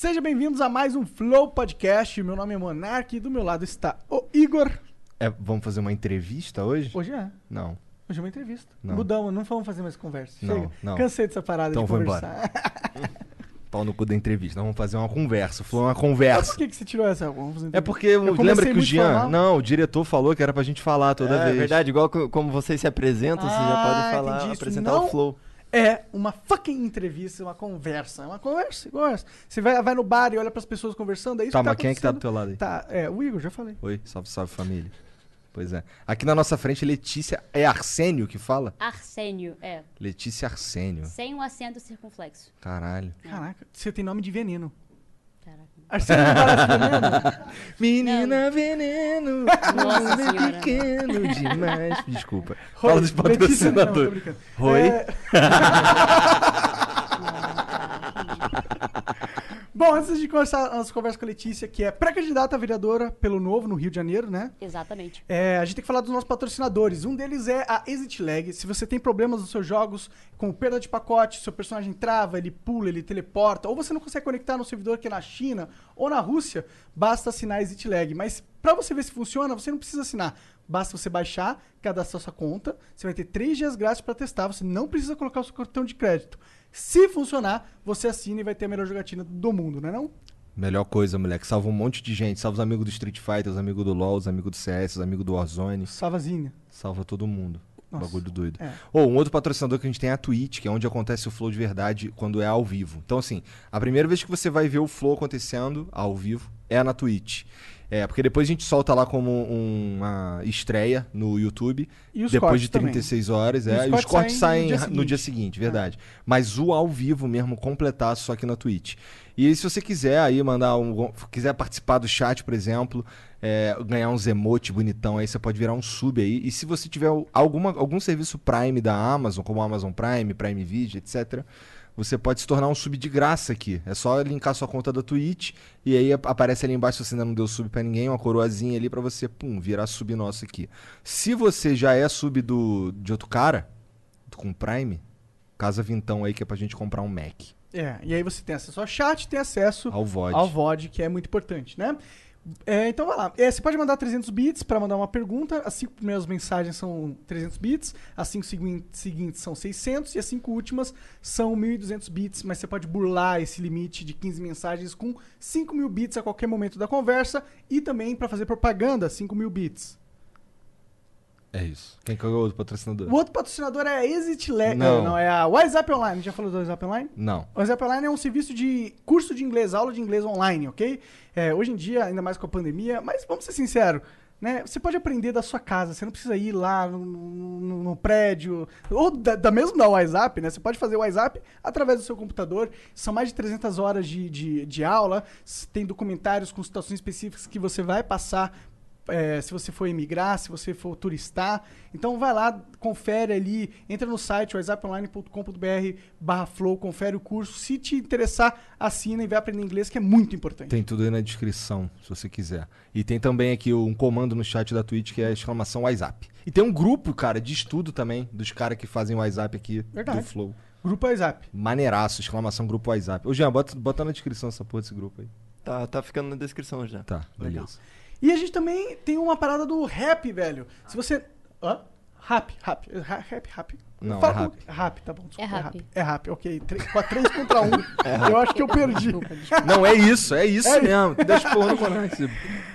Sejam bem-vindos a mais um Flow Podcast. Meu nome é Monark e do meu lado está o Igor. É, vamos fazer uma entrevista hoje? Hoje é. Não. Hoje é uma entrevista. Não. Mudamos, não vamos fazer mais conversa. Não, Chega. não. Cansei dessa parada Então de vou conversar. Pau no cu da entrevista. Nós vamos fazer uma conversa. Falou uma Mas conversa. por que, que você tirou essa? Vamos fazer É porque Eu lembra que o Jean. formal. Não, o diretor falou que era pra gente falar toda é vez. verdade, igual co- como vocês se apresentam, vocês já Ah, podem falar, entendi apresentar Não- o flow. É uma fucking entrevista, uma conversa. É uma conversa, conversa. Você vai, vai no bar e olha pras pessoas conversando, é isso Tá, que tá mas quem é que tá do teu lado aí? Tá, é, o Igor, já falei. Oi, salve, salve família. Pois é. Aqui na nossa frente, Letícia. É Arsênio que fala? Arsênio, é. Letícia Arsênio. Sem um acento circunflexo. Caralho. Caraca, você tem nome de veneno. Arsênio veneno? Menina veneno. Nossa homem senhora. pequeno demais. Desculpa. Fala dos Letícia, não, tô patrocinadores. brincando. Roi. É, Bom, antes de começar a nossa conversa com a Letícia, que é pré-candidata a vereadora pelo Novo, no Rio de Janeiro, né? Exatamente. É, a gente tem que falar dos nossos patrocinadores. Um deles é a Exit Lag. Se você tem problemas nos seus jogos, como perda de pacote, seu personagem trava, ele pula, ele teleporta, ou você não consegue conectar no servidor que é na China ou na Rússia, basta assinar a Exit Lag. Mas pra você ver se funciona, você não precisa assinar. Basta você baixar, cadastrar sua conta. Você vai ter três dias grátis pra testar. Você não precisa colocar o seu cartão de crédito. Se funcionar, você assina e vai ter a melhor jogatina do mundo, não é não? Melhor coisa, moleque. Salva um monte de gente. Salva os amigos do Street Fighter, os amigos do LoL, os amigos do CS, os amigos do Warzone. Savazinha. Salva todo mundo. Nossa. Bagulho doido. É. Ou um outro patrocinador que a gente tem é a Twitch, que é onde acontece o flow de verdade quando é ao vivo. Então, assim, a primeira vez que você vai ver o flow acontecendo ao vivo é na Twitch. É, porque depois a gente solta lá como um- uma estreia no YouTube. E os depois de também. 36 horas, E é. os E os cortes cortes saem no dia no dia seguinte. seguinte, verdade. Mas o ao vivo mesmo, completaço, só aqui na Twitch. E se você quiser aí mandar um. quiser participar do chat, por exemplo, é, ganhar uns emotes bonitão aí, você pode virar um sub aí. E se você tiver alguma, algum serviço Prime da Amazon, como Amazon Prime, Prime Video, etc., você pode se tornar um sub de graça aqui. É só linkar sua conta da Twitch e aí ap- aparece ali embaixo se você ainda não deu sub pra ninguém, uma coroazinha ali pra você, pum, virar sub nosso aqui. Se você já é sub do, de outro cara, com Prime, casa vintão aí que é pra gente comprar um Mac. É, e aí você tem acesso ao chat, tem acesso Ao VOD. ao VOD, que é muito importante, né? É, então vai lá. É, você pode mandar 300 bits para mandar uma pergunta. As cinco primeiras mensagens são 300 bits, as cinco segui- seguintes são 600 e as cinco últimas são 1.200 bits. Mas você pode burlar esse limite de 15 mensagens com 5 mil bits a qualquer momento da conversa e também para fazer propaganda, 5 mil bits. É isso. Quem que é o outro patrocinador? O outro patrocinador é a Exit. Não. Não, é a WhatsApp Online. Já falou do WhatsApp Online? Não. O WhatsApp Online é um serviço de curso de inglês, aula de inglês online, ok? É, hoje em dia, ainda mais com a pandemia, mas vamos ser sinceros, né? Você pode aprender da sua casa, você não precisa ir lá no, no- no prédio, ou da, da mesmo da WhatsApp, né? Você pode fazer o WhatsApp através do seu computador. São mais de 300 horas de, de, de aula, tem documentários com situações específicas que você vai passar é, se você for emigrar, se você for turistar. Então vai lá, confere ali, entra no site whatsapponline.com.br barra flow, confere o curso. Se te interessar, assina e vai aprender inglês, que é muito importante. Tem tudo aí na descrição, se você quiser. E tem também aqui um comando no chat da Twitch que é a exclamação WhatsApp. E tem um grupo, cara, de estudo também, dos caras que fazem o WhatsApp aqui Verdade. do Flow. Grupo WhatsApp. Maneiraço, exclamação grupo WhatsApp. Ô, Jean, bota, bota na descrição essa porra desse grupo aí. Tá, tá ficando na descrição já. Tá, Legal. E a gente também tem uma parada do rap, velho. Se você... Hã? Rap, rap, ra- rap, rap. Não, Fala é com- rap. Rap, tá bom. Desculpa, É rap. É rap, ok. Três, quatro- três contra um. eu acho que eu perdi. Não, é isso, é isso É mesmo. Deixa porra no Monark.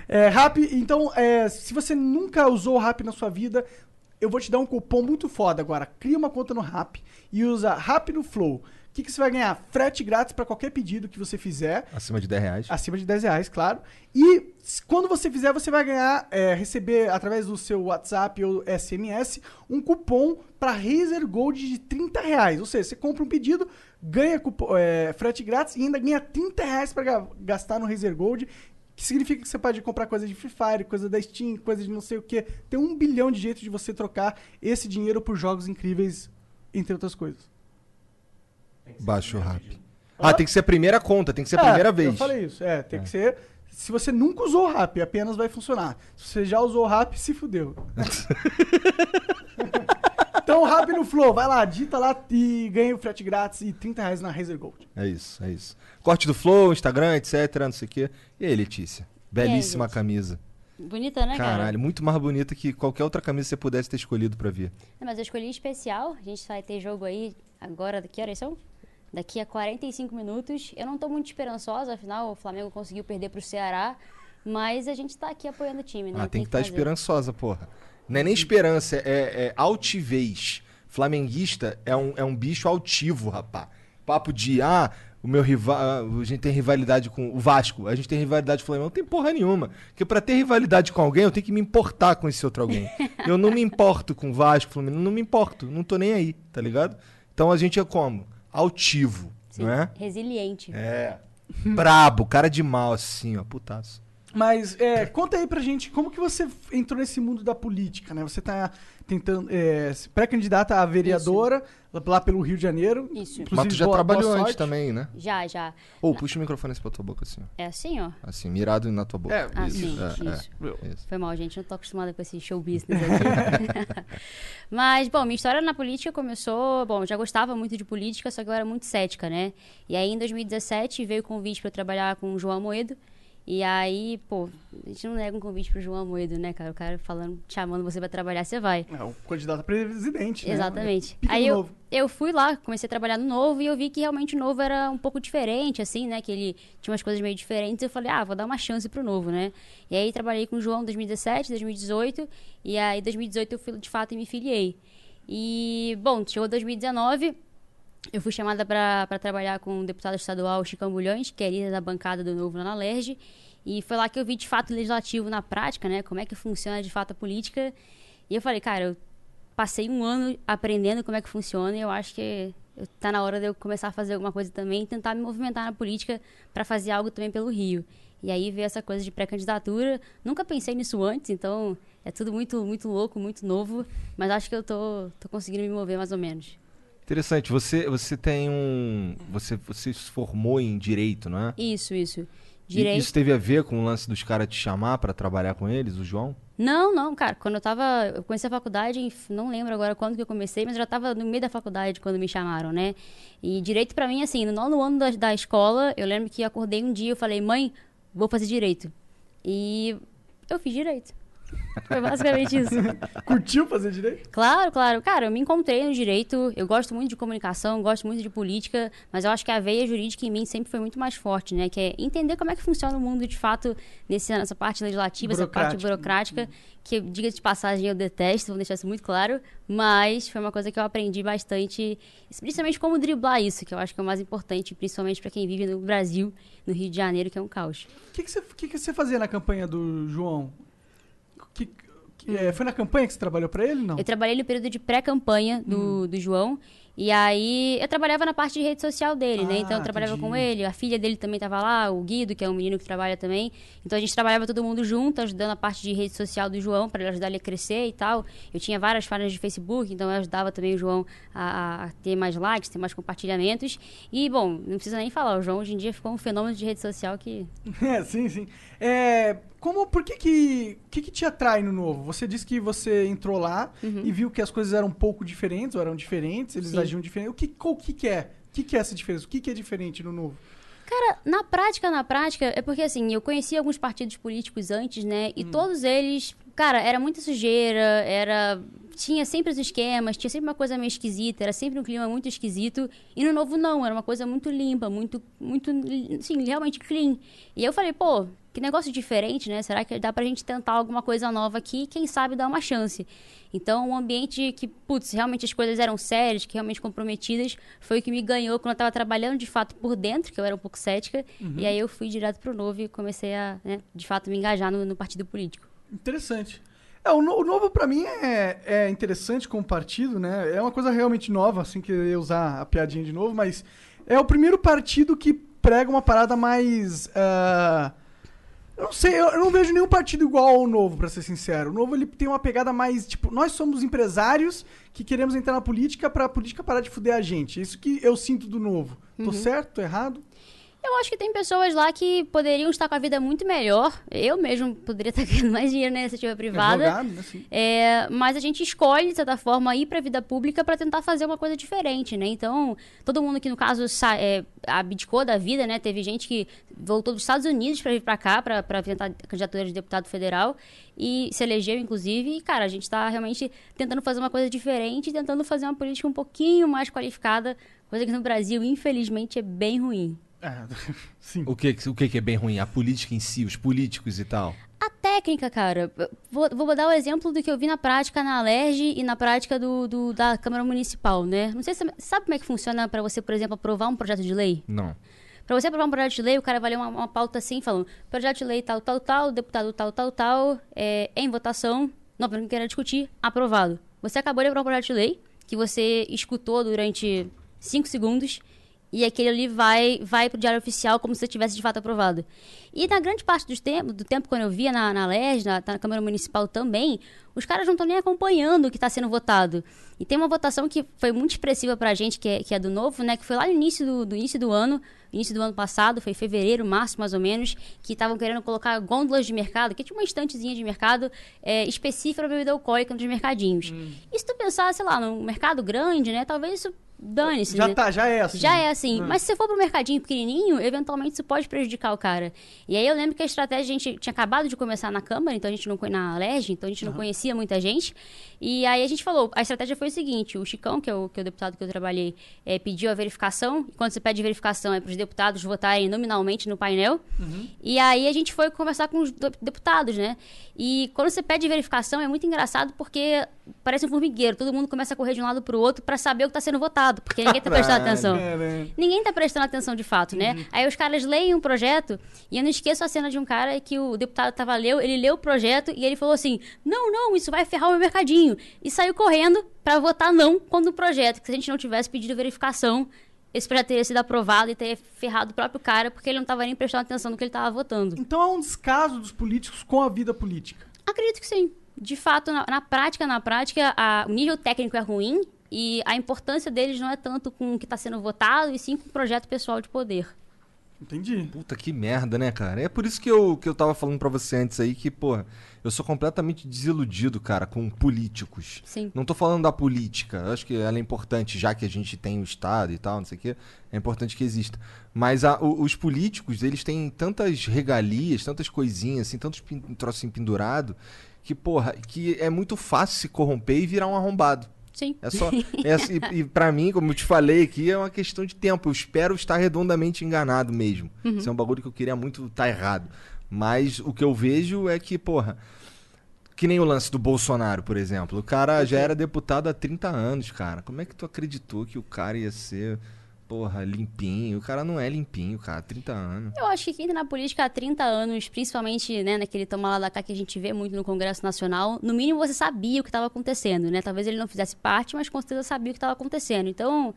É, Rap, então, é, se você nunca usou o Rap na sua vida, eu vou te dar um cupom muito foda agora. Cria uma conta no Rap e usa Rap no Flow. O que, que você vai ganhar? Frete grátis para qualquer pedido que você fizer. Acima de 10 reais. Acima de 10 reais, claro. E quando você fizer, você vai ganhar, é, receber através do seu WhatsApp ou SMS, um cupom para Razer Gold de 30 reais. Ou seja, você compra um pedido, ganha cupom, é, frete grátis e ainda ganha 30 reais para gastar no Razer Gold. Que significa que você pode comprar coisa de Free Fire, coisa da Steam, coisa de não sei o que. Tem um bilhão de jeitos de você trocar esse dinheiro por jogos incríveis, entre outras coisas. Baixa o rap. Ah, tem que ser a primeira conta, tem que ser a É, primeira vez. Eu falei isso. É, tem que ser. Se você nunca usou o rap, apenas vai funcionar. Se você já usou o rap, se fudeu. então, rap no Flow. Vai lá, dita lá e ganha o frete grátis e 30 reais na Razer Gold. É isso, é isso. Corte do Flow, Instagram, etc, não sei o quê. E aí, Letícia? Belíssima gente? camisa. Bonita, né, cara? Caralho, muito mais bonita que qualquer outra camisa que você pudesse ter escolhido pra vir. Não, mas eu escolhi especial. A gente vai ter jogo aí agora, que horas são? Daqui a 45 minutos. Eu não tô muito esperançosa, afinal o Flamengo conseguiu perder pro Ceará. Mas a gente tá aqui apoiando o time, né? Ah, tem que estar fazer. esperançosa, porra. Não é nem esperança, é, é altivez. Flamenguista é um, é um bicho altivo, rapá. Papo de, ah, o meu rival. A gente tem rivalidade com o Vasco, a gente tem rivalidade com o Flamengo. Não tem porra nenhuma. Porque pra ter rivalidade com alguém, eu tenho que me importar com esse outro alguém. eu não me importo com o Vasco, Flamengo, não me importo. Não tô nem aí, tá ligado? Então a gente é como? Altivo, Sim, não é? Resiliente. É. Brabo, cara de mal, assim, ó, putaço. Mas é, conta aí pra gente como que você entrou nesse mundo da política, né? Você tá tentando. É, pré-candidata a vereadora lá- lá pelo Rio de Janeiro. Isso. Inclusive, Mas tu já boa- trabalhou boa antes também, né? Já, já. Ou puxa o microfone assim pra tua boca, assim. É assim, ó. Assim, mirado na tua boca. É, Ah, isso. sim, é, isso. é, isso. Foi mal, gente. Não tô acostumada com esse show business aqui. Mas, bom, minha história na política começou. Bom, eu já gostava muito de política, só que eu era muito cética, né? E aí, em 2017, veio o convite para eu trabalhar com o João Moedo. E aí, pô, a gente não nega um convite pro João Moedo, né, cara? O cara falando, chamando você pra trabalhar, você vai. É, o candidato a presidente, né? Exatamente. Pica Aí eu, eu fui lá, comecei a trabalhar no Novo e eu vi que realmente o Novo era um pouco diferente, assim, né? Que ele tinha umas coisas meio diferentes. Eu falei, ah, vou dar uma chance pro Novo, né? E aí trabalhei com o João em 2017, 2018 e aí em 2018 eu fui, de fato me filiei. E, bom, chegou 2019, eu fui chamada para trabalhar com o deputado estadual Chico Ambulhões, que é líder da bancada do Novo na LERJ. E foi lá que eu vi de fato o legislativo na prática, né? Como é que funciona de fato a política. E eu falei, cara, eu passei um ano aprendendo como é que funciona e eu acho que eu- tá na hora de eu começar a fazer alguma coisa também e tentar me movimentar na política para fazer algo também pelo Rio. E aí veio essa coisa de pré-candidatura. Nunca pensei nisso antes, então é tudo muito muito louco, muito novo, mas acho que eu tô, tô conseguindo me mover mais ou menos. Interessante, você, você tem um. Você, você se formou em direito, não é? Isso, isso. E Direito. Isso teve a ver com o lance dos caras te chamar pra trabalhar com eles, o João? Não, não, cara. Quando eu tava. Eu comecei a faculdade, não lembro agora quando que eu comecei, mas eu já tava no meio da faculdade quando me chamaram, né? E direito pra mim, assim, no nono ano da, da escola, eu lembro que acordei um dia e eu falei, mãe, vou fazer direito. E eu fiz direito. Foi basicamente isso. Curtiu fazer direito? Claro, claro. Cara, eu me encontrei no direito. Eu gosto muito de comunicação, gosto muito de política, mas eu acho que a veia jurídica em mim sempre foi muito mais forte, né? Que é entender como é que funciona o mundo de fato nesse, nessa parte legislativa, essa parte Burocrática. que, diga de passagem, eu detesto, vou deixar isso muito claro, mas foi uma coisa que eu aprendi bastante, principalmente como driblar isso, que eu acho que é o mais importante, principalmente para quem vive no Brasil, no Rio de Janeiro, que é um caos. O que, que, você, que, que você fazia na campanha do João? Que, que- é, foi na campanha que você trabalhou pra ele? Não. Eu trabalhei no período de pré-campanha do, do João. E aí eu trabalhava na parte de rede social dele, né? Ah, Então eu trabalhava entendi. com ele, a filha dele também estava lá, o Guido, que é um menino que trabalha também. Então a gente trabalhava todo mundo junto, ajudando a parte de rede social do João, para ajudar ele a crescer e tal. Eu tinha várias páginas de Facebook, então eu ajudava também o João a, a ter mais likes, ter mais compartilhamentos. E, bom, não precisa nem falar, o João hoje em dia ficou um fenômeno de rede social que. É, sim, sim. É, como, por que que, que que te atrai no novo? Você disse que você entrou lá e viu que as coisas eram um pouco diferentes, ou eram diferentes, eles Uhum. Sim. agiam diferente. O que, qual- que que é? O que que é essa diferença? O que que é diferente no novo? Cara, na prática, na prática, é porque assim, eu conheci alguns partidos políticos antes, né? E todos eles, cara, era muita sujeira, era. Tinha sempre os esquemas, tinha sempre uma coisa meio esquisita, era sempre um clima muito esquisito. E no novo, não, era uma coisa muito limpa, muito, muito, sim, realmente clean. E eu falei, pô, que negócio diferente, né? Será que dá pra gente tentar alguma coisa nova aqui? Quem sabe dar uma chance. Então, um ambiente que, putz, realmente as coisas eram sérias, que realmente comprometidas, foi o que me ganhou quando eu tava trabalhando de fato por dentro, que eu era um pouco cética. E aí eu fui direto pro novo e comecei a, né, de fato, me engajar no, no partido político. Interessante. É, o, no- o novo pra mim é, é interessante como partido, né? É uma coisa realmente nova, assim, que eu ia usar a piadinha de novo, mas é o primeiro partido que prega uma parada mais. ah, eu não sei, eu, não vejo nenhum partido igual ao novo, pra ser sincero. O novo ele tem uma pegada mais, tipo, nós somos empresários que queremos entrar na política pra política parar de fuder a gente. Isso que eu sinto do novo. Tô certo? Tô errado? Eu acho que tem pessoas lá que poderiam estar com a vida muito melhor. Eu mesmo poderia estar ganhando mais dinheiro na iniciativa privada. Advogado, né? É, mas a gente escolhe, de certa forma, ir para a vida pública para tentar fazer uma coisa diferente, né? Então, todo mundo que, no caso, é, abdicou da vida, né? Teve gente que voltou dos Estados Unidos para vir para cá, para tentar candidatura de deputado federal e se elegeu, inclusive. E, cara, a gente está realmente tentando fazer uma coisa diferente, tentando fazer uma política um pouquinho mais qualificada, coisa que no Brasil, infelizmente, é bem ruim. É, sim. O que, o que que é bem ruim? A política em si, os políticos e tal. A técnica, cara, vou, vou dar o exemplo do que eu vi na prática na Alerj e na prática do, do- da Câmara Municipal, né? Não sei se você sabe como é que funciona para você, por exemplo, aprovar um projeto de lei? Não. Para você aprovar um projeto de lei, o cara vai ler uma, uma pauta assim, falando: projeto de lei tal, tal, tal, deputado tal, tal, tal, é, em votação, não, quem queira discutir, aprovado. Você acabou de aprovar um projeto de lei que você escutou durante cinco segundos e aquele ali vai, vai pro diário oficial como se tivesse de fato aprovado. E na grande parte dos tempo, do tempo, quando eu via na, na LES, na, na Câmara Municipal também, os caras não estão nem acompanhando o que está sendo votado. E tem uma votação que foi muito expressiva pra gente, que é, que é do novo, né? Que foi lá no início do, do início do ano, início do ano passado, foi fevereiro, março mais ou menos, que estavam querendo colocar gôndolas de mercado, que tinha uma estantezinha de mercado é, específica para bebida alcoólica nos mercadinhos. E se tu pensar, sei lá, num mercado grande, né? Talvez isso dane-se, Já né? tá, já é assim. Já é assim. Mas se você for pro mercadinho pequenininho, eventualmente isso pode prejudicar o cara. E aí eu lembro que a estratégia, a gente tinha acabado de começar na Câmara, então a gente não na Alerj, então a gente não conhecia muita gente. E aí a gente falou, a estratégia foi o seguinte, o Chicão, que é o, que é o deputado que eu trabalhei, eh, pediu a verificação. E quando você pede verificação, é para os deputados votarem nominalmente no painel. E aí a gente foi conversar com os do- deputados, né? E quando você pede verificação, é muito engraçado porque parece um formigueiro. Todo mundo começa a correr de um lado pro outro para saber o que está sendo votado, porque ninguém tá prestando Caralho. atenção. É, né? Ninguém tá prestando atenção de fato, né? Aí os caras leem um projeto e eu não esqueço a cena de um cara que o deputado tava leu, ele leu o projeto e ele falou assim: "Não, não, isso vai ferrar o meu mercadinho". E saiu correndo pra votar não quando o projeto, que se a gente não tivesse pedido verificação, esse projeto teria sido aprovado e teria ferrado o próprio cara porque ele não tava nem prestando atenção no que ele tava votando. Então é um descaso dos políticos com a vida política. Acredito que sim. De fato, na, na prática, na prática, a- o nível técnico é ruim e a importância deles não é tanto com o que está sendo votado, e sim com o projeto pessoal de poder. Entendi. Puta que merda, né, cara? É por isso que eu, que eu tava falando pra você antes aí que, porra, eu sou completamente desiludido, cara, com políticos. Sim. Não tô falando da política. Eu acho que ela é importante, já que a gente tem o Estado e tal, não sei o quê. É importante que exista. Mas a- o- os políticos, eles têm tantas regalias, tantas coisinhas, assim, tantos pin, troços assim, pendurado, que, porra, que é muito fácil se corromper e virar um arrombado. Sim. É só. É, assim, e, e pra mim, como eu te falei aqui, é uma questão de tempo. Eu espero estar redondamente enganado mesmo. Isso é um bagulho que eu queria muito estar errado. Mas o que eu vejo é que, porra. Que nem o lance do Bolsonaro, por exemplo. O cara já era deputado há 30 anos, cara. Como é que tu acreditou que o cara ia ser, porra, limpinho? O cara não é limpinho, cara. 30 anos. Eu acho que quem tá na política há 30 anos, principalmente né, naquele toma lá da cá que a gente vê muito no Congresso Nacional, no mínimo você sabia o que estava acontecendo, né? Talvez ele não fizesse parte, mas com certeza sabia o que estava acontecendo. Então,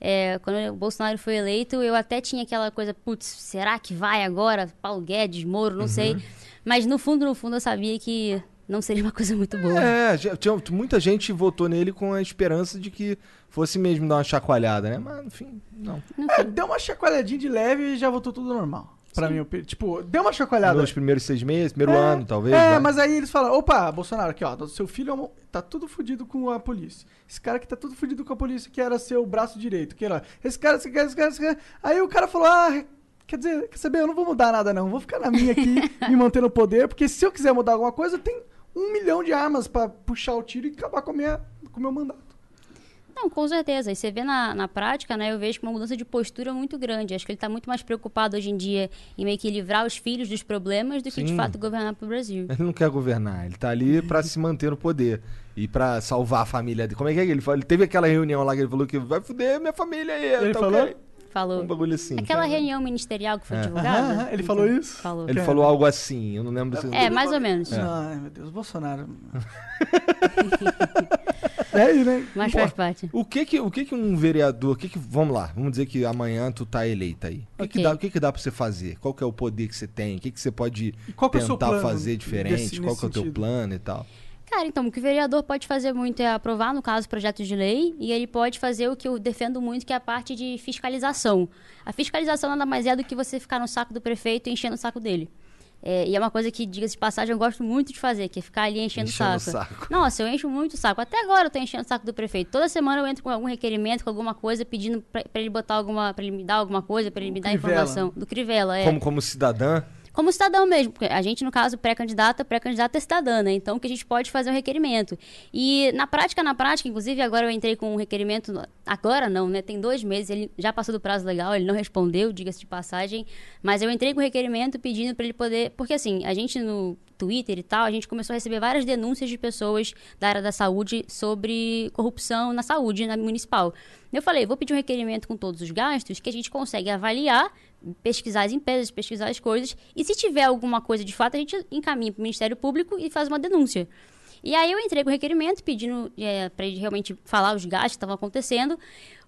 é, quando o Bolsonaro foi eleito, eu até tinha aquela coisa, putz, será que vai agora? Paulo Guedes, Moro, não sei. Mas no fundo, no fundo, eu sabia que não seria uma coisa muito boa. É, tinha- muita gente votou nele com a esperança de que fosse mesmo dar uma chacoalhada, né? Mas, enfim, não. É, deu uma chacoalhadinha de leve e já voltou tudo normal. Pra mim, eu pe- tipo, deu uma chacoalhada. Nos primeiros seis meses, primeiro É, ano, talvez. É, né? mas aí eles falam, opa, Bolsonaro, aqui, ó, seu filho é um- tá tudo fudido com a polícia. Esse cara que tá tudo fudido com a polícia, que era seu braço direito, que era, esse cara, esse cara, esse cara, esse cara. Aí o cara falou, ah, quer dizer, quer saber, eu não vou mudar nada não, vou ficar na minha aqui, me manter no poder, porque se eu quiser mudar alguma coisa, tem um milhão de armas pra puxar o tiro e acabar com, a minha, com o meu mandato. Não, com certeza. E você vê na, na prática, né? Eu vejo uma mudança de postura muito grande. Acho que ele está muito mais preocupado hoje em dia em meio que livrar os filhos dos problemas do que de Sim. fato governar pro Brasil. Ele não quer governar, ele tá ali pra se manter no poder e pra salvar a família dele. Como é que é que ele falou? Ele teve aquela reunião lá que ele falou que vai fuder minha família aí. Ele tá falou? ok? Falou. Um bagulho assim. Aquela reunião ministerial que foi É. divulgada. Aham, ele falou isso? Falou. Ele Cara. falou algo assim, eu não lembro se... É, mais ou menos. Ai, meu Deus, Bolsonaro. é né? Mas Pô, faz parte. O que que, o que que um vereador, o que que, vamos lá, vamos dizer que amanhã tu tá eleita aí. O que, que Ok. dá, o que que dá pra você fazer? Qual que é o poder que você tem? O que que você pode qual que é o seu tentar plano fazer diferente? desse- Qual que é o teu sentido? plano e tal? Cara, então, o que o vereador pode fazer muito é aprovar, no caso, projetos de lei, e ele pode fazer o que eu defendo muito, que é a parte de fiscalização. A fiscalização nada mais é do que você ficar no saco do prefeito e enchendo o saco dele. É, e é uma coisa que, diga-se de passagem, eu gosto muito de fazer, que é ficar ali enchendo, Enchendo o o saco. saco. Nossa, eu encho muito o saco. Até agora eu tô enchendo o saco do prefeito. Toda semana eu entro com algum requerimento, com alguma coisa, pedindo pra ele botar alguma. pra ele me dar alguma coisa, pra ele me dar Crivella. informação. Do Crivella, é. Como, como cidadã, Como cidadão mesmo, porque a gente, no caso, pré-candidata, pré-candidata é cidadã, né? Então, que a gente pode fazer um requerimento. E na prática, na prática, inclusive, agora eu entrei com um requerimento, agora não, né? Tem dois meses, ele já passou do prazo legal, ele não respondeu, diga-se de passagem, mas eu entrei com um requerimento pedindo para ele poder, porque assim, a gente no Twitter e tal, a gente começou a receber várias denúncias de pessoas da área da saúde sobre corrupção na saúde na municipal. Eu falei, vou pedir um requerimento com todos os gastos que a gente consegue avaliar, pesquisar as empresas, pesquisar as coisas, e se tiver alguma coisa de fato, a gente encaminha para o Ministério Público e faz uma denúncia. E aí eu entrei com o requerimento, pedindo para ele realmente falar os gastos que estavam acontecendo.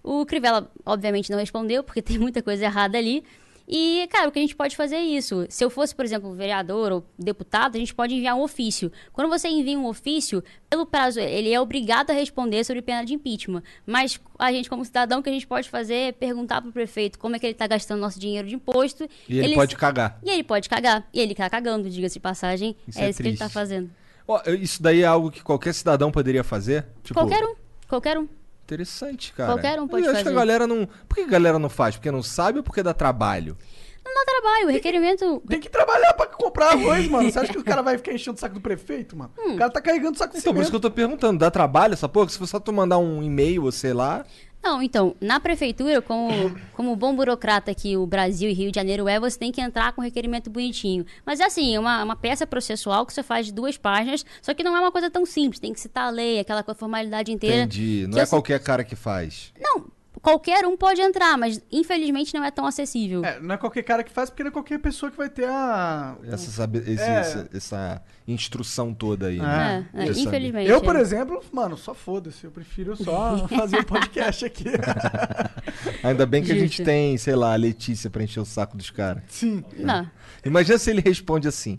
O Crivella, obviamente, não respondeu, porque tem muita coisa errada ali. E, cara, o que a gente pode fazer é isso. Se eu fosse, por exemplo, vereador ou deputado, a gente pode enviar um ofício. Quando você envia um ofício, pelo prazo, ele é obrigado a responder sobre pena de impeachment. Mas a gente, como cidadão, o que a gente pode fazer é perguntar pro prefeito como é que ele tá gastando nosso dinheiro de imposto. e ele, pode cagar. E ele pode cagar. E ele tá cagando, diga-se de passagem. Isso é, é isso que ele tá triste. fazendo. Ó, isso daí é algo que qualquer cidadão poderia fazer? Tipo, Qualquer um. Qualquer um. Interessante, cara. Qualquer um pode Eu acho que a fazer. galera não. Por que a galera não faz? Porque não sabe ou porque dá trabalho? Não dá trabalho. O requerimento. Tem que trabalhar pra comprar arroz, mano. Você acha que o cara vai ficar enchendo o saco do prefeito, mano? Hum. O cara tá carregando o saco de Então, por isso que eu tô perguntando, dá trabalho essa porra? Se você só tu mandar um e-mail ou sei lá. Não, então, na prefeitura, como, como bom burocrata que o Brasil e Rio de Janeiro é, você tem que entrar com um requerimento bonitinho. Mas é assim, é uma, uma peça processual que você faz de duas páginas, só que não é uma coisa tão simples, tem que citar a lei, aquela formalidade inteira. Entendi. Não é assim- qualquer cara que faz. Não, qualquer um pode entrar, mas infelizmente não é tão acessível. É, não é qualquer cara que faz, porque não é qualquer pessoa que vai ter a. Essa, sabe, esse- É. essa, essa instrução toda aí. É. né? É, é, infelizmente. Eu, por é. exemplo, mano, só foda-se. Eu prefiro só fazer o podcast aqui. Ainda bem que a gente Justo. tem, sei lá, a Letícia pra encher o saco dos caras. Sim. Não. Imagina se ele responde assim.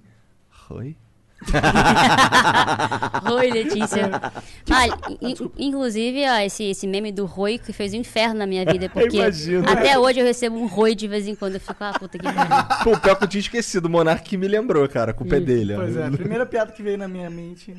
Oi? Oi, Letícia. Ah, in- inclusive, ó, esse, esse meme do Roi que fez um inferno na minha vida, porque Imagino. até hoje eu recebo um Roi de vez em quando. Eu fico, ah, puta que pariu. Pô, pior que eu tinha esquecido. O Monark que me lembrou, cara. A culpa é dele. ó. Pois é, a primeira piada que veio na minha mente.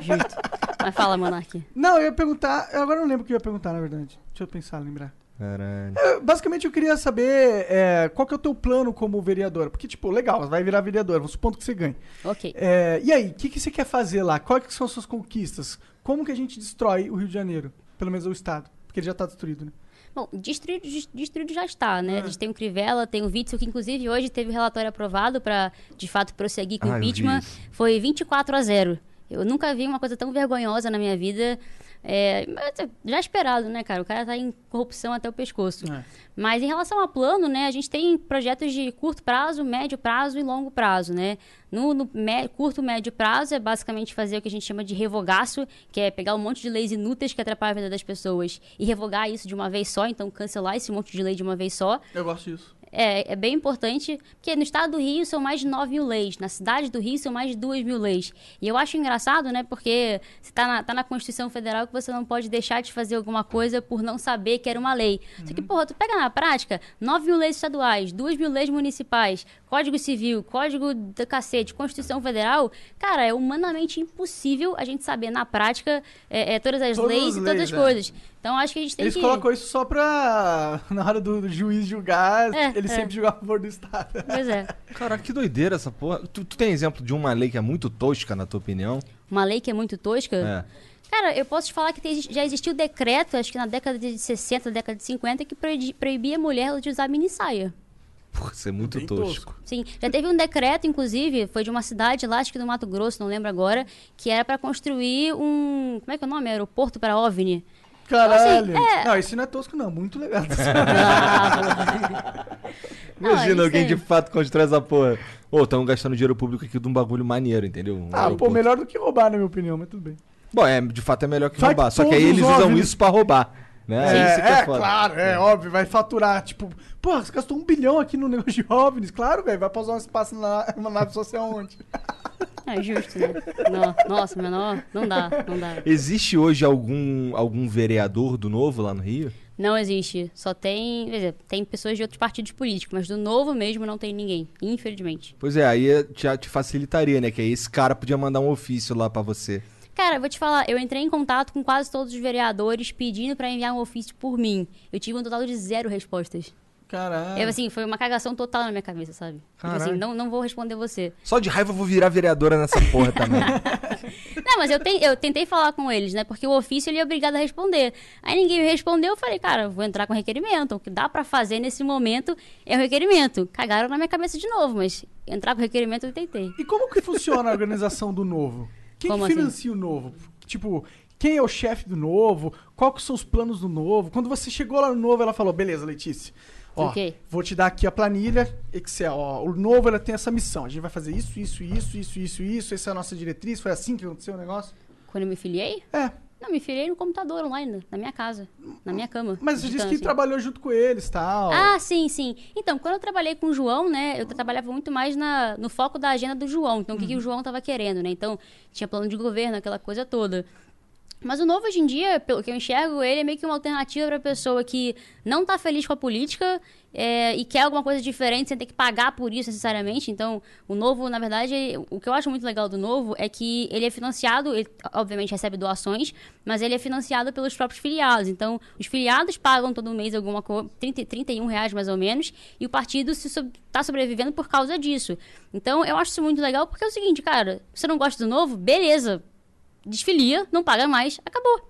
Justo. Mas fala, Monark. Não, eu ia perguntar. Eu agora não lembro o que eu ia perguntar, na verdade. Deixa eu pensar, lembrar. Caralho. É, basicamente, eu queria saber é, qual que é o teu plano como vereador. Porque, tipo, legal, vai virar vereador, vamos supondo que você ganhe. Ok. É, e aí, o que, que você quer fazer lá? Quais que são as suas conquistas? Como que a gente destrói o Rio de Janeiro? Pelo menos o Estado. Porque ele já tá destruído, né? Bom, destruído, des- destruído já está, né? A gente tem o Crivella, tem o Witzel, que inclusive hoje teve o relatório aprovado para, de fato, prosseguir com Ah, o impeachment. Foi 24 a 0. Eu nunca vi uma coisa tão vergonhosa na minha vida. É, mas, já esperado, né, cara? O cara tá em corrupção até o pescoço. É. Mas em relação a plano, né, a gente tem projetos de curto prazo, médio prazo e longo prazo, né? No, no mé- curto, médio prazo é basicamente fazer o que a gente chama de revogaço, que é pegar um monte de leis inúteis que atrapalham a vida das pessoas e revogar isso de uma vez só, então cancelar esse monte de lei de uma vez só. Eu gosto disso. É, é bem importante, porque no estado do Rio são mais de 9 mil leis, na cidade do Rio são mais de 2 mil leis. E eu acho engraçado, né, porque se tá na, tá na Constituição Federal que você não pode deixar de fazer alguma coisa por não saber que era uma lei. Só que, porra, tu pega na prática 9 mil leis estaduais, 2 mil leis municipais, Código Civil, Código da cacete, Constituição Federal, cara, é humanamente impossível a gente saber na prática é, é, todas as Todas leis e todas as é. coisas. Então acho que a gente tem Eles que... colocam isso só pra. Na hora do, do juiz julgar, É, ele é. sempre julgar a favor do Estado. Pois é. Caraca, que doideira essa porra. Tu, tu tem exemplo de uma lei que é muito tosca, na tua opinião? Uma lei que é muito tosca. É. Cara, eu posso te falar que tem- já existiu decreto, acho que na década de 60, década de 50, que proibi- proibia a mulher de usar mini saia. Porra, isso é muito Bem tosco. Sim, já teve um decreto, inclusive, foi de uma cidade lá, acho que do Mato Grosso, não lembro agora, que era para construir um. Como é que é o nome? Aeroporto para OVNI. Caralho. Assim, é- Não, esse não é tosco, não. Muito legal. Não, Imagina isso alguém de fato constrói essa porra. Ô, tão gastando dinheiro público aqui de um bagulho maneiro, entendeu? Um ah, pô, aeroporto. melhor do que roubar, na minha opinião, mas tudo bem. Bom, é, de fato é melhor que Vai roubar. que Só que aí eles usam OVNIs- isso pra roubar. Né? É, Isso que é, foda. claro, é, óbvio, vai faturar, tipo, porra, você gastou um bilhão aqui no negócio de OVNIs, claro, velho, vai pausar um espaço na, na nave social onde? É justo, né? Não, nossa, menor, não dá, não dá. Existe hoje algum, algum vereador do Novo lá no Rio? Não existe. Só tem. Quer dizer, tem pessoas de outros partidos políticos, mas do novo mesmo não tem ninguém, infelizmente. Pois é, aí já te facilitaria, né? Que aí esse cara podia mandar um ofício lá pra você. Cara, vou te falar, eu entrei em contato com quase todos os vereadores pedindo pra enviar um ofício por mim. Eu tive um total de zero respostas. Caralho. Eu, assim, foi uma cagação total na minha cabeça, sabe? Tipo assim, não, não vou responder você. Só de raiva eu vou virar vereadora nessa porra também. Não, mas eu, ten- eu tentei falar com eles, né? Porque o ofício ele é obrigado a responder. Aí ninguém me respondeu, eu falei, cara, vou entrar com requerimento. O que dá pra fazer nesse momento é o requerimento. Cagaram na minha cabeça de novo, mas entrar com requerimento eu tentei. E como que funciona a organização do Novo? Quem Como que assim? financia o Novo? Tipo, quem é o chefe do Novo? Qual que são os planos do Novo? Quando você chegou lá no Novo, ela falou, beleza, Letícia. Ó, Ok. vou te dar aqui a planilha Excel. Ó, o Novo ela tem essa missão. A gente vai fazer isso, isso, isso, isso, isso, isso. Essa é a nossa diretriz. Foi assim que aconteceu o negócio? Quando eu me filiei? É. Não, me filiei no computador online, na minha casa, na minha cama. Mas você disse que assim. trabalhou junto com eles e tal. Ah, sim, sim. Então, quando eu trabalhei com o João, né, eu trabalhava muito mais na, no foco da agenda do João. Então, o que, que o João tava querendo, né? Então, tinha plano de governo, aquela coisa toda. Mas o novo hoje em dia, pelo que eu enxergo, ele é meio que uma alternativa para pessoa que não tá feliz com a política é, e quer alguma coisa diferente sem ter que pagar por isso necessariamente. Então, o novo, na verdade, o que eu acho muito legal do novo é que ele é financiado, ele obviamente recebe doações, mas ele é financiado pelos próprios filiados. Então, os filiados pagam todo mês alguma coisa, 30, 31 reais mais ou menos, e o partido está sobrevivendo por causa disso. Então, eu acho isso muito legal porque é o seguinte, cara, você não gosta do novo? Beleza, desfilia, não paga mais, acabou.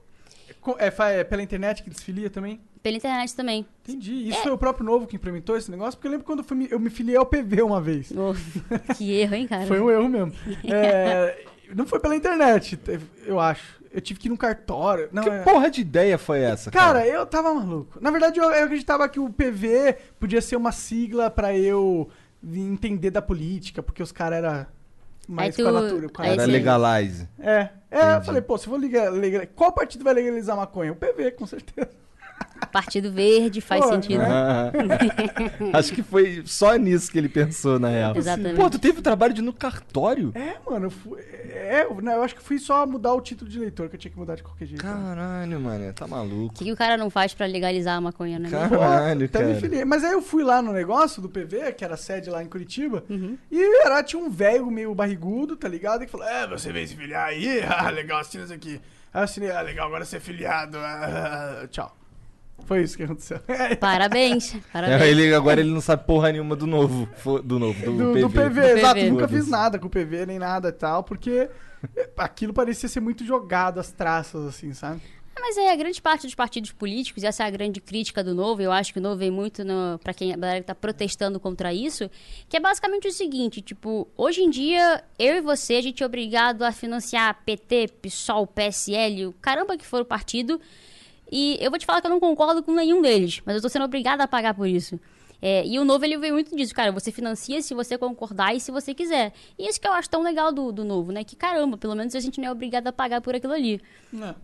É, fa- é pela internet que desfilia também? Pela internet também. Entendi. Isso foi o próprio Novo que implementou esse negócio? Porque eu lembro quando eu, fui me- eu me filiei ao PV uma vez. Oh, que erro, hein, cara? Foi um erro mesmo. É, não foi pela internet, eu acho. Eu tive que ir num cartório. Não, que é- porra de ideia foi essa, Cara, cara? eu tava maluco. Na verdade, eu, eu acreditava que o PV podia ser uma sigla pra eu entender da política, porque os caras eram mais Aí com a tu- natura. com a- Era legalize. É, é eu Entendi. falei, pô, se eu vou ligar, ligar- qual partido vai legalizar maconha? O PV, com certeza. Partido Verde faz Pô, sentido. né? Ah, Acho que foi só nisso que ele pensou, na real. Exatamente. Pô, tu teve o trabalho de ir no cartório? É, mano, eu, fui, é, eu- né, eu acho que fui só mudar o título de eleitor, que eu tinha que mudar de qualquer jeito. Caralho, mano, tá O maluco. que, que o cara não faz pra legalizar a maconha, né? Cara- Pô, Caralho, até me cara. Mas aí eu fui lá no negócio do PV, que era a sede lá em Curitiba, Uhum. e era, tinha um velho meio barrigudo, tá ligado? E que falou: É, você veio se filiar aí? Ah, legal, assina isso aqui. Aí eu assinei, ah, legal, agora você é filiado. Ah, tchau. Foi isso que aconteceu. Parabéns. Parabéns. É, ele, agora ele não sabe porra nenhuma do novo. Do novo, do, do, PV. do PV, Do exato. PV. Nunca fiz nada com o PV, nem nada e tal, porque aquilo parecia ser muito jogado as traças, assim, sabe? Mas é a grande parte dos partidos políticos, e essa é a grande crítica do Novo, eu acho que o Novo vem muito no, pra quem a galera que tá protestando contra isso, que é basicamente o seguinte, tipo, hoje em dia, eu e você, a gente é obrigado a financiar PT, PSOL, PSL, o caramba que for o partido, e eu vou te falar que eu não concordo com nenhum deles, mas eu tô sendo obrigada a pagar por isso. É, e o novo ele veio muito disso, cara. Você financia se você concordar e se você quiser. E isso que eu acho tão legal do, do novo, né? Que caramba, pelo menos a gente não é obrigado a pagar por aquilo ali.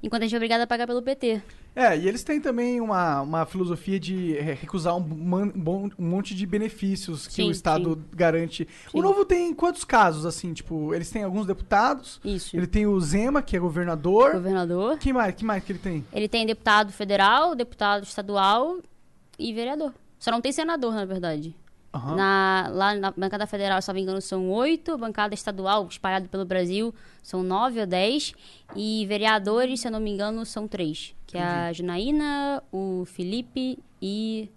Enquanto a gente é obrigado a pagar pelo PT. É, e eles têm também uma, uma filosofia de é, recusar um, um bom- um monte de benefícios que Sim, o Estado garante. O Sim. Novo tem quantos casos, assim? Tipo, eles têm alguns deputados, Isso. ele tem o Zema, que é governador. Governador. Quem mais? Que mais que ele tem? Ele tem deputado federal, deputado estadual e vereador. Só não tem senador, na verdade. Aham. Na, lá na bancada federal, se não me engano, são oito. Bancada estadual, espalhado pelo Brasil, são nove ou dez. E vereadores, se eu não me engano, são três. Que é a Janaína, o Felipe e...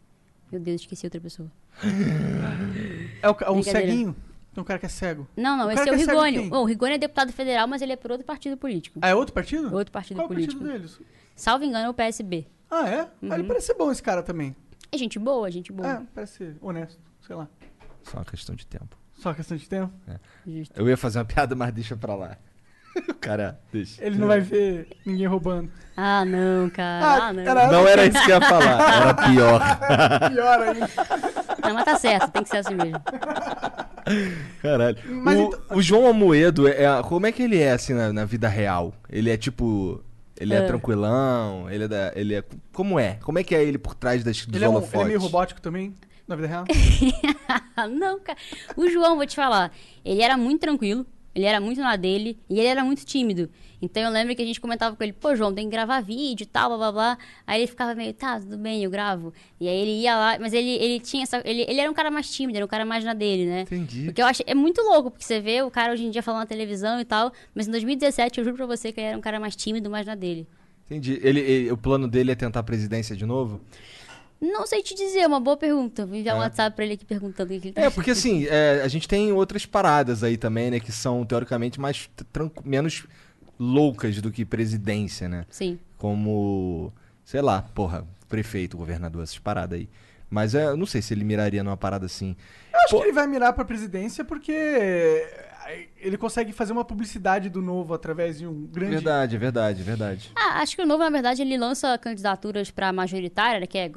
Meu Deus, esqueci outra pessoa. É o, ca- um ceguinho? Tem um cara que é cego. Não, não, O esse é o é Rigoni. Bom, o Rigoni é deputado federal, mas ele é por outro partido político. Ah, é outro partido? Outro partido Qual é o político. partido deles? Salvo engano, é o PSB. Ah, é? Ah, Uhum. ele parece ser bom esse cara também. É gente boa, gente boa. É, parece ser honesto. Sei lá. Só uma questão de tempo. Só questão de tempo. Justo. Eu ia fazer uma piada, mas deixa pra lá. o cara, deixa. Ele não vai ver ninguém roubando. Ah, não, cara. Ah, Ah, não. era- Não era isso que eu ia falar, era pior. Pior ainda. Não, mas tá certo, tem que ser assim mesmo. Caralho. Mas o, então- o João Amoedo, é, é- como é que ele é assim na, na vida real? Ele é tipo. Ele é, É. tranquilão? Ele é, da, ele é. Como é? Como é que é ele por trás das, dos Ele é, um, holofotes? ele é meio robótico também, na vida real. Não, cara. O João, vou te falar, ele era muito tranquilo. ele era muito na dele e ele era muito tímido. Então eu lembro que a gente comentava com ele, pô, João, tem que gravar vídeo e tal, blá blá blá. Aí ele ficava meio, tá, tudo bem, eu gravo. E aí ele ia lá, mas ele, ele tinha essa. Ele, ele era um cara mais tímido, era um cara mais na dele, né? Entendi. Porque eu acho. É muito louco, porque você vê o cara hoje em dia falando na televisão e tal, mas em 2017 eu juro pra você que ele era um cara mais tímido, mais na dele. Entendi. Ele, ele- o plano dele é tentar a presidência de novo? Não sei te dizer, é uma boa pergunta. Vou enviar um É. WhatsApp pra ele aqui perguntando o que ele tá É, porque assim, é, a gente tem outras paradas aí também, né? Que são, teoricamente, mais menos loucas do que presidência, né? Sim. Como, sei lá, porra, prefeito, governador, essas paradas aí. Mas é, eu não sei se ele miraria numa parada assim. Eu acho Pô- que ele vai mirar pra presidência porque ele consegue fazer uma publicidade do novo através de um grande. Verdade, verdade, verdade. Ah, acho que o Novo, na verdade, ele lança candidaturas para majoritária, né, que é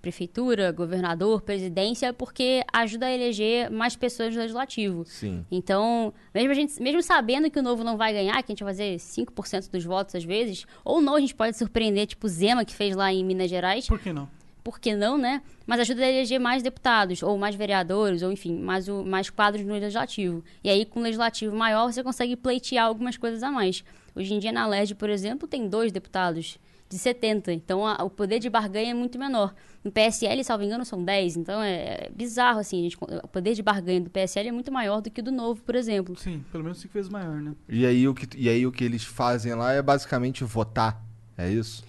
prefeitura, governador, presidência, porque ajuda a eleger mais pessoas no legislativo. Sim. Então, mesmo, a gente, mesmo sabendo que o Novo não vai ganhar, que a gente vai fazer 5% dos votos às vezes, ou não, a gente pode surpreender, tipo o Zema, que fez lá em Minas Gerais, Por que não? Por que não, né? Mas ajuda a eleger mais deputados, ou mais vereadores, ou enfim, mais, o, mais quadros no legislativo. E aí, com um legislativo maior, você consegue pleitear algumas coisas a mais. Hoje em dia, na LERJ, por exemplo, tem dois deputados de 70. Então, a- o poder de barganha é muito menor. No PSL, salvo engano, são 10. Então, é, é bizarro, assim. a gente- o poder de barganha do PSL é muito maior do que o do Novo, por exemplo. Sim, pelo menos cinco vezes maior, né? E aí, o que, e aí o que eles fazem lá é basicamente votar. É isso?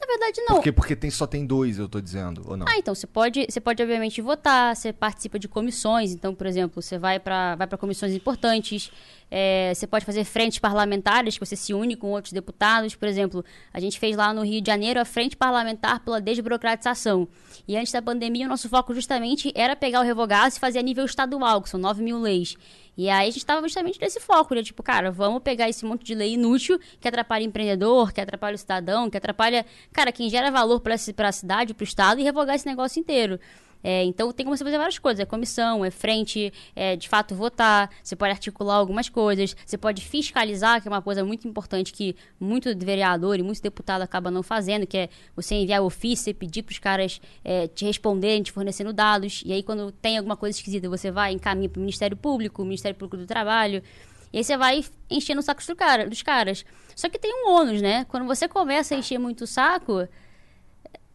Na verdade, não. Porque, porque tem, só tem dois, eu tô dizendo, ou não? Ah, então você pode, você pode obviamente votar, você participa de comissões, então, por exemplo, você vai para vai para comissões importantes, é, você pode fazer frentes parlamentares, que você se une com outros deputados, por exemplo, a gente fez lá no Rio de Janeiro a frente parlamentar pela desburocratização. E antes da pandemia, o nosso foco justamente era pegar o revogaço e fazer a nível estadual, que são 9 mil leis. E aí a gente estava justamente nesse foco, né? Tipo, cara, vamos pegar esse monte de lei inútil que atrapalha o empreendedor, que atrapalha o cidadão, que atrapalha, cara, quem gera valor para a cidade, para o estado e revogar esse negócio inteiro. É, então tem como você fazer várias coisas. É comissão, é frente, é de fato votar, você pode articular algumas coisas, você pode fiscalizar, que é uma coisa muito importante que muito vereador e muito deputado acaba não fazendo, que é você enviar ofício pedir para os caras é, te responderem, te fornecendo dados. E aí, quando tem alguma coisa esquisita, você vai encaminha para o Ministério Público, o Ministério Público do Trabalho. E aí você vai enchendo o saco do cara, dos caras. Só que tem um ônus, né? Quando você começa a encher muito o saco,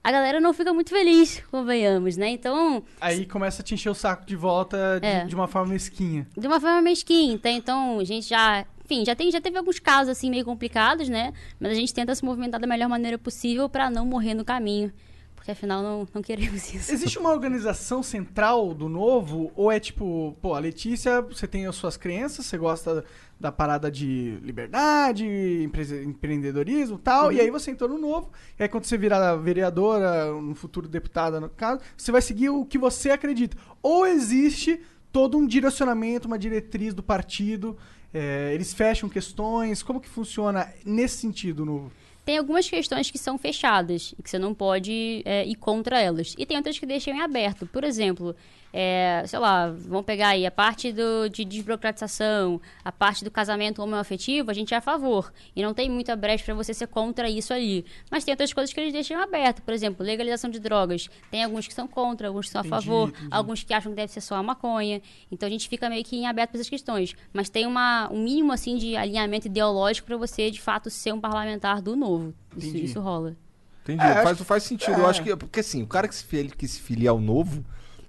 a galera não fica muito feliz, convenhamos, né? Então, Aí começa a te encher o saco de volta de, É. de uma forma mesquinha. de uma forma mesquinha. Então, então, a gente já. Enfim, já, tem, já teve alguns casos assim meio complicados, né? Mas a gente tenta se movimentar da melhor maneira possível para não morrer no caminho. Porque afinal não, não queremos isso. Existe uma organização central do novo? Ou é tipo, pô, a Letícia, você tem as suas crenças, você gosta da parada de liberdade, empre- empreendedorismo e tal, e aí você entrou no novo, e aí quando você virar vereadora, no futuro deputada, no caso, você vai seguir o que você acredita. Ou existe todo um direcionamento, uma diretriz do partido, é, eles fecham questões, como que funciona nesse sentido o novo? Tem algumas questões que são fechadas e que você não pode é, ir contra elas. E tem outras que deixam em aberto. Por exemplo, é, sei lá, vamos pegar aí a parte do, de desburocratização, a parte do casamento homoafetivo, a gente é a favor. E não tem muita brecha para você ser contra isso ali. Mas tem outras coisas que eles deixam aberto. Por exemplo, legalização de drogas. Tem alguns que são contra, alguns que são a Entendi, favor, entendi. alguns que acham que deve ser só a maconha. Então a gente fica meio que em aberto para essas questões. Mas tem uma, um mínimo assim de alinhamento ideológico para você de fato ser um parlamentar do novo. Isso, isso rola. Entendi. É, faz, acho faz sentido. é. Eu acho que. Porque assim, o cara que se, fili- que se filia ao novo,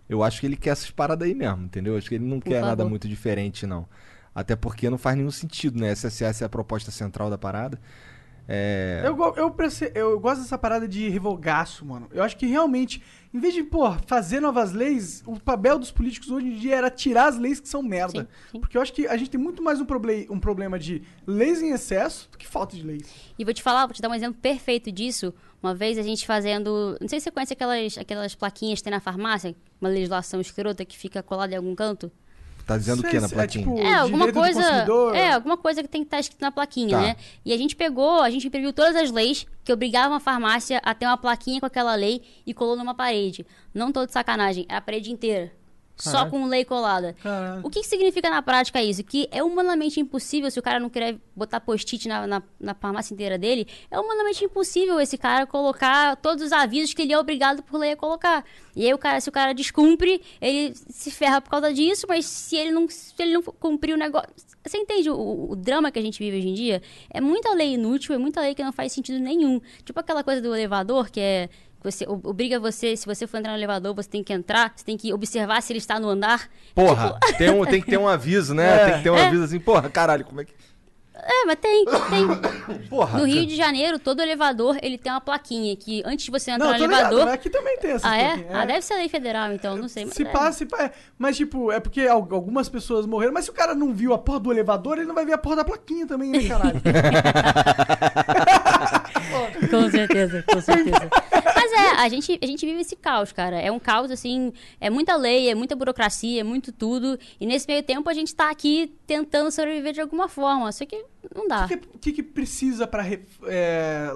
eu acho que ele quer essas paradas aí mesmo, entendeu? Eu acho que ele não Por quer nada favor. muito diferente, não. Até porque não faz nenhum sentido, né? Essa é a proposta central da parada. É. Eu, eu, perce- eu gosto dessa parada de revogaço, mano. Eu acho que realmente, em vez de, pô, fazer novas leis, o papel dos políticos hoje em dia era tirar as leis que são merda. Sim, sim. Porque eu acho que a gente tem muito mais um, proble um problema de leis em excesso do que falta de leis. E vou te falar, vou te dar um exemplo perfeito disso. Uma vez a gente fazendo. Não sei se você conhece aquelas, aquelas plaquinhas que tem na farmácia, uma legislação escrota que fica colada em algum canto. Tá dizendo o que na se- plaquinha? É, tipo, É, alguma coisa. É, alguma coisa que tem que estar escrito na plaquinha, Tá. né? E a gente pegou, a gente imprimiu todas as leis que obrigavam a farmácia a ter uma plaquinha com aquela lei e colou numa parede. Não tô de sacanagem, era a parede inteira. Só Caralho. com lei colada. Caralho. O que, que significa na prática isso? Que é humanamente impossível, se o cara não querer botar post-it na, na, na farmácia inteira dele, é humanamente impossível esse cara colocar todos os avisos que ele é obrigado por lei a colocar. E aí, o cara, se o cara descumpre, ele se ferra por causa disso, mas se ele não, se ele não cumprir o negócio. Você entende o- o drama que a gente vive hoje em dia? É muita lei inútil, é muita lei que não faz sentido nenhum. Tipo aquela coisa do elevador, que é. Você, ob- obriga você, se você for entrar no elevador, você tem que entrar, você tem que observar se ele está no andar. Porra, tem, um, tem que ter um aviso, né? É. Tem que ter um É. aviso assim, porra, caralho, como é que. É, mas tem, tem. Porra. No Rio de Janeiro, todo elevador, ele tem uma plaquinha que antes de você entrar Não, no ligado, elevador... mas aqui também tem essa Ah, é? Ah, deve ser lei federal, então, não sei. Mas Se é. passa, se pá, é. Mas, tipo, é porque al- algumas pessoas morreram. Mas se o cara não viu a porra do elevador, ele não vai ver a porra da plaquinha também, né, caralho? Com certeza, com certeza. É, a gente, a gente vive esse caos, cara. É um caos, assim, é muita lei, é muita burocracia, é muito tudo. E nesse meio tempo a gente tá aqui tentando sobreviver de alguma forma. Só que não dá. O que, que, que precisa pra re- é,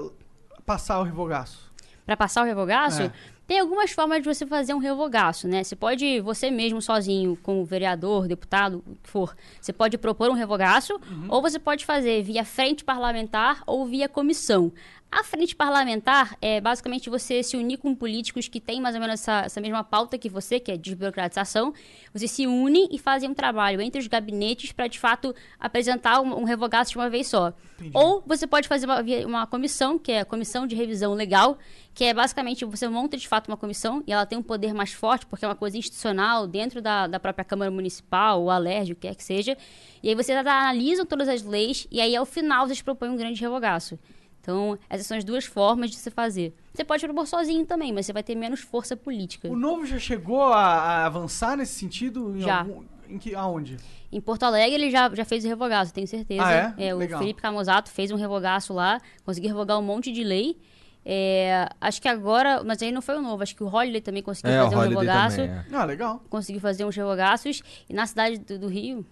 passar o revogaço? Pra passar o revogaço, É. tem algumas formas de você fazer um revogaço, né? Você pode, você mesmo sozinho, com o vereador, deputado, o que for, você pode propor um revogaço, Uhum. ou você pode fazer via frente parlamentar ou via comissão. A frente parlamentar é basicamente você se unir com políticos que têm mais ou menos essa, essa mesma pauta que você, que é desburocratização. Você se unem e fazem um trabalho entre os gabinetes para, de fato, apresentar um, um revogaço de uma vez só. Entendi. Ou você pode fazer uma, uma comissão, que é a Comissão de Revisão Legal, que é basicamente você monta de fato uma comissão e ela tem um poder mais forte, porque é uma coisa institucional dentro da, da própria Câmara Municipal, ou alérgico, o que quer que seja. E aí vocês analisam todas as leis e aí ao final vocês propõem um grande revogaço. Então, essas são as duas formas de se fazer. Você pode propor sozinho também, mas você vai ter menos força política. O novo já chegou a, a avançar nesse sentido? Em Já. Algum, em que, aonde? Em Porto Alegre ele já, já fez o revogaço, tenho certeza. Ah, é? o Legal. Felipe Camusato fez um revogaço lá, conseguiu revogar um monte de lei. É, acho que agora, mas aí não foi o novo, acho que o Holiday também conseguiu É, o fazer um revogaço. também, é. Ah, legal. Conseguiu fazer uns revogaços. E na cidade do, do Rio,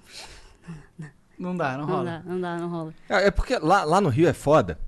Não dá, não não rola. dá, não dá, não rola. É, é porque lá, lá no Rio é foda.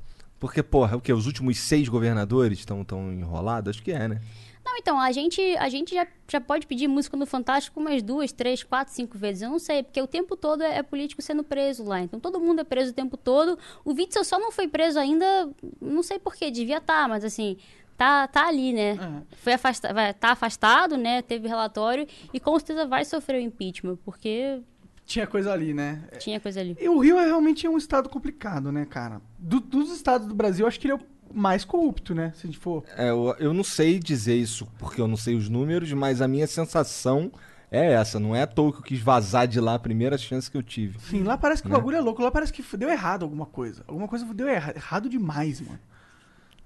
Porque, porra, o quê? Os últimos seis governadores estão tão enrolados? Acho que é, né? Não, então, a gente, a gente já, já pode pedir música no Fantástico umas duas, três, quatro, cinco vezes. Eu não sei, porque o tempo todo é, é político sendo preso lá. Então todo mundo é preso o tempo todo. O Witzel só não foi preso ainda, não sei porquê, devia estar, mas assim, tá, tá ali, né? É. Foi afasta vai, tá afastado, né? Teve relatório e com certeza vai sofrer o impeachment, porque Tinha coisa ali, né? tinha coisa ali. E o Rio é realmente é um estado complicado, né, cara? Do- dos estados do Brasil, acho que ele é o mais corrupto, né? Se a gente for. É, eu, eu não sei dizer isso porque eu não sei os números, mas a minha sensação é essa. Não é à toa que eu quis vazar de lá a primeira chance que eu tive. Sim, lá parece que Né? o bagulho é louco. Lá parece que deu errado alguma coisa. Alguma coisa deu erra- errado demais, mano.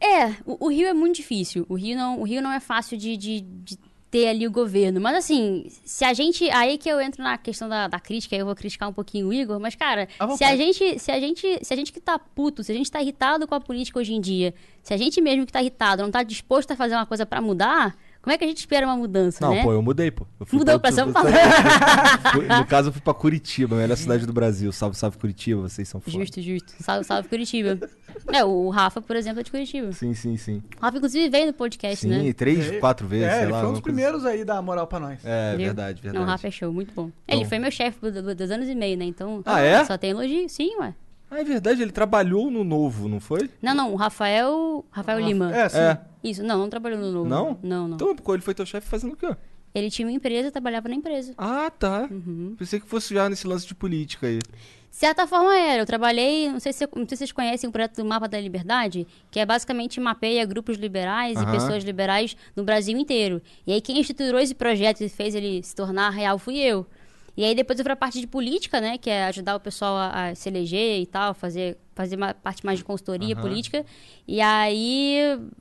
É, o, o Rio é muito difícil. O Rio não, o Rio não é fácil de, de, de ter ali o governo. Mas assim, se a gente. Aí que eu entro na questão da, da crítica, aí eu vou criticar um pouquinho o Igor, mas, cara, se a gente. Se a gente. Se a gente que tá puto, se a gente tá irritado com a política hoje em dia, se a gente mesmo que tá irritado não tá disposto a fazer uma coisa pra mudar, como é que a gente espera uma mudança, Não, né? pô, eu mudei, pô. Eu fui Mudou pra outro- São Paulo. No caso, eu fui pra Curitiba, a melhor cidade do Brasil. Salve, salve Curitiba, vocês são foda. Justo, justo. Salve, salve Curitiba. É, o Rafa, por exemplo, é de Curitiba. Sim, sim, sim. O Rafa, inclusive, veio no podcast, Sim, né? três, É, quatro vezes, é, sei ele lá. foi um dos coisa primeiros aí da moral pra nós. É, Viu? verdade, verdade. Não, o Rafa é show, muito bom. Ele foi meu chefe por do- dois anos e meio, né? Então. Ah, é? Só tem elogio. Sim, ué. Ah, é verdade, ele trabalhou no Novo, não foi? Não, não, o Rafael. Rafael Lima. É, sim. É. Isso, não, não trabalhou no novo. Não? Não, não. Então, ele foi teu chefe fazendo o quê? Ele tinha uma empresa, trabalhava na empresa. Ah, tá. Uhum. Pensei que fosse já nesse lance de política aí. Certa forma era. Eu trabalhei, não sei se, não sei se vocês conhecem o projeto do Mapa da Liberdade, que é basicamente mapeia grupos liberais e Aham. pessoas liberais no Brasil inteiro. E aí quem estruturou esse projeto e fez ele se tornar real fui eu. E aí depois eu fui pra parte de política, né? Que é ajudar o pessoal a, a se eleger e tal, fazer, fazer uma parte mais de consultoria Aham. política. E aí.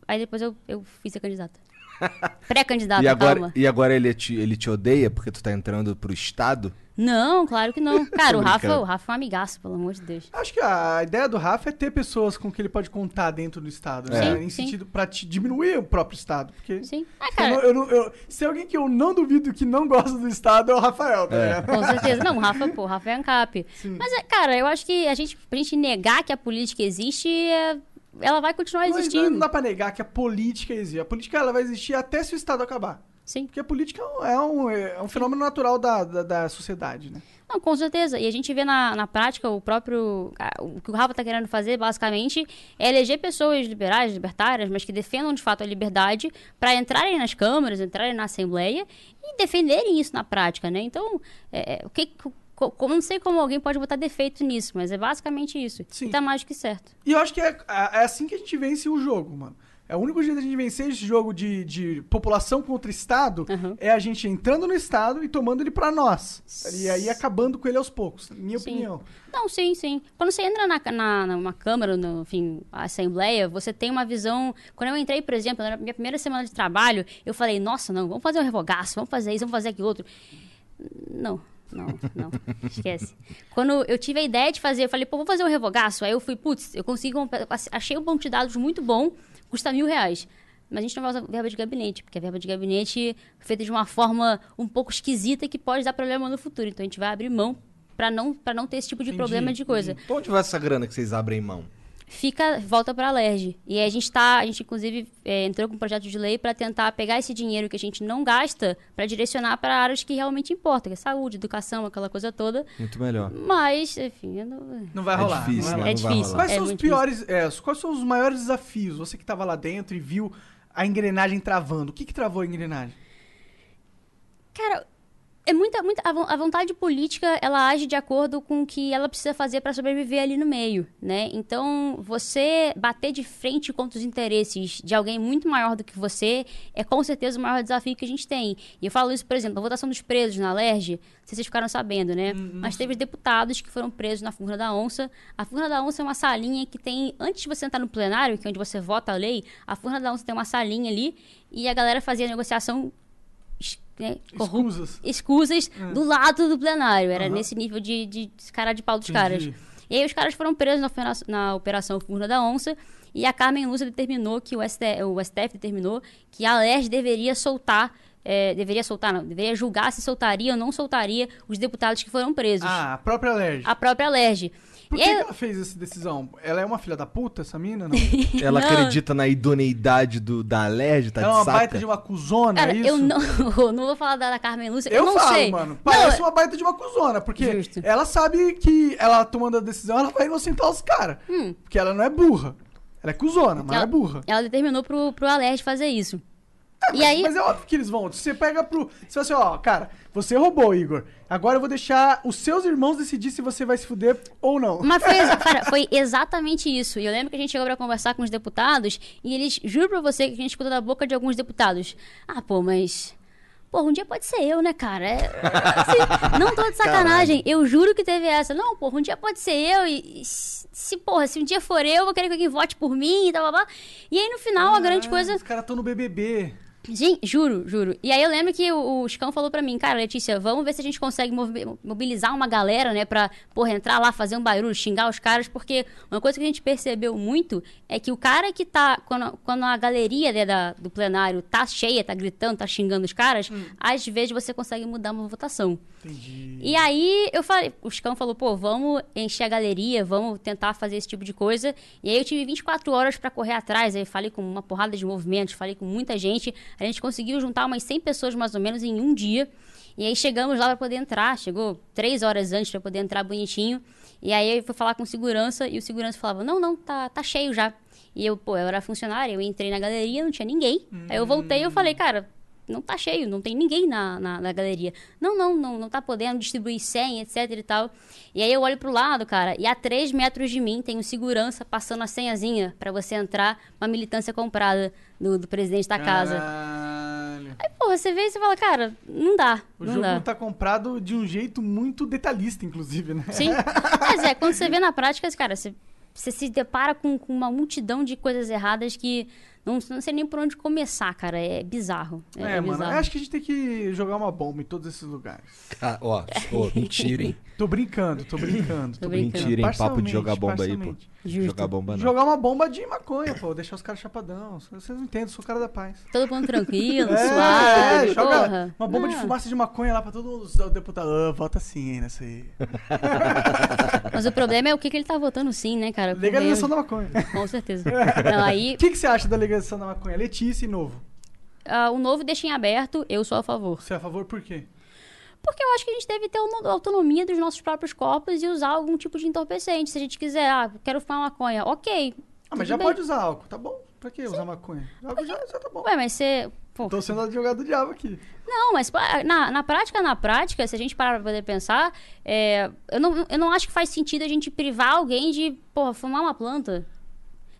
Aí depois eu, eu fiz a candidata. Pré-candidata, e, agora, calma. e agora ele te, ele te odeia porque tu tá entrando pro Estado? Não, claro que não. Cara, o Rafa, o Rafa é um amigaço, pelo amor de Deus. Acho que a ideia do Rafa é ter pessoas com que ele pode contar dentro do Estado, né? Sim, em sim. sentido pra te diminuir o próprio Estado. Porque Sim. Ah, eu cara, não- eu não- eu- se é alguém que eu não duvido que não gosta do Estado é o Rafael, tá É. ligado? Com certeza. Não, o Rafa, pô, o Rafa é ANCAP. Mas, é, cara, eu acho que a gente, pra gente negar que a política existe, é- ela vai continuar Mas existindo. não dá pra negar que a política existe. A política ela vai existir até se o Estado acabar. Sim. Porque a política é um, é um fenômeno natural da, da, da sociedade, né? Não, com certeza. E a gente vê na, na prática o próprio. O que o Rafa está querendo fazer, basicamente, é eleger pessoas liberais, libertárias, mas que defendam de fato a liberdade para entrarem nas câmaras, entrarem na Assembleia e defenderem isso na prática, né? Então, é, é, o que. co- co- não sei como alguém pode botar defeito nisso, mas é basicamente isso. Sim. E tá mais do que certo. E eu acho que é, é assim que a gente vence o jogo, mano. É o único jeito de a gente vencer esse jogo de, de população contra Estado Uhum. é a gente entrando no Estado e tomando ele pra nós. E aí acabando com ele aos poucos, minha Sim. opinião. Não, sim, sim. Quando você entra na, na, numa Câmara, no, enfim, Assembleia, você tem uma visão. Quando eu entrei, por exemplo, na minha primeira semana de trabalho, eu falei, nossa, não, vamos fazer um revogaço, vamos fazer isso, vamos fazer aquilo outro. Não. Não, não, esquece. Quando eu tive a ideia de fazer, eu falei, pô, vou fazer um revogaço. Aí eu fui, putz, eu consigo, comprar- achei um banco de dados muito bom, custa mil reais. Mas a gente não vai usar verba de gabinete, porque a verba de gabinete é feita de uma forma um pouco esquisita que pode dar problema no futuro. Então a gente vai abrir mão para não, pra não ter esse tipo de Entendi, problema de coisa. Pra onde vai essa grana que vocês abrem mão? Fica, volta para a LERJ. E aí a gente tá, a gente inclusive é, entrou com um projeto de lei para tentar pegar esse dinheiro que a gente não gasta para direcionar para áreas que realmente importam, que é saúde, educação, aquela coisa toda. Muito melhor. Mas, enfim, não... Não vai É rolar. difícil, não vai né? rolar. é difícil. Quais é são os piores, é, quais são os maiores desafios? Você que tava lá dentro e viu a engrenagem travando. O que que travou a engrenagem? Cara, é muita, muita a vo- a vontade política, ela age de acordo com o que ela precisa fazer para sobreviver ali no meio, né? Então, você bater de frente contra os interesses de alguém muito maior do que você é com certeza o maior desafio que a gente tem. E eu falo isso, por exemplo, na votação dos presos na LERJ, não sei se vocês ficaram sabendo, né? Mas teve deputados que foram presos na Furna da Onça. A Furna da Onça é uma salinha que tem, antes de você entrar no plenário, que é onde você vota a lei, a Furna da Onça tem uma salinha ali e a galera fazia negociação né, Escusas. escusas do lado do plenário. Era Aham. nesse nível de, de cara de pau dos Entendi. caras. E aí os caras foram presos na, na Operação Furna da Onça e a Carmen Lúcia determinou que o STF, o STF determinou que a LERJ deveria soltar, é, deveria soltar, não, deveria julgar se soltaria ou não soltaria os deputados que foram presos. Ah, a própria LERJ. A própria LERJ. Por que, aí- que ela fez essa decisão? Ela é uma filha da puta, essa mina? Não? Ela Não. acredita na idoneidade do, da Alerj, tá ela é de uma saca? baita de uma cuzona, Cara, é isso? eu não, não vou falar da, da Carmen Lúcia, eu, Eu, não falo, sei. mano. Não, Parece uma baita de uma cuzona, porque Justo. ela sabe que ela tomando a decisão, ela vai inocentar os caras. Hum. Porque ela não é burra. Ela é cuzona, mas ela, ela é burra. ela determinou pro, pro Alerj fazer isso. E aí, Mas é óbvio que eles vão. Se você pega pro. Se você, ó, cara, você roubou, Igor. Agora eu vou deixar os seus irmãos decidir se você vai se fuder ou não. Mas foi, cara, foi exatamente isso. E eu lembro que a gente chegou pra conversar com os deputados e eles, juro pra você que a gente escutou da boca de alguns deputados. Ah, pô, mas. Pô, um dia pode ser eu, né, cara? É, assim, não tô de sacanagem. Eu juro que teve essa. Não, porra, um dia pode ser eu e. e se, porra, se um dia for eu, eu vou querer que alguém vote por mim e tal, blá, blá. E aí, no final, a grande Ah, coisa. Os caras estão no BBB. Gente, juro, juro. E aí eu lembro que o, o Chicão falou pra mim, cara, Letícia, vamos ver se a gente consegue mobilizar uma galera, né, pra, porra, entrar lá, fazer um barulho, xingar os caras, porque uma coisa que a gente percebeu muito é que o cara que tá, quando, quando a galeria né, da, do plenário tá cheia, tá gritando, tá xingando os caras, às vezes você consegue mudar uma votação. Entendi. E aí eu falei, o Chicão falou, pô, vamos encher a galeria, vamos tentar fazer esse tipo de coisa. E aí eu tive 24 horas pra correr atrás, aí falei com uma porrada de movimentos, falei com muita gente. A gente conseguiu juntar umas 100 pessoas mais ou menos em um dia. E aí chegamos lá pra poder entrar, chegou três horas antes pra poder entrar bonitinho. E aí eu fui falar com segurança e o segurança falava, não, não, tá, tá cheio já. E eu, pô, eu era funcionária, eu entrei na galeria, não tinha ninguém. Aí eu voltei e eu falei, cara, não tá cheio, não tem ninguém na, na, na galeria. Não, não, não, não tá podendo distribuir senha, etc e tal. E aí eu olho pro lado, cara, e a 3 metros de mim tem um segurança passando a senhazinha pra você entrar, uma militância comprada do, do presidente da casa. Caralho. Aí, pô, você vê e você fala, cara, não dá, O não jogo dá. tá comprado de um jeito muito detalhista, inclusive, né? Sim. Mas é, quando você vê na prática, cara, você, você se depara com, com uma multidão de coisas erradas que não, não sei nem por onde começar, cara. É bizarro. É, É, é mano, bizarro. acho que a gente tem que jogar uma bomba em todos esses lugares. Ah, ó, ô, mentira, hein? Tô brincando, tô brincando. Tô brincando. Mentira, hein? Papo de jogar bomba aí, pô. Justo. Jogar bomba não. Jogar uma bomba de maconha, pô. Deixar os caras chapadão. Vocês não entendem, sou o cara da paz. Todo mundo tranquilo, É, suave, é, joga porra. uma bomba de Não. fumaça de maconha lá pra todos os deputados. Ah, vota sim, hein, nessa aí. Mas o problema é o que, que ele tá votando sim, né, cara? Legalização da Convenhamos. maconha. Com certeza. Aí, O que, que você acha da legalização da maconha? Letícia e novo. ah, o novo deixa em aberto, eu sou a favor. Você é a favor por quê? Porque eu acho que a gente deve ter uma autonomia dos nossos próprios corpos e usar algum tipo de entorpecente. Se a gente quiser, ah, quero fumar maconha, ok. Ah, mas já bem. pode usar álcool, tá bom? Pra que usar maconha? Álcool já, já tá bom. Ué, mas você. Pô, Tô sendo advogado do diabo aqui. Não, mas na, na prática, na prática, se a gente parar pra poder pensar, é, eu, não, eu não acho que faz sentido a gente privar alguém de, porra, fumar uma planta.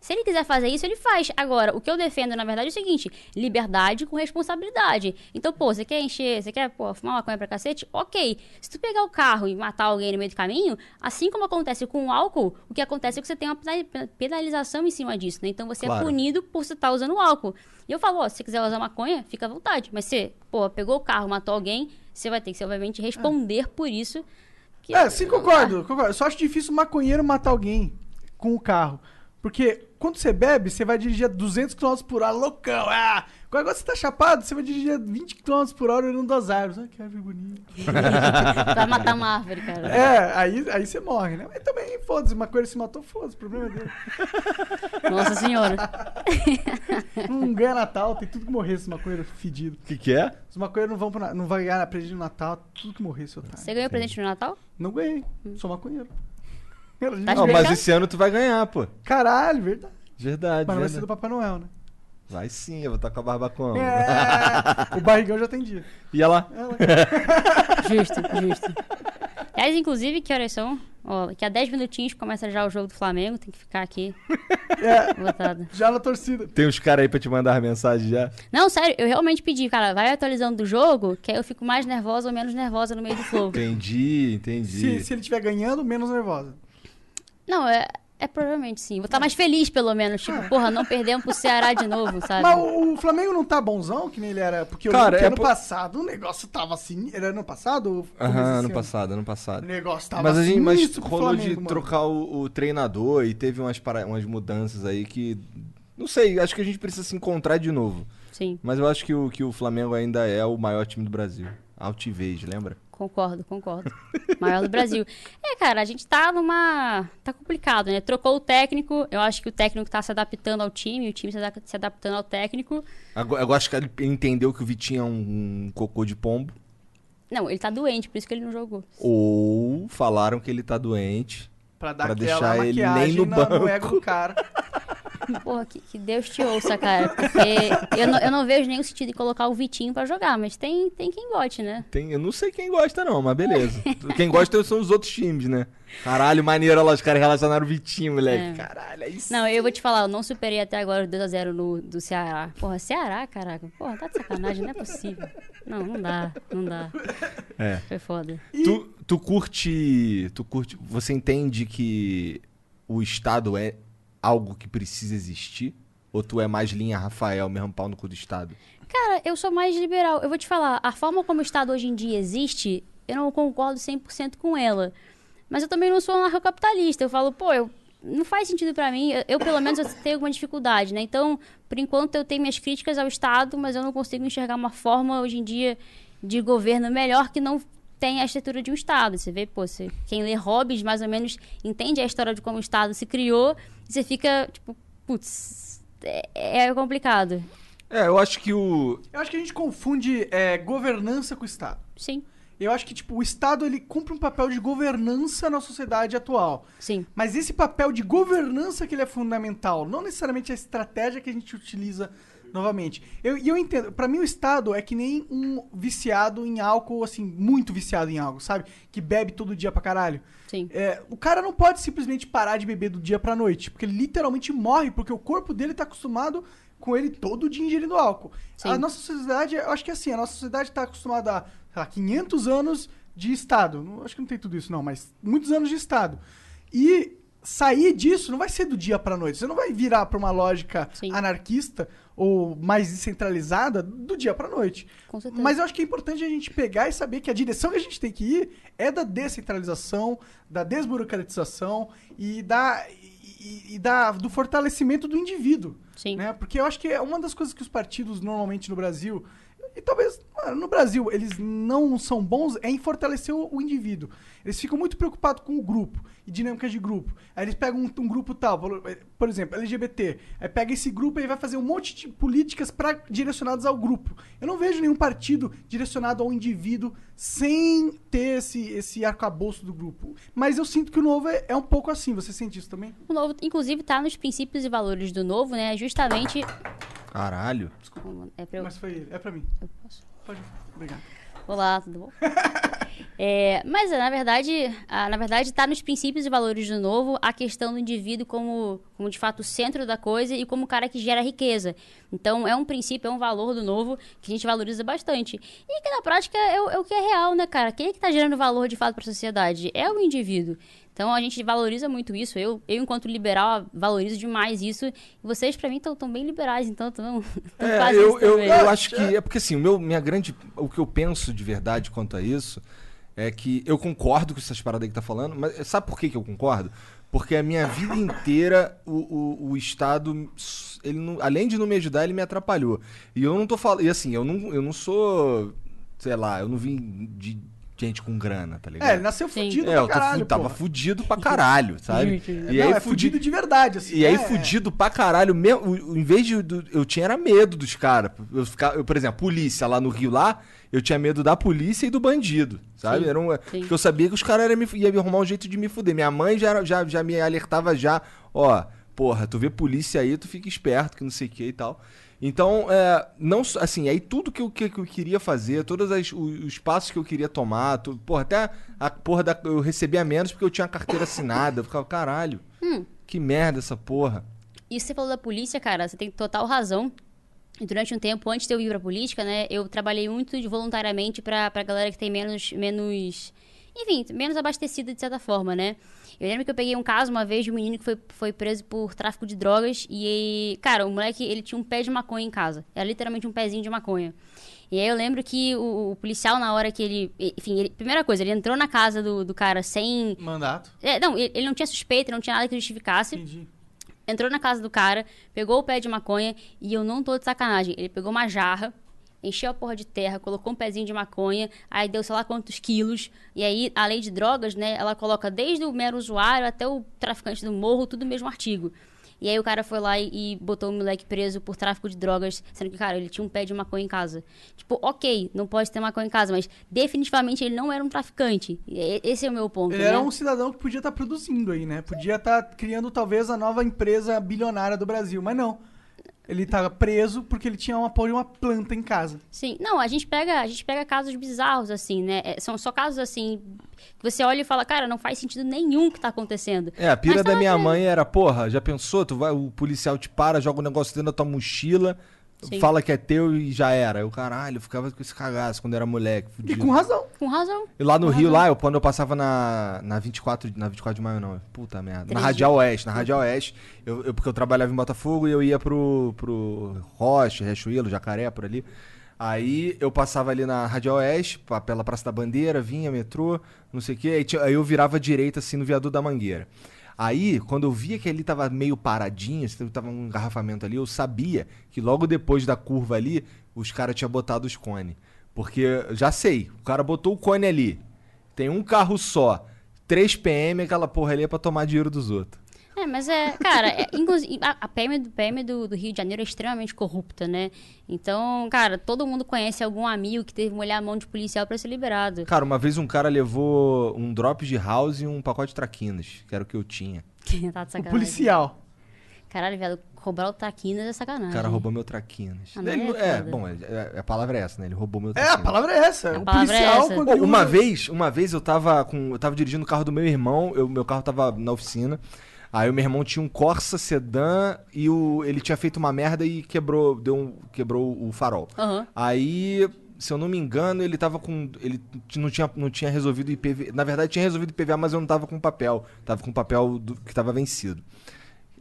Se ele quiser fazer isso, ele faz. Agora, o que eu defendo, na verdade, é o seguinte: liberdade com responsabilidade. Então, pô, você quer encher, você quer, pô, fumar maconha pra cacete? Ok. Se tu pegar o carro e matar alguém no meio do caminho, assim como acontece com o álcool, o que acontece é que você tem uma pena- penalização em cima disso, né? Então você Claro. é punido por você estar usando o álcool. E eu falo, ó, se você quiser usar maconha, fica à vontade. Mas você, pô, pegou o carro, matou alguém, você vai ter que, obviamente, responder por isso. Que É, sim, concordo, concordo. Eu só acho difícil o maconheiro matar alguém com o carro. Porque quando você bebe, você vai dirigir a 200 km por hora, loucão. Ah! Agora você tá chapado, você vai dirigir a 20 km por hora olhando das árvores. Ah, que árvore bonita. vai matar uma árvore, cara. É, aí, aí você morre, né? Mas também, foda-se, o maconheiro se matou, foda-se, o problema é dele. Nossa senhora. Não ganha Natal, tem tudo que morrer esse maconheiro fedido. O que, que é? Os maconheiros não vão pro, na- não vai ganhar presente no Natal, tudo que morrer, seu otário. Você ganhou presente no Natal? Não ganhei, sou maconheiro. Tá Não, mas esse ano tu vai ganhar, pô. Caralho, verdade. Verdade, Mas não vai ser verdade. do Papai Noel, né? Vai sim, eu vou estar com a barba como? É, o barrigão já tem dia. E ela? Ela- Justo, justo. Aliás, inclusive, que horas são? Ó, daqui a 10 minutinhos começa já o jogo do Flamengo, tem que ficar aqui É, botado. já na torcida. Tem uns caras aí pra te mandar mensagem já? Não, sério, eu realmente pedi, cara, vai atualizando do jogo, que aí eu fico mais nervosa ou menos nervosa no meio do flow. Entendi, entendi. Se, se ele estiver ganhando, menos nervosa. Não, é, é provavelmente sim. Vou estar mais feliz, pelo menos. Tipo, porra, não perdemos pro Ceará de novo, sabe? Mas o, o Flamengo não tá bonzão que nem ele era. Porque Cara, é ano po- passado o negócio tava assim. Era ano passado? Aham, ano ano? passado, ano O passado. negócio tava Mas a gente mas rolou Flamengo, de mano. trocar o, o treinador e teve umas, para- umas mudanças aí que. Não sei, acho que a gente precisa se encontrar de novo. Sim, Mas eu acho que o, que o Flamengo ainda é o maior time do Brasil. Altivez, lembra? Concordo, concordo. Maior do Brasil. É, cara, a gente tá numa. Tá complicado, né? Trocou o técnico. Eu acho que o técnico tá se adaptando ao time, o time se ada- se adaptando ao técnico. Agora, eu acho que ele entendeu que o Vitinho é um, um cocô de pombo. Não, ele tá doente, por isso que ele não jogou. Ou falaram que ele tá doente. Pra dar pra aquela deixar ele nem no na- banco. ego do cara. Porra, que, que Deus te ouça, cara. Porque eu não, eu não vejo nenhum sentido em colocar o Vitinho pra jogar, mas tem, tem quem goste, né? Tem, eu não sei quem gosta, não, mas beleza. quem gosta são os outros times, né? Caralho, maneiro, olha lá, os caras relacionaram o Vitinho, moleque. É. Caralho, é isso. Não, eu vou te falar, eu não superei até agora o 2x0 no, do Ceará. Porra, Ceará, caraca. Porra, tá de sacanagem, não é possível. Não, não dá, não dá. É. Foi foda. Tu, tu curte. Tu curte. Você entende que o Estado é algo que precisa existir? Ou tu é mais linha Rafael, mesmo pau no cu do Estado? Cara, eu sou mais liberal. Eu vou te falar, a forma como o Estado hoje em dia existe, eu não concordo 100% com ela. Mas eu também não sou anarcocapitalista. Eu falo, pô, eu, não faz sentido pra mim. Eu, eu, pelo menos, eu tenho alguma dificuldade, né? Então, por enquanto, eu tenho minhas críticas ao Estado, mas eu não consigo enxergar uma forma, hoje em dia, de governo melhor que não tem a estrutura de um Estado. Você vê, pô, você, quem lê Hobbes, mais ou menos, entende a história de como o Estado se criou, e você fica, tipo, putz, é, é complicado. É, eu acho que o. Eu acho que a gente confunde é, governança com Estado. Sim, Eu acho que, tipo, o Estado, ele cumpre um papel de governança na sociedade atual. sim. Mas esse papel de governança que ele é fundamental, não necessariamente a estratégia que a gente utiliza novamente. Eu- E eu, entendo, pra mim o Estado é que nem um viciado em álcool, assim, muito viciado em álcool, sabe? Que bebe todo dia pra caralho. Sim. É, o cara não pode simplesmente parar de beber do dia pra noite, porque ele literalmente morre, porque o corpo dele tá acostumado com ele todo dia ingerindo álcool. Sim. A nossa sociedade, eu acho que é assim, a nossa sociedade tá acostumada a, sei lá, 500 anos de Estado. Não- acho que não tem tudo isso não, mas muitos anos de Estado. E sair disso não vai ser do dia pra noite. Você não vai virar pra uma lógica Sim. anarquista ou mais descentralizada do dia pra noite. Com certeza. Mas eu acho que é importante a gente pegar e saber que a direção que a gente tem que ir é da descentralização, da desburocratização e da, e, e da do fortalecimento do indivíduo. Sim. Né? Porque eu acho que é uma das coisas que os partidos normalmente no Brasil, E talvez, mano, no Brasil, eles não são bons é em fortalecer o, o indivíduo. Eles ficam muito preocupados com o grupo e dinâmicas de grupo. Aí eles pegam um, um grupo tal, por, por exemplo, LGBT. Aí pega esse grupo e vai fazer um monte de políticas pra, direcionadas ao grupo. Eu não vejo nenhum partido direcionado ao indivíduo sem ter esse, esse arcabouço do grupo. Mas eu sinto que o novo é, é um pouco assim. Você sente isso também? O novo, inclusive, tá nos princípios e valores do novo, né? Justamente. Caralho. É pra eu. Mas foi ele. É pra mim. eu posso. Pode. Obrigado. Olá, tudo bom? É, mas na verdade, ah, na verdade está nos princípios e valores do novo a questão do indivíduo como, como de fato o centro da coisa e como o cara que gera riqueza. Então é um princípio, é um valor do novo que a gente valoriza bastante. E que na prática é, o- é o que é real, né, cara? Quem é que está gerando valor de fato para a sociedade? É o indivíduo. Então a gente valoriza muito isso. Eu, eu enquanto liberal, valorizo demais isso. E vocês, para mim, estão tão bem liberais, então estão É, quase eu, eu, eu acho que é porque assim, o meu, minha grande, o que eu penso de verdade quanto a isso é que eu concordo com essas paradas aí que tá falando, mas sabe por que, que eu concordo? Porque a minha vida inteira o, o, o Estado, ele não- além de não me ajudar, ele me atrapalhou. E eu não tô falando, e assim, eu não, eu não sou, sei lá, eu não vim de gente com grana, tá ligado? É, ele nasceu Sim. fudido É, pra eu caralho, tava porra. fudido pra caralho, sabe? não, é fudido de verdade, assim. E aí, é, fudido pra caralho, mesmo, em vez de. do- eu tinha era medo dos caras. Eu, ficava- eu, por exemplo, polícia lá no Rio, lá, eu tinha medo da polícia e do bandido, sabe? Sim, Era um, sim. porque eu sabia que os caras iam arrumar um jeito de me fuder. Minha mãe já, já, já me alertava já, ó, porra, tu vê polícia aí, tu fica esperto, que não sei o que e tal. Então, é, não assim, aí tudo que eu, que, que eu queria fazer, todos as- os, os passos que eu queria tomar, tu, porra, até a porra da, eu recebia menos porque eu tinha a carteira assinada. Eu ficava, caralho, Hum. que merda essa porra. Isso você falou da polícia, cara, você tem total razão. E durante um tempo, antes de eu ir pra política, né, eu trabalhei muito voluntariamente pra, pra galera que tem menos, menos, enfim, menos abastecida de certa forma, né. Eu lembro que eu peguei um caso uma vez de um menino que foi, foi preso por tráfico de drogas e, cara, o moleque, ele tinha um pé de maconha em casa. Era literalmente um pezinho de maconha. E aí eu lembro que o, o policial, na hora que ele, enfim, ele- primeira coisa, ele entrou na casa do, do cara sem... Mandato. é, não, ele, ele não tinha suspeita, não tinha nada que justificasse Entendi. entrou na casa do cara, pegou o pé de maconha e eu não tô de sacanagem. Ele pegou uma jarra, encheu a porra de terra, colocou um pezinho de maconha, aí deu sei lá quantos quilos. E aí, a lei de drogas, né, ela coloca desde o mero usuário até o traficante do morro, tudo no mesmo artigo. E aí o cara foi lá e, e botou o moleque preso por tráfico de drogas, sendo que, cara, ele tinha um pé de maconha em casa. Tipo, ok, não pode ter maconha em casa, mas definitivamente ele não era um traficante. E- esse é o meu ponto, Ele né? era um cidadão que podia estar produzindo aí, né? Podia estar criando talvez a nova empresa bilionária do Brasil, mas não. Ele tava preso porque ele tinha uma porra de uma planta em casa. Sim, não, a gente pega, a gente pega casos bizarros assim, né? É, são só casos assim que você olha e fala, cara, não faz sentido nenhum o que tá acontecendo. É, a pira Mas da tava minha mãe era, porra, já pensou? Tu vai, o policial te para, joga o negócio dentro da tua mochila, Sim. fala que é teu e já era. Eu, caralho, eu ficava com esse cagaço quando era moleque, E fudido. com razão. Com razão. E lá no Com Rio, razão. lá, eu, quando eu passava na, na 24, na 24 de maio, não. Puta merda. Na Três Radial Oeste, na Radial Oeste. Eu, eu- porque eu trabalhava em Botafogo e eu ia pro, pro Rocha, Riachuelo, Jacaré, por ali. Aí eu passava ali na Radial Oeste, pela Praça da Bandeira, vinha, metrô, não sei o quê. Aí, aí eu virava direita, assim, no viaduto da Mangueira. Aí, quando eu via que ali tava meio paradinho, tava um engarrafamento ali, eu sabia que logo depois da curva ali, os caras tinham botado os cones. Porque, já sei, o cara botou o cone ali, tem um carro só, 3 PM, aquela porra ali é pra tomar dinheiro dos outros. É, mas é, cara, é, inclusive, a, a PM, do, PM do, do Rio de Janeiro é extremamente corrupta, né? Então, cara, todo mundo conhece algum amigo que teve que molhar a mão de policial pra ser liberado. Cara, uma vez um cara levou um drop de house e um pacote de traquinas, que era o que eu tinha. tá de O sacanagem. policial. Caralho, viado, roubar o taquinas é sacanagem. O cara roubou meu traquinas. Ah, Ele- é é, bom, é- é- a palavra é essa, né? Ele roubou meu É, traquinas. a palavra é essa. A o é policial, essa. quando Pô, viu- uma vez, uma vez eu tava com, eu tava dirigindo o carro do meu irmão, eu, meu carro tava na oficina. Aí o meu irmão tinha um Corsa sedã e o, ele tinha feito uma merda e quebrou, deu um, quebrou o farol. Aham. Aí, se eu não me engano, ele tava com ele não tinha, não tinha resolvido IPVA, na verdade tinha resolvido IPVA, mas eu não tava com papel, tava com papel do- que tava vencido.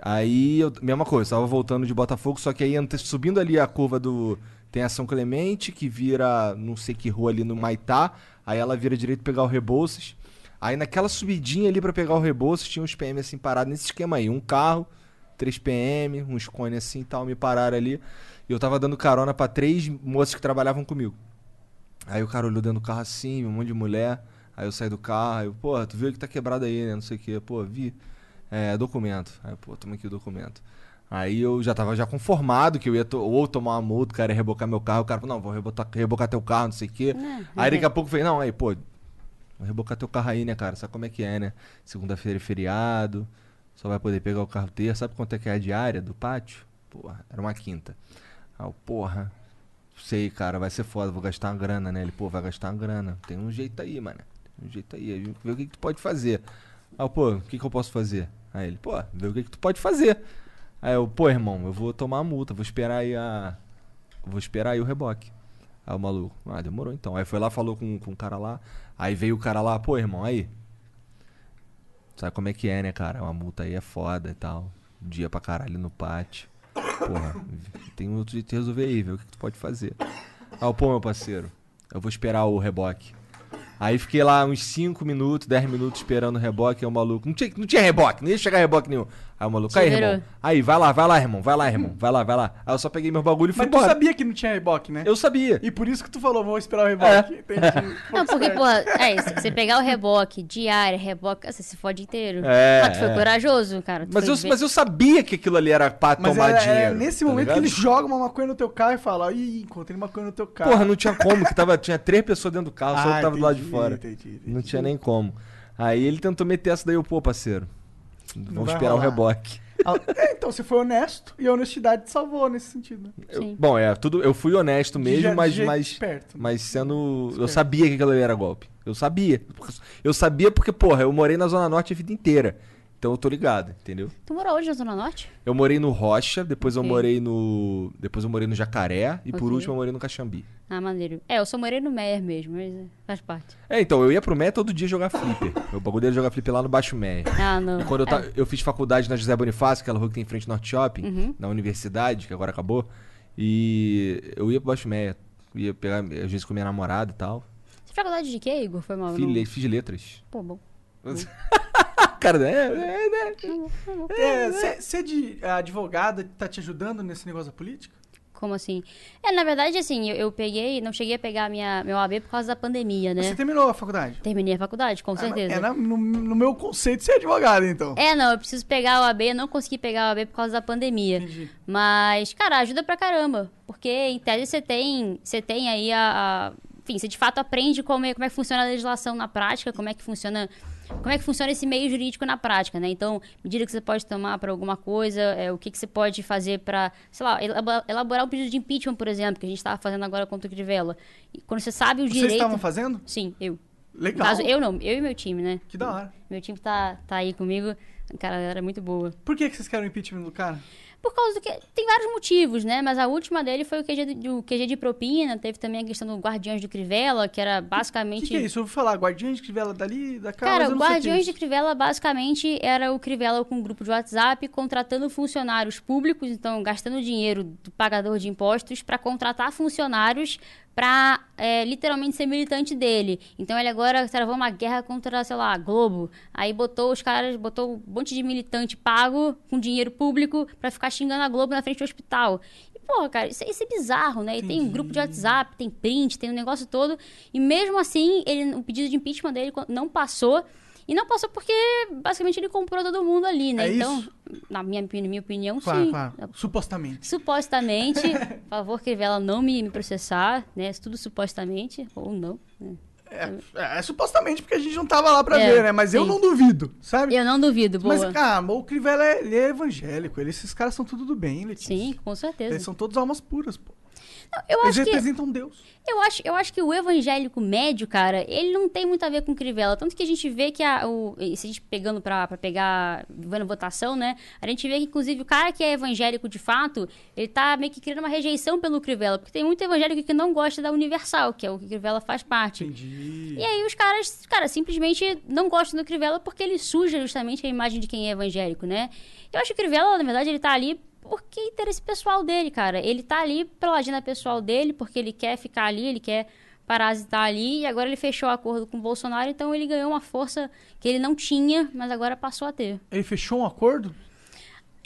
Aí, eu, mesma coisa, tava voltando de Botafogo, só que aí subindo ali a curva do. Tem a São Clemente, que vira não sei que rua ali no Maitá. Aí ela vira direito pegar o Rebouças. Aí naquela subidinha ali pra pegar o Rebouças, tinha uns PM assim parados nesse esquema aí. Um carro, 3 PM, uns cones assim e tal, me pararam ali. E eu tava dando carona pra três moças que trabalhavam comigo. Aí o cara olhou dentro do carro assim, um monte de mulher. Aí eu saí do carro, aí eu, porra, tu viu que tá quebrado aí, né? Não sei o que. Pô, vi. É, documento. Aí, pô, toma aqui o documento. Aí eu já tava já conformado que eu ia to ou tomar uma multa, o cara ia rebocar meu carro. O cara falou, não, vou rebocar, rebocar teu carro, não sei o quê. Não, aí daqui a pouco veio, não, aí, pô, rebocar teu carro aí, né, cara? Sabe como é que é, né? Segunda-feira é feriado, só vai poder pegar o carro terça. Sabe quanto é que é a diária do pátio? Porra, era uma quinta. Eu, porra, sei, cara, vai ser foda, vou gastar uma grana, né? Ele, pô, vai gastar uma grana. Tem um jeito aí, mano. Tem um jeito aí. Vê o que, que tu pode fazer. Eu, pô, o que, que eu posso fazer? Aí ele, pô, vê o que, que tu pode fazer. Aí eu, pô, irmão, eu vou tomar a multa, vou esperar aí a. Vou esperar aí o reboque. Aí o maluco, ah, demorou então. Aí foi lá, falou com, com o cara lá. Aí veio o cara lá, pô, irmão, aí. Sabe como é que é, né, cara? Uma multa aí é foda e tal. Dia pra caralho no pátio. Porra, tem um outro jeito de resolver aí, ver o que, tu pode fazer. Eu, pô, meu parceiro, eu vou esperar o reboque. Aí fiquei lá uns 5 minutos, 10 minutos esperando o reboque, aí o maluco. Não tinha, não tinha reboque, não ia chegar reboque nenhum. Aí o maluco, aí, irmão. Aí, vai lá, vai lá, irmão, vai lá, irmão, vai lá, vai lá. Aí eu só peguei meu bagulho e fui Mas tu embora. sabia que não tinha reboque, né? Eu sabia. E por isso que tu falou, vou esperar o reboque. Entendi. Não, porque, porra, é isso. Você pegar o reboque, diária, reboque, você se fode inteiro. É, Mas tu foi é. corajoso, cara. Tu Mas foi eu, ver- mas eu sabia que aquilo ali era pra Mas tomar era, dinheiro. era nesse tá momento que ligado? ele joga uma maconha no teu carro e fala, ih, encontrei maconha no teu carro. Porra, não tinha como, que tava, tinha três pessoas dentro do carro, só Ah, eu tava do lado de entendi, fora. entendi, entendi. Não tinha nem como. Aí ele tentou meter essa daí, eu, pô, parceiro. Vamos esperar o rolar. reboque. Ah, é, então você foi honesto e a honestidade te salvou nesse sentido. Né? Eu- Sim. bom, é, tudo, eu fui honesto De mesmo, je- mas, de mas, esperto. mas sendo. Eu Esperto. sabia que aquilo ali era golpe. Eu sabia. Eu sabia porque, porra, eu morei na Zona Norte a vida inteira. Então eu tô ligado, entendeu? Tu morou hoje na Zona Norte? Eu morei no Rocha, depois eu Ok. morei no. Depois eu morei no Jacaré e por Ok. último eu morei no Caxambi. Ah, maneiro. É, eu só morei no Meyer mesmo, mas é, faz parte. É, então, eu ia pro Mé todo dia jogar flipper. O bagulho era jogar flipper lá no Baixo Mé. Ah, não. E quando eu, É. ta- eu fiz faculdade na José Bonifácio, aquela rua que tem em frente ao Norte Shopping, Uhum. na universidade, que agora acabou. E eu ia pro Baixo Meia, ia pegar, às vezes com minha namorada e tal. Você fez faculdade de quê, Igor? Foi mal. Fiz, le- fiz letras. Pô, bom. Cara, é, é, né? É, Ser de advogada tá te ajudando nesse negócio da política? Como assim? É, na verdade, assim, eu, eu peguei, não cheguei a pegar minha, meu AB por causa da pandemia, né? Você terminou a faculdade? Terminei a faculdade, com Ah, certeza. É na- no, no meu conceito ser advogado, então. É, não, eu preciso pegar o AB, eu não consegui pegar o AB por causa da pandemia. Entendi. Mas, cara, ajuda pra caramba. Porque, em tese, você tem, você tem aí a, a- Enfim, você de fato aprende como é, como é que funciona a legislação na prática, como é que funciona. Como é que funciona esse meio jurídico na prática, né? Então, medida que você pode tomar para alguma coisa, é, o que, que você pode fazer para, sei lá, elabo- elaborar um pedido de impeachment, por exemplo, que a gente estava fazendo agora contra o Crivella. E quando você sabe o Vocês direito... estavam fazendo? Sim, eu. Legal. caso, eu não, eu e meu time, né? Que da hora. Meu time tá, tá aí comigo. Cara, era muito boa. Por que, que vocês querem o impeachment do cara? Por causa do que. Tem vários motivos, né? Mas a última dele foi o QG, de- o QG de propina. Teve também a questão do Guardiões de Crivella, que era O basicamente. que, que é isso? Eu ouvi falar, guardiões de crivela dali, da casa. Cara, o o que é Guardiões de. Crivella basicamente era o Crivella com um grupo de WhatsApp contratando funcionários públicos, então gastando dinheiro do pagador de impostos para contratar funcionários para literalmente ser militante dele. Então ele agora travou uma guerra contra, sei lá, a Globo. Aí botou os caras, botou um monte de militante pago com dinheiro público para ficar xingando a Globo na frente do hospital. E, porra, cara, isso, é- isso é bizarro, né? E tem um grupo de WhatsApp, tem print, tem o negócio todo. E mesmo assim, ele, o pedido de impeachment dele não passou. E não passou porque, basicamente, ele comprou todo mundo ali, né? É então, isso? na minha, opini- minha opinião, Claro, sim. claro. Supostamente. Supostamente, por favor, Crivella não me, me processar, né? Tudo supostamente, ou não. né? É, é supostamente porque a gente não tava lá pra É, ver, né? Mas eu sim. não duvido, sabe? Eu não duvido, boa. Mas, cara, o Crivella é, ele é evangélico. Ele, esses caras são tudo do bem, Letícia. Sim, com certeza. Eles são todos almas puras, pô. Eu Eles acho que representam Deus. Eu acho, eu acho que o evangélico médio, cara, ele não tem muito a ver com Crivella. Tanto que a gente vê que a, o, se a gente pegando pra, pra pegar, vendo votação, né? A gente vê que, inclusive, o cara que é evangélico de fato, ele tá meio que criando uma rejeição pelo Crivella. Porque tem muito evangélico que não gosta da Universal, que é o que Crivella faz parte. Entendi. E aí os caras, cara, simplesmente não gostam do Crivella porque ele suja justamente a imagem de quem é evangélico, né? Eu acho que o Crivella, na verdade, ele tá ali porque é interesse pessoal dele, cara. Ele tá ali pela agenda pessoal dele, porque ele quer ficar ali, ele quer parasitar ali, e agora ele fechou o acordo com o Bolsonaro, então ele ganhou uma força que ele não tinha, mas agora passou a ter. Ele fechou um acordo?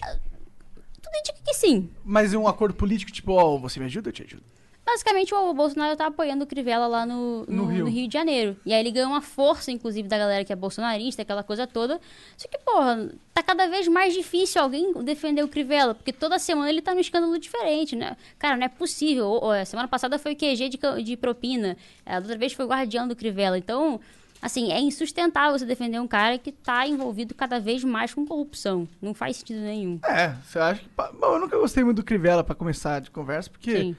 Tudo indica que sim. Mas um acordo político, tipo, ó, você me ajuda, eu te ajudo. Basicamente, o Bolsonaro tá apoiando o Crivella lá no, No no, Rio. no Rio de Janeiro. E aí ele ganhou uma força, inclusive, da galera que é bolsonarista, aquela coisa toda. Só que, porra, tá cada vez mais difícil alguém defender o Crivella, porque toda semana ele tá num escândalo diferente, né? Cara, não é possível. Ô, ô, Semana passada foi QG de, de propina, a outra vez foi o guardião do Crivella. Então, assim, é insustentável você defender um cara que tá envolvido cada vez mais com corrupção. Não faz sentido nenhum. É, você acha que. Bom, eu nunca gostei muito do Crivella pra começar de conversa, porque Sim.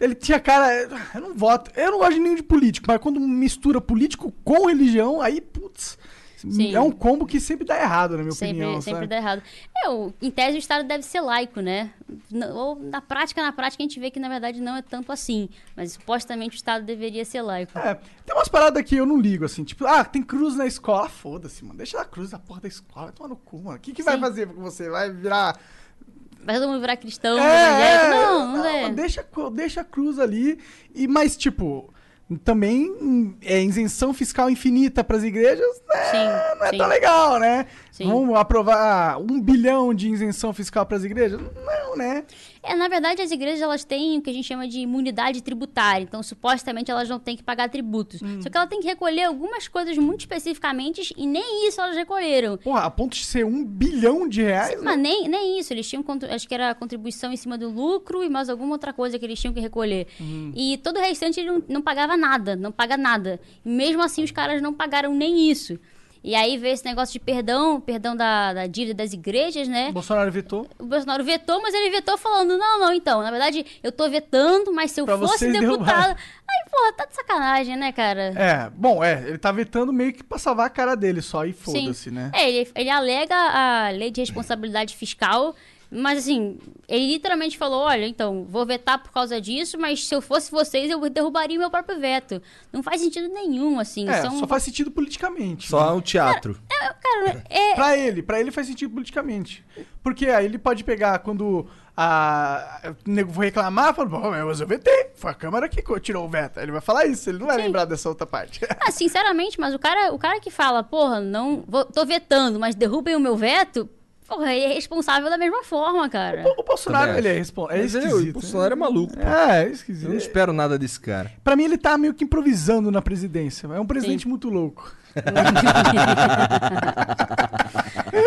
Ele tinha cara. Eu não voto. Eu não gosto de nenhum de político, mas quando mistura político com religião, aí, putz. Sim. É um combo que sempre dá errado, na minha Sempre, opinião. sempre sabe? dá errado. É, o, em tese, o Estado deve ser laico, né? Na- ou na prática, na prática, a gente vê que, na verdade, não é tanto assim. Mas, supostamente, o Estado deveria ser laico. É, tem umas paradas que eu não ligo, assim, tipo, ah, tem cruz na escola. Foda-se, mano. Deixa a cruz na porra da escola, vai tomar no cu, mano. O que, que vai fazer com você? Vai virar. Vai todo mundo virar cristão, É, evangélico? é, Não, não é. Deixa, deixa a cruz ali. E, mas, tipo, também é isenção fiscal infinita pras igrejas, né? Sim, não é sim. tão legal, né? Sim. Vamos aprovar um bilhão de isenção fiscal pras igrejas? Não, né? É, na verdade, as igrejas elas têm o que a gente chama de imunidade tributária. Então, supostamente, elas não têm que pagar tributos. Hum. Só que ela tem que recolher algumas coisas muito especificamente e nem isso elas recolheram. Porra, a ponto de ser um bilhão de reais. né? Mas nem, nem isso, eles tinham, acho que era contribuição em cima do lucro e mais alguma outra coisa que eles tinham que recolher. Uhum. E todo o restante ele não, não pagava nada, não paga nada. E mesmo assim os caras não pagaram nem isso. E aí veio esse negócio de perdão, perdão da, da dívida das igrejas, né? O Bolsonaro vetou. O Bolsonaro vetou, mas ele vetou falando, não, não, então, na verdade, eu tô vetando, mas se eu Pra fosse deputado... Aí, porra, tá de sacanagem, né, cara? É, bom, é, ele tá vetando meio que pra salvar a cara dele só e foda-se, né? É, ele, ele alega a lei de responsabilidade fiscal, mas assim, ele literalmente falou: olha, então, vou vetar por causa disso, mas se eu fosse vocês, eu derrubaria o meu próprio veto. Não faz sentido nenhum, assim. É, são... só faz sentido politicamente. Só né? o teatro. Cara, é, Pra ele, pra ele faz sentido politicamente. Porque aí ele pode pegar quando a, o nego for reclamar, fala, bom, mas eu vetei, foi a Câmara que tirou o veto. Aí Ele vai falar isso, ele não vai Sim. lembrar dessa outra parte. ah, sinceramente, mas o cara, o cara que fala, porra, não, vou, tô vetando, mas derrubem o meu veto, porra, ele é responsável da mesma forma, cara. o Bolsonaro, Também ele é, acho. respon- é esquisito. o Bolsonaro é maluco. pô. É, é Eu esquisito. não espero nada desse cara. Pra mim, ele tá meio que improvisando na presidência. É um presidente muito louco.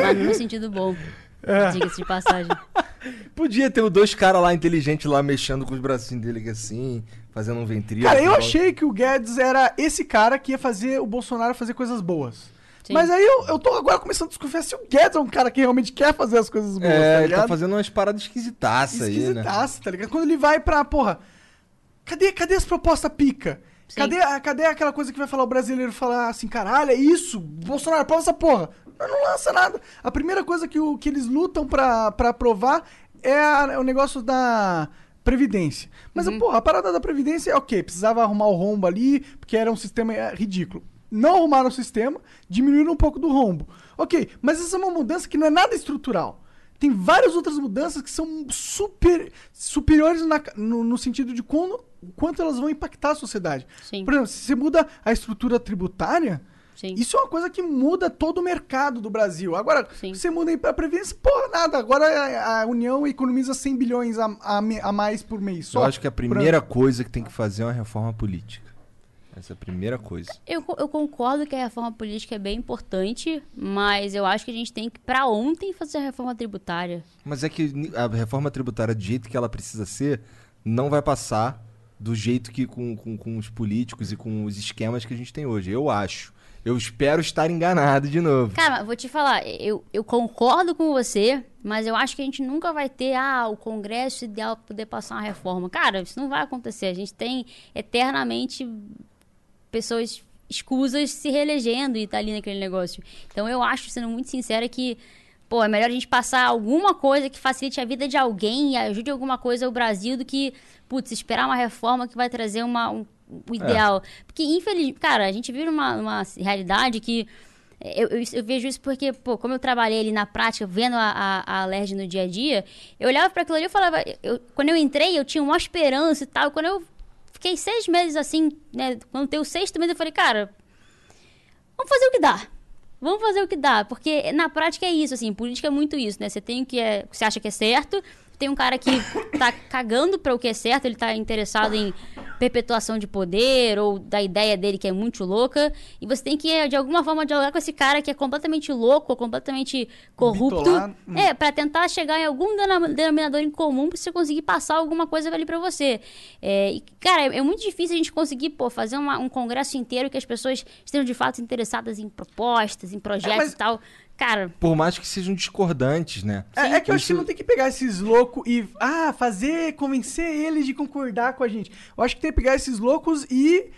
mas no sentido bom, É. diga-se de passagem. Podia ter os dois caras lá inteligentes lá mexendo com os bracinhos dele assim, fazendo um ventríloco. Cara, eu achei que o Guedes era esse cara que ia fazer o Bolsonaro fazer coisas boas. Sim. Mas aí eu, eu tô agora começando a desconfiar se o Guedes é um cara que realmente quer fazer as coisas boas, É, tá ele ligado? tá fazendo umas paradas esquisitaças aí, né? Esquisitaça, tá ligado? Quando ele vai pra, porra, cadê, cadê as propostas pica? Sim. Cadê, cadê aquela coisa que vai falar o brasileiro falar assim, caralho, é isso, Bolsonaro, aprova essa porra. Mas não lança nada. A primeira coisa que, o, que eles lutam pra, pra aprovar é a- é o negócio da Previdência. Mas, porra, a parada da Previdência é ok, precisava arrumar o rombo ali, porque era um sistema é, ridículo. Não arrumaram o sistema, diminuíram um pouco do rombo. Ok, mas essa é uma mudança que não é nada estrutural. Tem várias outras mudanças que são super superiores na- no, no sentido de quando, quanto elas vão impactar a sociedade. Sim. Por exemplo, se você muda a estrutura tributária, Sim. isso é uma coisa que muda todo o mercado do Brasil. Agora, Sim. você muda a Previdência, porra, nada. Agora a, a União economiza 100 bilhões a, a a mais por mês. Eu Só acho que a primeira coisa que tem que fazer é uma reforma política. Essa é a primeira coisa. Eu, eu concordo que a reforma política é bem importante, mas eu acho que a gente tem que, pra ontem, fazer a reforma tributária. Mas é que a reforma tributária, do jeito que ela precisa ser, não vai passar do jeito que com, com, com os políticos e com os esquemas que a gente tem hoje. Eu acho. Eu espero estar enganado de novo. Cara, vou te falar, eu, eu concordo com você, mas eu acho que a gente nunca vai ter ah, o Congresso ideal para poder passar uma reforma. Cara, isso não vai acontecer. A gente tem eternamente pessoas escusas se reelegendo e tá ali naquele negócio. Então eu acho, sendo muito sincera, que pô, é melhor a gente passar alguma coisa que facilite a vida de alguém e ajude alguma coisa ao Brasil do que, putz, esperar uma reforma que vai trazer uma, um, o ideal. Porque, infelizmente, cara, a gente vive numa, numa realidade que eu, eu, eu vejo isso porque, pô, como eu trabalhei ali na prática, vendo a, a, a no dia a dia, eu olhava para aquilo ali e falava, eu, quando eu entrei, eu tinha uma esperança e tal. Quando eu fiquei seis meses assim, né? Quando tem o sexto mês, eu falei, cara, vamos fazer o que dá. Vamos fazer o que dá, porque na prática é isso, assim, política é muito isso, né? Você tem o que é, você acha que é certo, tem um cara que tá cagando para o que é certo, ele tá interessado em perpetuação de poder ou da ideia dele que é muito louca, e você tem que de alguma forma dialogar com esse cara que é completamente louco, ou completamente corrupto, Bitolado. Hum. é, para tentar chegar em algum denominador em comum pra você conseguir passar alguma coisa ali pra você. É, e, cara, é, é muito difícil a gente conseguir, pô, fazer uma- um congresso inteiro que as pessoas estejam de fato interessadas em propostas, em projetos mas- e tal. Cara, Por mais que sejam discordantes, né? É, é que eu acho que não tem que pegar esses loucos e ah, fazer, convencer eles de concordar com a gente. Eu acho que tem que pegar esses loucos e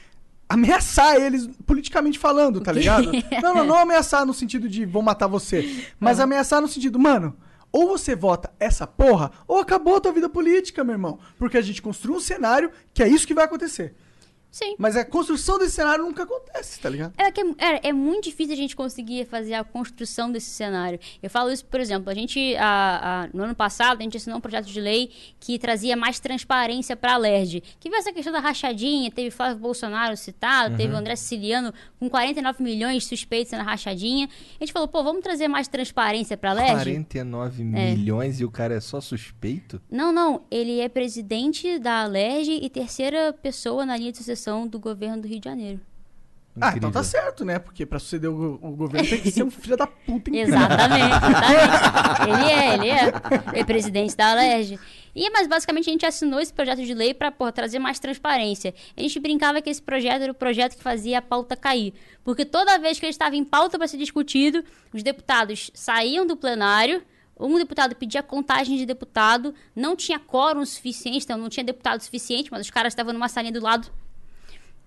ameaçar eles politicamente falando, tá ligado? Não, não, não ameaçar no sentido de vou matar você, mas ameaçar no sentido, mano, ou você vota essa porra, ou acabou a tua vida política, meu irmão. Porque a gente construiu um cenário que é isso que vai acontecer. Sim. Mas a construção desse cenário nunca acontece, tá ligado? É, que é, é, é muito difícil a gente conseguir fazer a construção desse cenário. Eu falo isso, por exemplo, a gente, a- a- no ano passado, a gente assinou um projeto de lei que trazia mais transparência para a LERJ. Que viu essa questão da rachadinha, teve Flávio Bolsonaro citado, teve o André Siciliano com 49 milhões suspeitos na rachadinha. A gente falou, pô, vamos trazer mais transparência para a LERJ? 49 milhões e o cara é só suspeito? Não, não. Ele é presidente da Alerj e terceira pessoa na linha de sucessão do governo do Rio de Janeiro. Ah, então tá certo, né? Porque pra suceder o, o governo tem que ser um filho da puta incrível. Exatamente, exatamente. Ele é, ele é. Ele é presidente da Alerj. E, mas basicamente a gente assinou esse projeto de lei pra porra, trazer mais transparência. A gente brincava que esse projeto era o projeto que fazia a pauta cair. Porque toda vez que ele estava em pauta para ser discutido, os deputados saíam do plenário. Um deputado pedia contagem de deputado, não tinha quórum suficiente, então não tinha deputado suficiente, mas os caras estavam numa salinha do lado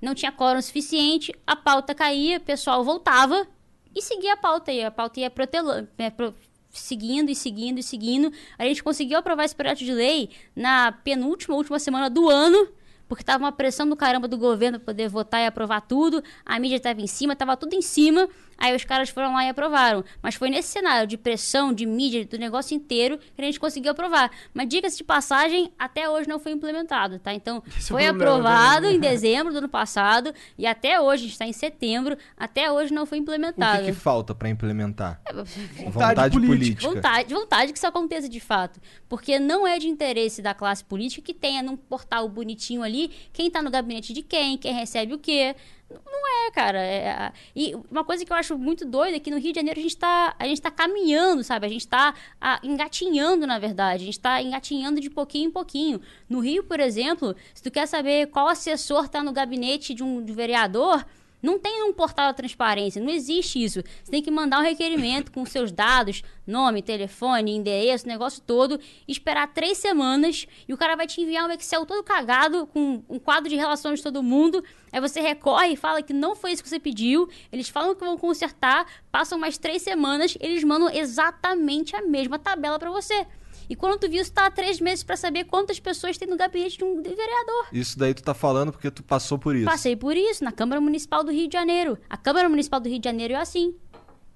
não tinha quórum suficiente, a pauta caía, o pessoal voltava e seguia a pauta. A pauta ia protelando, né, pro- seguindo e seguindo e seguindo. A gente conseguiu aprovar esse projeto de lei na penúltima, última semana do ano, porque tava uma pressão do caramba do governo poder votar e aprovar tudo. A mídia tava em cima, tava tudo em cima. Aí os caras foram lá e aprovaram. Mas foi nesse cenário de pressão, de mídia, do negócio inteiro, que a gente conseguiu aprovar. Mas diga-se de passagem, até hoje não foi implementado, tá? Então, Esse é o foi problema, aprovado né? em dezembro do ano passado e até hoje, a gente está em setembro, até hoje não foi O implementado. que, que falta pra implementar? Vontade política. Vontade, vontade que isso aconteça de fato. Porque não é de interesse da classe política que tenha num portal bonitinho ali quem tá no gabinete de quem, quem recebe o quê. Não é, cara. É- e uma coisa que eu acho muito doida é que no Rio de Janeiro a gente tá, a gente tá caminhando, sabe? A gente tá ah, engatinhando, na verdade. A gente tá engatinhando de pouquinho em pouquinho. No Rio, por exemplo, se tu quer saber qual assessor tá no gabinete de um de vereador, não tem um portal de transparência, não existe isso. Você tem que mandar um requerimento com seus dados, nome, telefone, endereço, negócio todo, esperar três semanas e o cara vai te enviar um Excel todo cagado com um quadro de relações de todo mundo. Aí você recorre e fala que não foi isso que você pediu. Eles falam que vão consertar, passam mais três semanas, eles mandam exatamente a mesma tabela pra você. E quando tu viu, você tá há três meses pra saber quantas pessoas tem no gabinete de um vereador. Isso daí tu tá falando porque tu passou por isso. Passei por isso na Câmara Municipal do Rio de Janeiro. A Câmara Municipal do Rio de Janeiro é assim.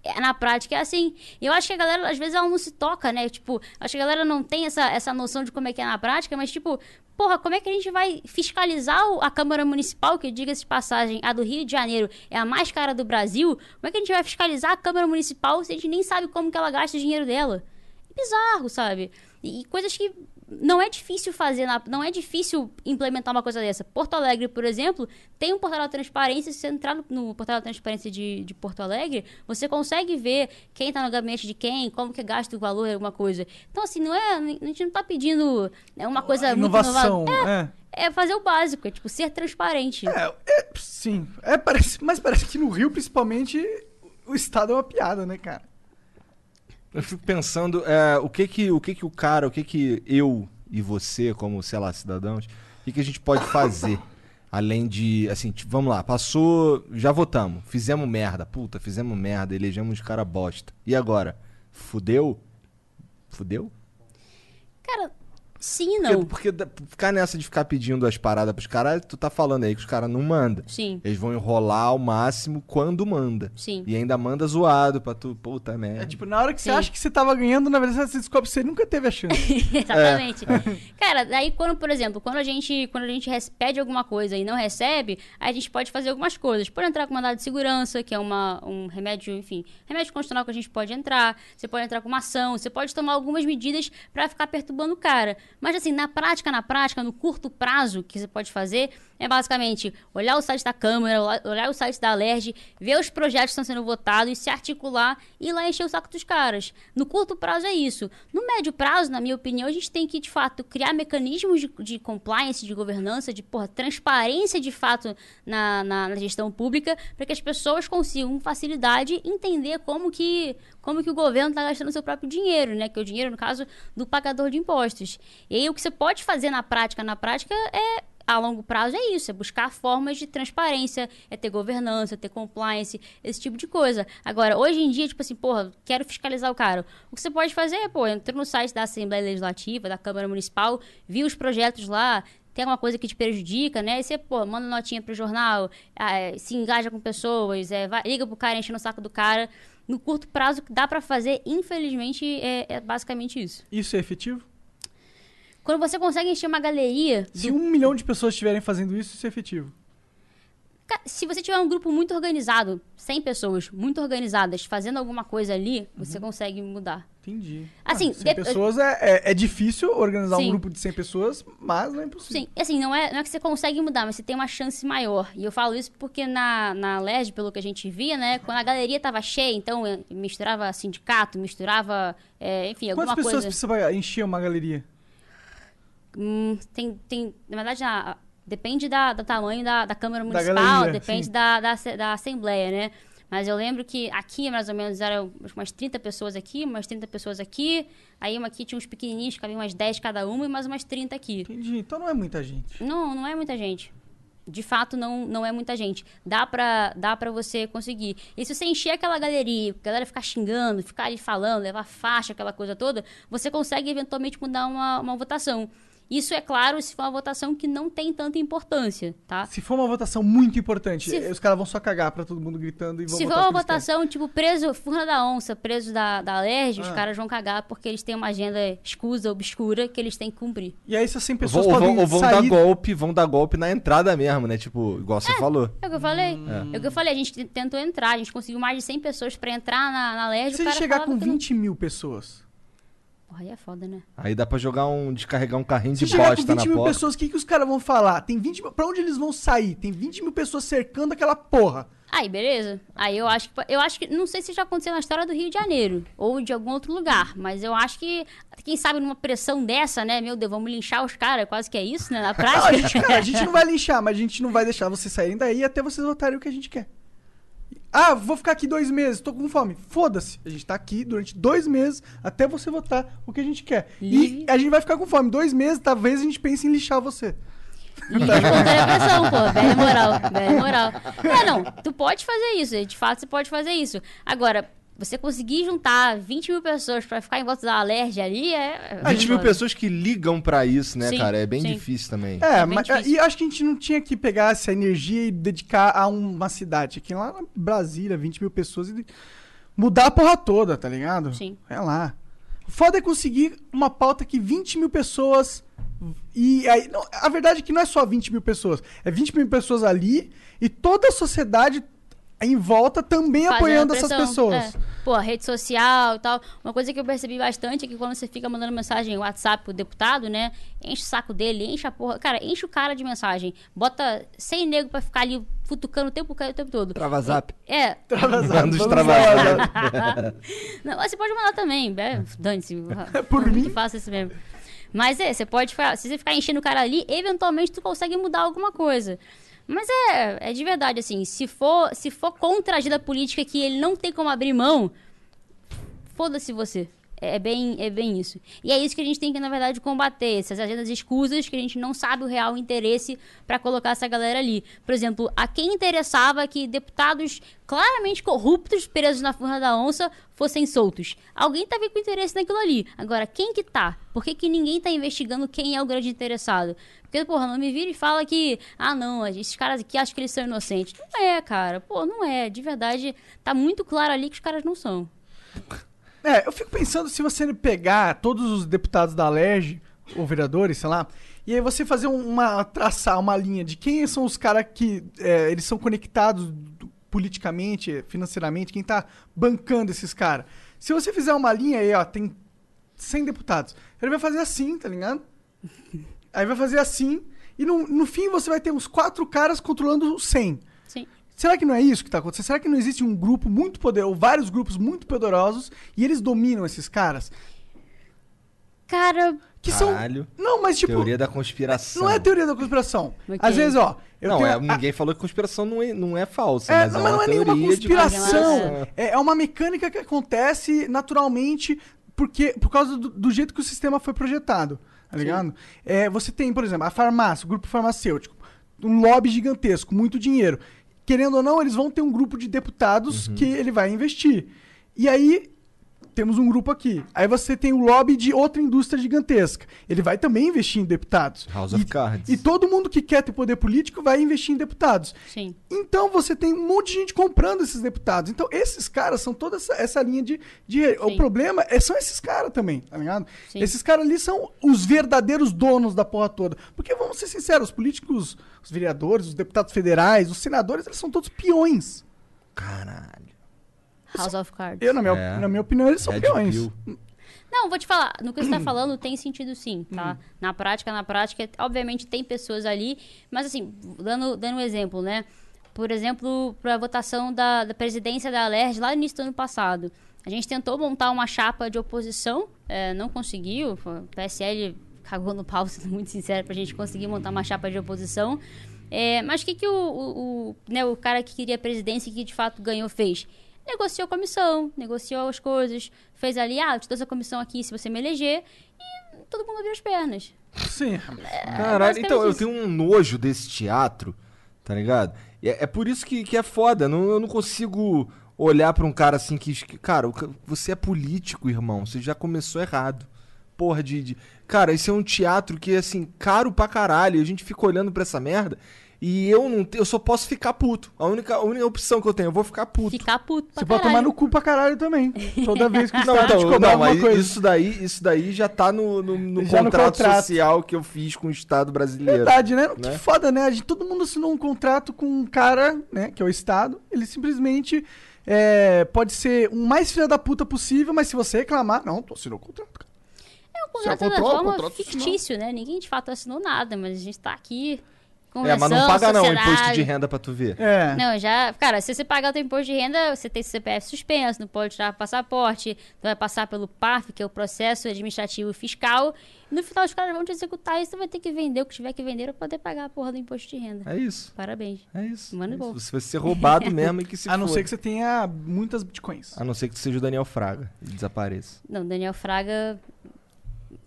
É, na prática é assim. E eu acho que a galera, às vezes, ela não se toca, né? Tipo, acho que a galera não tem essa, essa noção de como é que é na prática, mas, tipo, porra, como é que a gente vai fiscalizar a Câmara Municipal, que diga-se de passagem, a do Rio de Janeiro é a mais cara do Brasil? Como é que a gente vai fiscalizar a Câmara Municipal se a gente nem sabe como que ela gasta o dinheiro dela? É bizarro, sabe? E, e coisas que não é difícil fazer, na- não é difícil implementar uma coisa dessa. Porto Alegre, por exemplo, tem um portal de transparência. Se você entrar no, no portal de transparência de, de Porto Alegre, você consegue ver quem está no gabinete de quem, como que gasta o valor, alguma coisa. Então, assim, não é, a gente não está pedindo né, uma coisa Inovação, muito inovadora. é. É, é fazer o básico, é tipo ser transparente. É, é, sim. É, parece, mas parece que no Rio, principalmente, o Estado é uma piada, né, cara? Eu fico pensando, é, o que que o que que o cara, o que que eu e você, como, sei lá, cidadãos, o que que a gente pode fazer? Além de, assim, tipo, vamos lá, passou, já votamos, fizemos merda, puta, fizemos merda, elegemos os cara bosta. E agora? Fudeu? Fudeu? Cara, Sim, Porque, não. porque da- ficar nessa de ficar pedindo as paradas pros caras, tu tá falando aí que os caras não mandam. Sim, Eles vão enrolar ao máximo quando manda. sim. E ainda manda zoado pra tu, puta merda. É tipo, na hora que você Sim. acha que você tava ganhando, na verdade você descobre que você nunca teve a chance. Exatamente. Cara, daí quando, por exemplo, quando a gente, quando a gente pede alguma coisa e não recebe, a gente pode fazer algumas coisas. Pode entrar com mandado de segurança, que é uma, um remédio, enfim, remédio constitucional que a gente pode entrar. Você pode entrar com uma ação, você pode tomar algumas medidas pra ficar perturbando o cara. Mas assim, na prática, na prática, no curto prazo que você pode fazer, é basicamente olhar o site da Câmara, olhar- o site da Alerj, ver os projetos que estão sendo votados se articular e ir lá encher o saco dos caras. No curto prazo é isso. No médio prazo, na minha opinião, a gente tem que, de fato, criar mecanismos de, de compliance, de governança, de porra, transparência de fato na, na, na gestão pública, para que as pessoas consigam, com facilidade, entender como que, como que o governo está gastando seu próprio dinheiro, né? Que é o dinheiro, no caso, do pagador de impostos. E aí, o que você pode fazer na prática, na prática, é a longo prazo é isso, é buscar formas de transparência, é ter governança, ter compliance, esse tipo de coisa. Agora, hoje em dia, tipo assim, porra, quero fiscalizar o cara. O que você pode fazer é, pô, entra no site da Assembleia Legislativa, da Câmara Municipal, viu os projetos lá, tem alguma coisa que te prejudica, né? E você, pô, manda notinha pro jornal, ah, é, se engaja com pessoas, é, vai- liga pro cara, enche no saco do cara. No curto prazo, o que dá pra fazer, infelizmente, é, é basicamente isso. Isso é efetivo? Quando você consegue encher uma galeria Se um milhão de pessoas estiverem fazendo isso, isso é efetivo. Se você tiver um grupo muito organizado, 100 pessoas muito organizadas fazendo alguma coisa ali, você consegue mudar. Entendi. Assim, ah, 100 dep- pessoas é, é, é difícil organizar um Sim. grupo de 100 pessoas, mas não é impossível. Sim, assim, não é, não é que você consegue mudar, mas você tem uma chance maior. E eu falo isso porque na, na LERJ, pelo que a gente via, né, quando a galeria tava cheia, então eh, misturava sindicato, misturava, eh, enfim, alguma Quantas pessoas coisa. precisa encher uma galeria? Hum, tem, tem, na verdade, a- depende da, do tamanho da, da Câmara Da Municipal, galeria, depende da, da, da Assembleia, né? Mas eu lembro que aqui, mais ou menos, eram umas 30 pessoas aqui, umas 30 pessoas aqui. Aí uma aqui tinha uns pequenininhos, cabiam umas 10 cada uma, e mais umas 30 aqui. Entendi. Então não é muita gente. Não, não é muita gente. De fato, não, não é muita gente. Dá pra, dá pra você conseguir. E se você encher aquela galeria, a galera ficar xingando, ficar ali falando, levar faixa, aquela coisa toda, você consegue eventualmente mudar uma, uma votação. Isso é claro se for uma votação que não tem tanta importância, tá? Se for uma votação muito importante, Se- eh, os caras vão só cagar pra todo mundo gritando e vão Se for uma votação, tipo, preso, Furna da Onça, preso da, da Alerj, os Ah. caras vão cagar porque eles têm uma agenda escusa, obscura, que eles têm que cumprir. E aí essas 100 Vão, pessoas ou vão, podem ou vão sair... dar golpe, vão dar golpe na entrada mesmo, né? Tipo, igual você falou. É o que eu falei. Hum. É. o que eu falei. A gente tentou entrar, a gente conseguiu mais de 100 pessoas pra entrar na, na Alerj. Se ele chegar com que não- 20 mil pessoas... Porra, aí é foda, né? Aí dá pra jogar um. descarregar um carrinho Se de chegar com bosta 20 na mil porta. pessoas, o que, que os caras vão falar? Tem 20 mil... Pra onde eles vão sair? Tem 20 mil pessoas cercando aquela porra. Aí, beleza. Aí eu acho que. Eu acho que. Não sei se já aconteceu na história do Rio de Janeiro. Ou de algum outro lugar. Mas eu acho que. Quem sabe numa pressão dessa, né? Meu Deus, vamos linchar os caras. Quase que é isso, né? Na Não, a, prática. gente, cara, a gente não vai linchar, mas a gente não vai deixar vocês saírem daí até vocês votarem o que a gente quer. Ah, vou ficar aqui dois meses, tô com fome. Foda-se. A gente tá aqui durante dois meses até você votar o que a gente quer. Livre. E a gente vai ficar com fome. Dois meses, talvez a gente pense em lixar você. Livre contra a pressão, pô. Velha moral. Velha moral. É, não. Tu pode fazer isso. De fato, você pode fazer isso. Agora, você conseguir juntar 20 mil pessoas pra ficar em volta da Alerj ali é. A gente viu foda. pessoas que ligam pra isso, né, Sim, cara? É bem sim. difícil também. É, É mas, difícil. e acho que a gente não tinha que pegar essa energia e dedicar a uma cidade. Aqui lá na Brasília, 20 mil pessoas e mudar a porra toda, tá ligado? Sim. É lá. O foda é conseguir uma pauta que 20 mil pessoas. E aí. não, a verdade é que não é só 20 mil pessoas. É 20 mil pessoas ali e toda a sociedade em volta também Fazendo apoiando essas pessoas. é. Pô, rede social e tal. Uma coisa que eu percebi bastante é que quando você fica mandando mensagem WhatsApp pro deputado, né? Enche o saco dele, enche a porra. Cara, enche o cara de mensagem. Bota 100 nego pra ficar ali futucando o tempo, o tempo todo. Trava zap. É. Travasados. lá. Não, mas você pode mandar também. É, Dane-se. Por mim. Faça isso mesmo. Mas é, você pode ficar. Se você ficar enchendo o cara ali, eventualmente tu consegue mudar alguma coisa. Mas é, é de verdade, assim, se for, se for contra a agenda política que ele não tem como abrir mão, foda-se você. É bem, é bem isso. E é isso que a gente tem que, na verdade, combater. Essas agendas escusas que a gente não sabe o real interesse para colocar essa galera ali. Por exemplo, a quem interessava que deputados claramente corruptos, presos na furna da onça, fossem soltos. Alguém tá com interesse naquilo ali. Agora, quem que tá? Por que, que ninguém tá investigando quem é o grande interessado? Porque, porra, não me vira e fala que, ah, não, esses caras aqui acham que eles são inocentes. Não é, cara. Pô, não é. De verdade, tá muito claro ali que os caras não são. É, eu fico pensando se você pegar todos os deputados da Alerj, ou vereadores, sei lá, e aí você fazer uma. traçar uma linha de quem são os caras que é, eles são conectados do- politicamente, financeiramente, quem tá bancando esses caras. Se você fizer uma linha aí, ó, tem 100 deputados. Ele vai fazer assim, tá ligado? Aí vai fazer assim, e no, no fim você vai ter uns quatro caras controlando os 100. Sim. Será que não é isso que está acontecendo? Será que não existe um grupo muito poderoso, ou vários grupos muito poderosos, e eles dominam esses caras? Cara, Que Caralho. são. Não, mas tipo. Teoria da conspiração. Não é teoria da conspiração. Ok. Às vezes, ó. Eu não, tenho é, ninguém falou que conspiração não é, não é falsa, É, mas é não, uma mas não é nenhuma teoria de conspiração. conspiração. É, é uma mecânica que acontece naturalmente porque, por causa do, do jeito que o sistema foi projetado. Tá ligado? É, você tem, por exemplo, a farmácia, o grupo farmacêutico, um lobby gigantesco, muito dinheiro. Querendo ou não, eles vão ter um grupo de deputados Uhum. que ele vai investir. E aí, temos um grupo aqui. Aí você tem o lobby de outra indústria gigantesca. Ele vai também investir em deputados. House e, of Cards. E todo mundo que quer ter poder político vai investir em deputados. sim. Então você tem um monte de gente comprando esses deputados. Então esses caras são toda essa, essa linha de. de o problema é, são esses caras também, tá ligado? Sim. Esses caras ali são os verdadeiros donos da porra toda. Porque vamos ser sinceros, os políticos, os vereadores, os deputados federais, os senadores, eles são todos peões. Caralho. House of Cards. Eu, na minha, É. na minha opinião, eles são Red peões. Pill. Não, vou te falar, no que você tá falando tem sentido sim, tá? Hum. Na prática, na prática, obviamente tem pessoas ali, mas assim, dando, dando um exemplo, né? Por exemplo, para a votação da, da presidência da Alerj lá no início do ano passado. A gente tentou montar uma chapa de oposição, é, não conseguiu, o PSL cagou no pau, sendo muito sincero, pra gente conseguir montar uma chapa de oposição. É, mas o que, que o, o, o, né, o cara que queria a presidência e que de fato ganhou fez? Negociou a comissão, negociou as coisas, fez ali, ah, eu te dou essa comissão aqui se você me eleger, e todo mundo abriu as pernas. Sim. Caralho, basicamente então eu isso. tenho um nojo desse teatro, tá ligado? E É, é por isso que, que é foda. Não, eu não consigo olhar pra um cara assim que. que- Cara, você é político, irmão. Você já começou errado. Porra de, de- Cara, esse é um teatro que é assim, caro pra caralho. A gente fica olhando pra essa merda. E eu não te- eu só posso ficar puto. A única, a única opção que eu tenho, eu vou ficar puto. Ficar puto pra Você pode tomar caralho. no cu pra caralho também. Toda vez que o Não, te então, cobrar não, mas coisa. isso daí, isso daí já tá no, no, no Já no contrato, contrato. social que eu fiz com o Estado brasileiro. Verdade, né? né? Que foda, né? A gente, todo mundo assinou um contrato com um cara, né? Que é o Estado. Ele simplesmente é, pode ser o mais filha da puta possível, mas se você reclamar, não, tu assinou o contrato, cara. É um contrato Você da controla o forma contrato, fictício, né? Ninguém de fato assinou nada, mas a gente tá aqui É, mas não paga não sociedade. imposto de renda pra tu ver. É. Não, já. Cara, se você pagar o teu imposto de renda, você tem CPF suspenso, não pode tirar passaporte, tu vai passar pelo PAF, que é o processo administrativo fiscal. E no final os caras vão te executar e você vai ter que vender o que tiver que vender pra poder pagar a porra do imposto de renda. É isso. Parabéns. É isso. Mano é bom. isso. Você vai ser roubado mesmo e que se a não foda. ser que você tenha muitas bitcoins. A não ser que tu seja o Daniel Fraga e desapareça. Não, Daniel Fraga.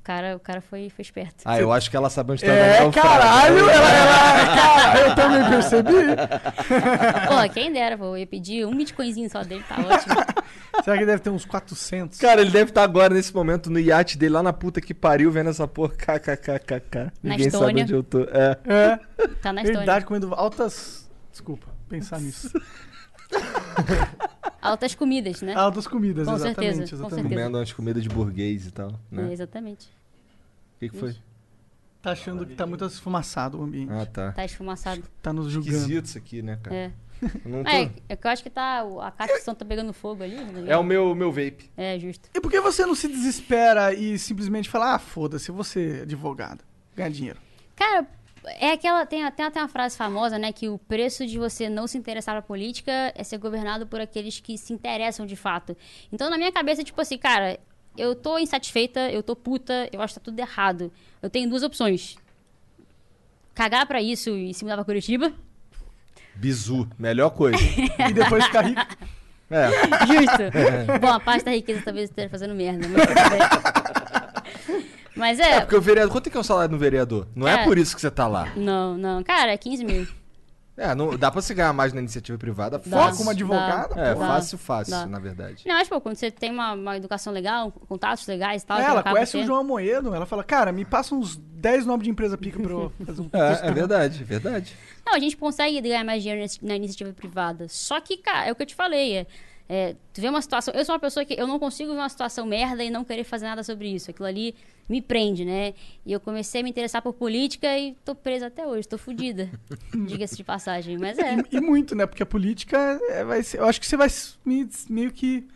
O cara, o cara foi, foi esperto. Ah, eu acho que ela sabe onde tá o É, caralho! Ela, ela, cara, eu também percebi. Pô, quem dera, pô. Eu ia pedir um bitcoinzinho só dele, tá ótimo. Será que deve ter uns 400? Cara, ele deve estar agora, nesse momento, no iate dele, lá na puta que pariu, vendo essa porra. KKKKK. Ninguém sabe Estônia. onde eu tô. É. É, Tá na história. verdade, comendo altas... Desculpa, pensar nisso. Altas comidas, né? Altas comidas, Com exatamente. certeza, com exatamente. certeza. Comendo umas comidas de burguês e tal, É, né? exatamente. O que, que foi? Tá achando que tá muito esfumaçado o ambiente. Ah, tá. Tá esfumaçado. Tá nos julgando. Esquisito isso aqui, né, cara? É. Eu não tô- É, é que eu acho que tá. A caixa de som tá pegando fogo ali. né? É o meu, meu vape. É, justo. E por que você não se desespera e simplesmente fala, ah, foda-se, eu vou ser advogado, ganhar dinheiro? Cara, é aquela. Tem, tem até uma frase famosa, né? Que o preço de você não se interessar na política é ser governado por aqueles que se interessam de fato. Então, na minha cabeça, tipo assim, cara, eu tô insatisfeita, eu tô puta, eu acho que tá tudo errado. Eu tenho duas opções. Cagar pra isso e se mudar pra Curitiba. Bizu. Melhor coisa. E depois ficar rico. É. Justo. Bom, a parte da riqueza talvez esteja fazendo merda, mas tudo bem. Mas É, é. porque o vereador. Quanto é que é o salário do vereador? Não é, É. por isso que você tá lá. Não, não. Cara, é 15 mil. É, não, dá pra se ganhar mais na iniciativa privada. Dá. Fácil. como advogado, É, Dá. fácil, fácil, Dá. na verdade. Não, mas, pô, quando você tem uma, uma educação legal, contatos legais e tal. que ela conhece o João Amoedo, ela fala, cara, me passa uns 10 nomes de empresa pica pra eu fazer um É, é verdade, é verdade. Não, a gente consegue ganhar mais dinheiro na iniciativa privada. Só que, cara, é o que eu te falei. É, é, tu vê uma situação. Eu sou uma pessoa que eu não consigo ver uma situação merda e não querer fazer nada sobre isso. Aquilo ali me prende, né? E eu comecei a me interessar por política e tô presa até hoje, tô fodida. Diga-se de passagem. Mas é. E, e muito, né? Porque a política é, vai ser. Eu acho que você vai me- meio que.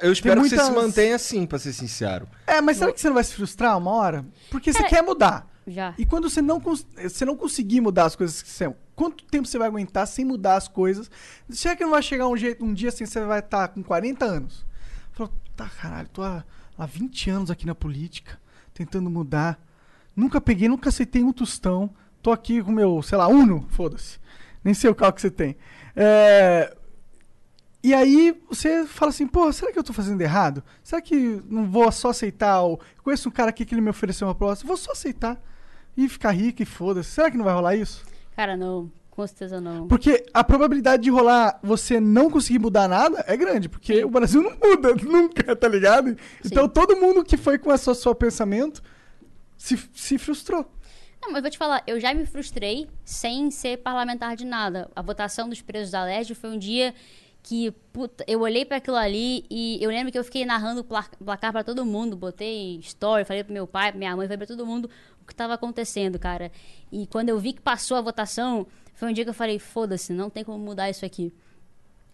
Eu espero que você se muitas- mantenha assim, pra ser sincero. É, mas será que você não vai se frustrar uma hora? Porque você quer mudar. Já. E quando você não, cons- você não conseguir mudar as coisas que você. Quanto tempo você vai aguentar sem mudar as coisas? Será que não vai chegar um, jeito, um dia assim, você vai estar com 40 anos? Falou, tá, caralho, tô há, há 20 anos aqui na política, tentando mudar. Nunca peguei, nunca aceitei um tostão. Tô aqui com meu, sei lá, Uno, foda-se. Nem sei o carro que você tem. É, E aí você fala assim, pô, será que eu tô fazendo errado? Será que não vou só aceitar? o- Eu conheço um cara aqui que ele me ofereceu uma proposta, vou só aceitar e ficar rico e foda-se. Será que não vai rolar isso? Cara, não. Com certeza não. Porque a probabilidade de rolar você não conseguir mudar nada é grande, porque o Brasil não muda nunca, tá ligado? Então todo mundo que foi com esse seu pensamento se, se frustrou. Não, mas vou te falar, eu já me frustrei sem ser parlamentar de nada. A votação dos presos da Leste foi um dia que, puta, eu olhei pra aquilo ali e eu lembro que eu fiquei narrando o pla- placar pra todo mundo, botei story, falei pro meu pai, pra minha mãe, falei pra todo mundo o que tava acontecendo, cara. E quando eu vi que passou a votação, foi um dia que eu falei, foda-se, não tem como mudar isso aqui.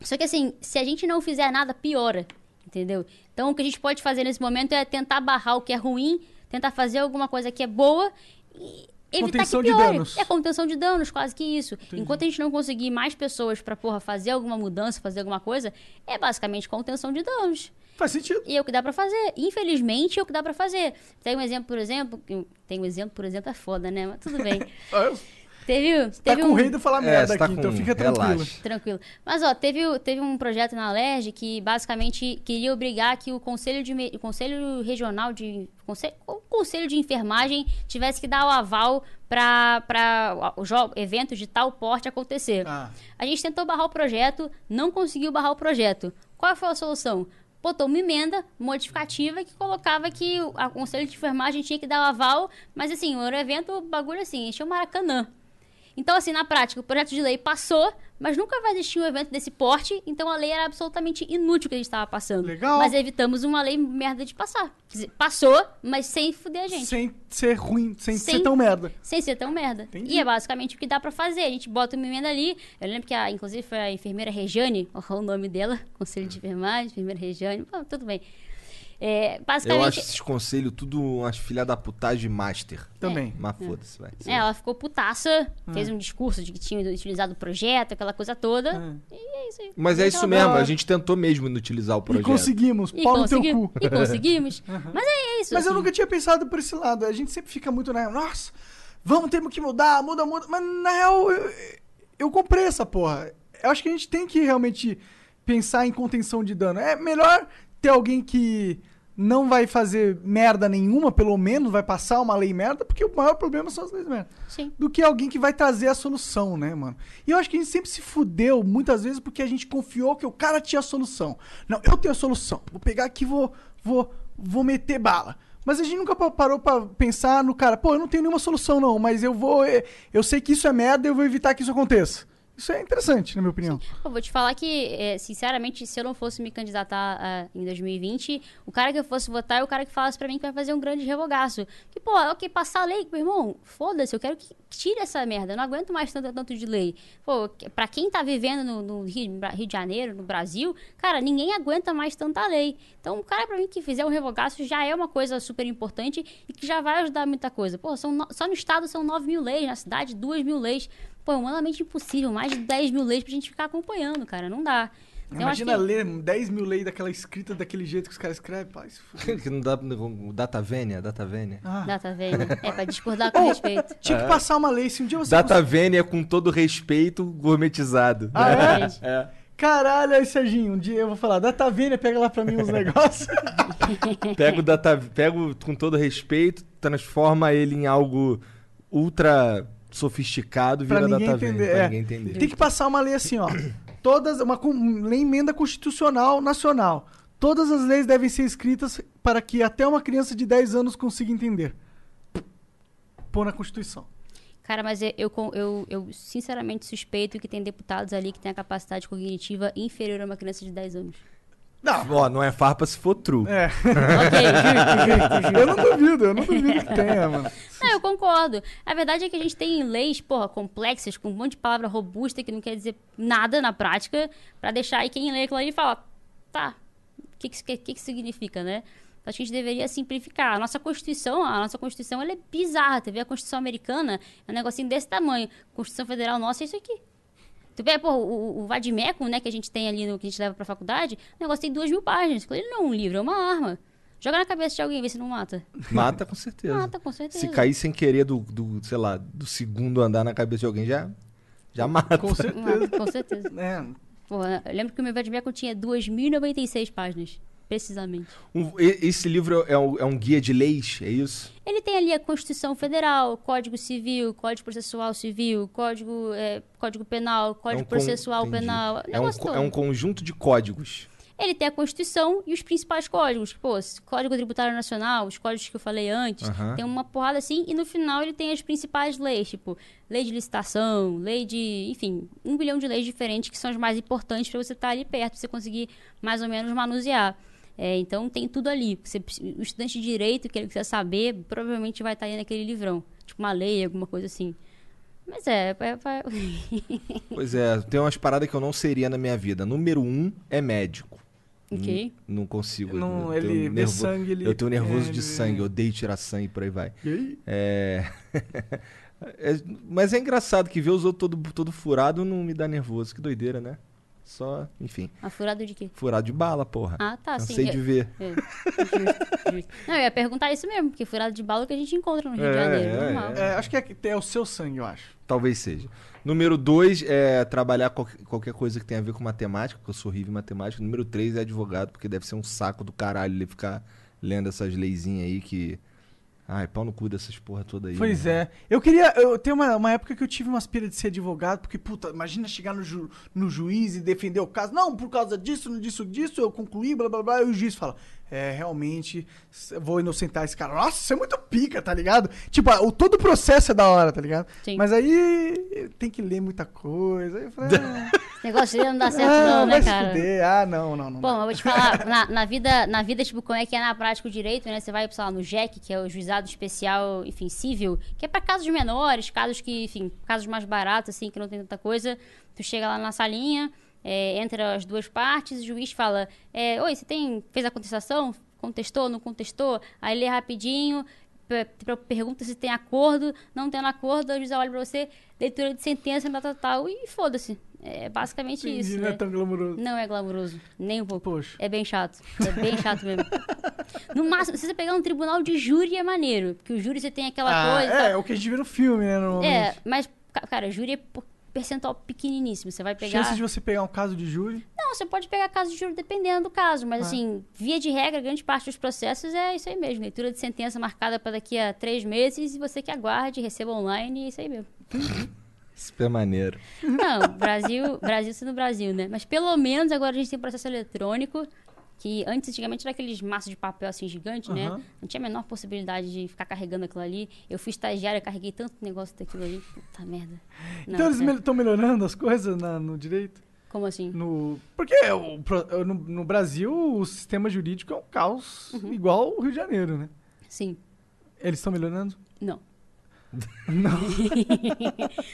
Só que assim, se a gente não fizer nada, piora. Entendeu? Então o que a gente pode fazer nesse momento é tentar barrar o que é ruim, tentar fazer alguma coisa que é boa e evitar Contenção que de piore. danos. É contenção de danos, quase que isso. Enquanto a gente não conseguir mais pessoas pra, porra, fazer alguma mudança, fazer alguma coisa, é basicamente contenção de danos. Faz sentido. E é o que dá pra fazer. Infelizmente, é o que dá pra fazer. Tem um exemplo, por exemplo, tem um exemplo, por exemplo, é foda, né? Mas tudo bem. Teve, Tá teve com um... o rei de falar É, merda tá aqui, então fica tranquilo. relaxa. Tranquilo. Mas, ó, teve, teve um projeto na LERJ que basicamente queria obrigar que o Conselho, de, o conselho Regional de. Conselho, o Conselho de Enfermagem tivesse que dar o aval para o jo- evento de tal porte acontecer. Ah. A gente tentou barrar o projeto, não conseguiu barrar o projeto. Qual foi a solução? Botou uma emenda modificativa que colocava que o Conselho de Enfermagem tinha que dar o aval, mas assim, um evento, o bagulho assim, encheu o Maracanã. Então, assim, na prática, o projeto de lei passou, mas nunca vai existir um evento desse porte, então a lei era absolutamente inútil que a gente estava passando. Legal. Mas evitamos uma lei merda de passar. Quer dizer, passou, mas sem fuder a gente. Sem ser ruim, sem, Sem- ser tão merda. Sem ser tão merda. Entendi. E é basicamente o que dá pra fazer. A gente bota uma emenda ali. Eu lembro que, a, inclusive, foi a enfermeira Regiane, o nome dela, Conselho de Enfermagem, enfermeira Regiane, bom, tudo bem. É, Eu basicamente, acho esses conselhos tudo umas filha da putagem master. Também. Mas foda-se, vai. é, ela ficou putaça, fez um discurso de que tinha utilizado o projeto, aquela coisa toda. É. E é isso aí. Mas é isso Então, mesmo, a gente tentou mesmo utilizar o E projeto. conseguimos, E, pau no teu consegui- cu. e conseguimos. Mas é isso. Mas eu assim. nunca tinha pensado por esse lado. A gente sempre fica muito, né? Nossa, vamos, temos que mudar, muda, muda. Mas na real, eu, eu comprei essa porra. Eu acho que a gente tem que realmente pensar em contenção de dano. É melhor ter alguém que não vai fazer merda nenhuma, pelo menos vai passar uma lei merda, porque o maior problema são as leis merda. Sim. Do que alguém que vai trazer a solução, né, mano? E eu acho que a gente sempre se fudeu muitas vezes porque a gente confiou que o cara tinha a solução. Não, eu tenho a solução. Vou pegar aqui e vou, vou, vou meter bala. Mas a gente nunca pa- parou pra pensar no cara, pô, eu não tenho nenhuma solução não, mas eu vou. eh, Eu sei que isso é merda e eu vou evitar que isso aconteça. Isso é interessante, na minha opinião. Eu vou te falar que, é, sinceramente, se eu não fosse me candidatar ah, em 2020, o cara que eu fosse votar é o cara que falasse pra mim que vai fazer um grande revogaço. Que, pô, ok, passar a lei, meu irmão, foda-se, eu quero que tire essa merda, eu não aguento mais tanto, tanto de lei. Pô, que- pra quem tá vivendo no, no Rio, Rio de Janeiro, no Brasil, cara, ninguém aguenta mais tanta lei. Então, o cara pra mim que fizer um revogaço já é uma coisa super importante e que já vai ajudar muita coisa. Pô, são no- só no estado são 9 mil leis, na cidade 2 mil leis. Pô, é humanamente impossível, mais de 10 mil leis pra gente ficar acompanhando, cara, não dá. Então, Imagina que- ler 10 mil leis daquela escrita daquele jeito que os caras escrevem. Se fuder. que não dá. o Data Vênia, Data Vênia. Ah. Data velha. É, pra discordar com respeito. Tinha que passar uma lei. Se um dia você. Data Vênia com todo respeito gourmetizado. Ah, é? É. Caralho, aí, Serginho, um dia eu vou falar, data Vênia, pega lá pra mim uns negócios. Pega o data, pego com todo respeito, transforma ele em algo ultra sofisticado, Pra vira ninguém data entender, pra é. ninguém entender. Tem que passar uma lei assim, ó. Todas, uma lei emenda constitucional nacional. Todas as leis devem ser escritas para que até uma criança de 10 anos consiga entender. Pôr na Constituição. Cara, mas eu, eu, eu, eu sinceramente suspeito que tem deputados ali que têm a capacidade cognitiva inferior a uma criança de 10 anos. Não, Ó, não é farpa se for true. é. ok. Eu não duvido, eu não duvido que tenha, mano. Não, eu concordo. A verdade é que a gente tem leis, porra, complexas, com um monte de palavra robusta que não quer dizer nada na prática, pra deixar aí quem lê aquilo ali e fala, tá, o que que, que que significa, né? Acho que a gente deveria simplificar. A nossa Constituição, a nossa Constituição, ela é bizarra. Tu vê a Constituição americana, é um negocinho desse tamanho. Constituição Federal nossa é isso aqui. Tu vê, pô, o, o Vadimecum, né, que a gente tem ali, no, que a gente leva pra faculdade, o negócio tem duas mil páginas. Ali não é um livro, é uma arma. Joga na cabeça de alguém, vê se não mata. Mata com certeza. Mata, com certeza. Se cair sem querer do, do, sei lá, do segundo andar na cabeça de alguém, já, já mata. Com certeza. Mata, com certeza. É, Porra, eu lembro que o meu Vadimecum tinha 2.096 páginas, precisamente. Um- esse livro é um, é um guia de leis, é isso? Ele tem ali a Constituição Federal, Código Civil, Código Processual Civil, Código, é, Código Penal, Código é um con- Processual entendi. Penal. É um, é todo. um conjunto de códigos. Ele tem a Constituição e os principais códigos. Pô, Código Tributário Nacional, os códigos que eu falei antes. Aham. Tem uma porrada assim. E no final ele tem as principais leis, tipo, lei de licitação, lei de. Enfim, um bilhão de leis diferentes que são as mais importantes para você estar ali perto, você conseguir mais ou menos manusear. É, então tem tudo ali. Você, o estudante de direito que ele quiser saber, provavelmente vai estar aí naquele livrão. Tipo uma lei, alguma coisa assim. Mas é, é, é- Pois é, tem umas paradas que eu não seria na minha vida. Número um é médico. ok. Não consigo. Não, eu tenho ele nervo- sangue, ele- Eu tenho nervoso é, de ele- sangue, eu odeio tirar sangue e por aí vai. E aí? É... é- Mas é engraçado que ver os outros todo, todo furado não me dá nervoso. Que doideira, né? Só, enfim. A furada de quê? Furado de bala, porra. Ah, tá, sim. Cansei Eu- de ver. É, justo, justo. Não, eu ia perguntar isso mesmo, porque furada de bala é o que a gente encontra no Rio É, de Janeiro, é, normal. É, acho que é, é o seu sangue, eu acho. Talvez seja. Número dois é trabalhar qual- qualquer coisa que tenha a ver com matemática, porque eu sou horrível em matemática. Número três é advogado, porque deve ser um saco do caralho ele ficar lendo essas leizinhas aí que. Ai, pau no cu dessas porra toda aí. Pois né? é. Eu queria. Eu tenho uma, uma época que eu tive uma aspira de ser advogado, porque, puta, imagina chegar no, ju- no juiz e defender o caso. Não, por causa disso, disso, disso, eu concluí, blá blá blá. E o juiz fala: É, realmente, vou inocentar esse cara. Nossa, isso é muito pica, tá ligado? Tipo, o, todo o processo é da hora, tá ligado? Sim. Mas aí tem que ler muita coisa. Aí eu falei: Ah, Esse negócio dele não dá certo, ah, não, né, cara? fuder. Ah, não, não, não. Bom, eu vou te falar, na, na vida, na vida, tipo, como é que é na prática o direito, né? Você vai, sei lá, no JEC, que é o Juizado Especial, enfim, Civil, que é pra casos menores, casos que, enfim, casos mais baratos, assim, que não tem tanta coisa. Tu chega lá na salinha, é, entra as duas partes, o juiz fala, é, oi, você tem, fez a contestação? Contestou, não contestou? Aí lê rapidinho, pe- pe- pergunta se tem acordo, não tendo acordo, o juiz olha pra você, leitura de sentença, data tal, e foda-se. É basicamente Entendi, isso, não é né? tão glamouroso. Não é glamouroso, nem um pouco. Poxa. É bem chato. É bem chato mesmo. No máximo, se você pegar um tribunal de júri é maneiro. Porque o júri você tem aquela Ah, coisa. é, tá? o que a gente vê no filme, né? Normalmente. É, mas, ca- cara, júri é percentual pequeniníssimo. Você vai pegar. Chance de você pegar um caso de júri. Não, você pode pegar caso de júri dependendo do caso. Mas, Ah. assim, via de regra, grande parte dos processos é isso aí mesmo. Leitura de sentença marcada para daqui a três meses e você que aguarde, receba online e é isso aí mesmo. Super maneiro. Não, Brasil, Brasil sendo Brasil, né? Mas pelo menos agora a gente tem processo eletrônico, que antes, antigamente, era aqueles maços de papel assim gigante, né? Aham. Não tinha a menor possibilidade de ficar carregando aquilo ali. Eu fui estagiária, carreguei tanto negócio daquilo ali. Puta merda. Não, então eles estão melhorando as coisas na- no direito? Como assim? No, porque o no, no Brasil o sistema jurídico é um caos Uhum. igual o Rio de Janeiro, né? Sim. Eles estão melhorando? Não. Não.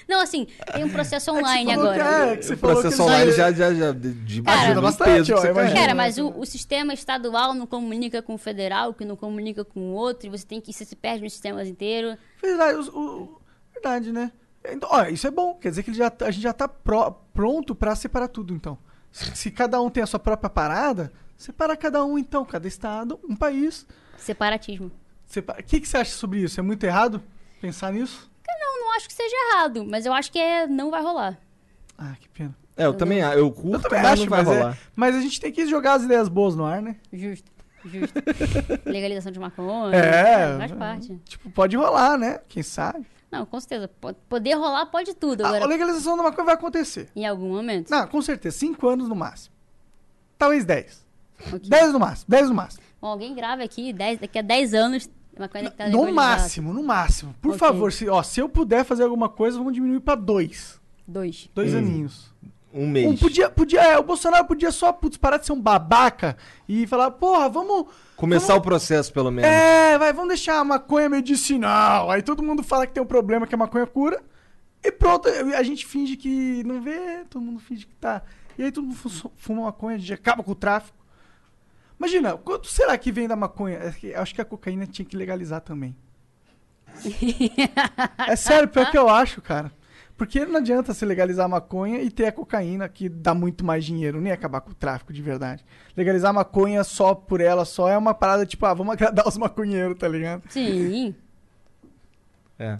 Não, assim, tem um processo É online falou agora. é, que você o falou processo que online já, já, já de, Cara, ajuda bastante, peso que ó. Cara, mas o, o sistema estadual não comunica com o federal, que não comunica com o outro, e você tem que você se perde nos sistemas inteiros. Verdade, os- o- verdade, né? Então, olha, isso é bom. Quer dizer que ele já, a gente já tá pró- pronto pra separar tudo, então. Se, se cada um tem a sua própria parada, separa cada um, então. Cada estado, um país. Separatismo. Separa... O que, que você acha sobre isso? É muito errado pensar nisso? Não, não acho que seja errado, mas eu acho que é, não vai rolar. Ah, que pena. É, eu também acho. Eu curto, Eu também mas acho, não vai mas, é- rolar. mas a gente tem que jogar as ideias boas no ar, né? Justo, justo. Legalização de maconha. É. Faz parte. Tipo, pode rolar, né? Quem sabe? Não, com certeza. Po- Poder rolar pode tudo. A Agora, legalização da maconha vai acontecer. em algum momento. Não, com certeza. Cinco anos no máximo. Talvez dez. Ok. Dez no máximo. Dez no máximo. Bom, alguém grave aqui, 10, daqui a 10 anos, uma coisa que tá No máximo, no máximo. Por Ok. favor, se, ó, se eu puder fazer alguma coisa, vamos diminuir pra dois. Dois. Dois Hum. aninhos. Um mês. Um podia, podia, é, o Bolsonaro podia só putz, parar de ser um babaca e falar, porra, vamos. Começar vamos- o processo, pelo menos. É, vai, vamos deixar a maconha medicinal. Aí todo mundo fala que tem um problema que a maconha cura. E pronto, a gente finge que não vê, todo mundo finge que tá. E aí todo mundo fu- fuma maconha, a gente acaba com o tráfico. Imagina, quanto será que vem da maconha? É que- Acho que a cocaína tinha que legalizar também. é sério, pior que eu acho, cara. Porque não adianta você legalizar a maconha e ter a cocaína, que dá muito mais dinheiro, nem acabar com o tráfico de verdade. Legalizar a maconha só por ela só é uma parada tipo, ah, vamos agradar os maconheiros, tá ligado? Sim. É.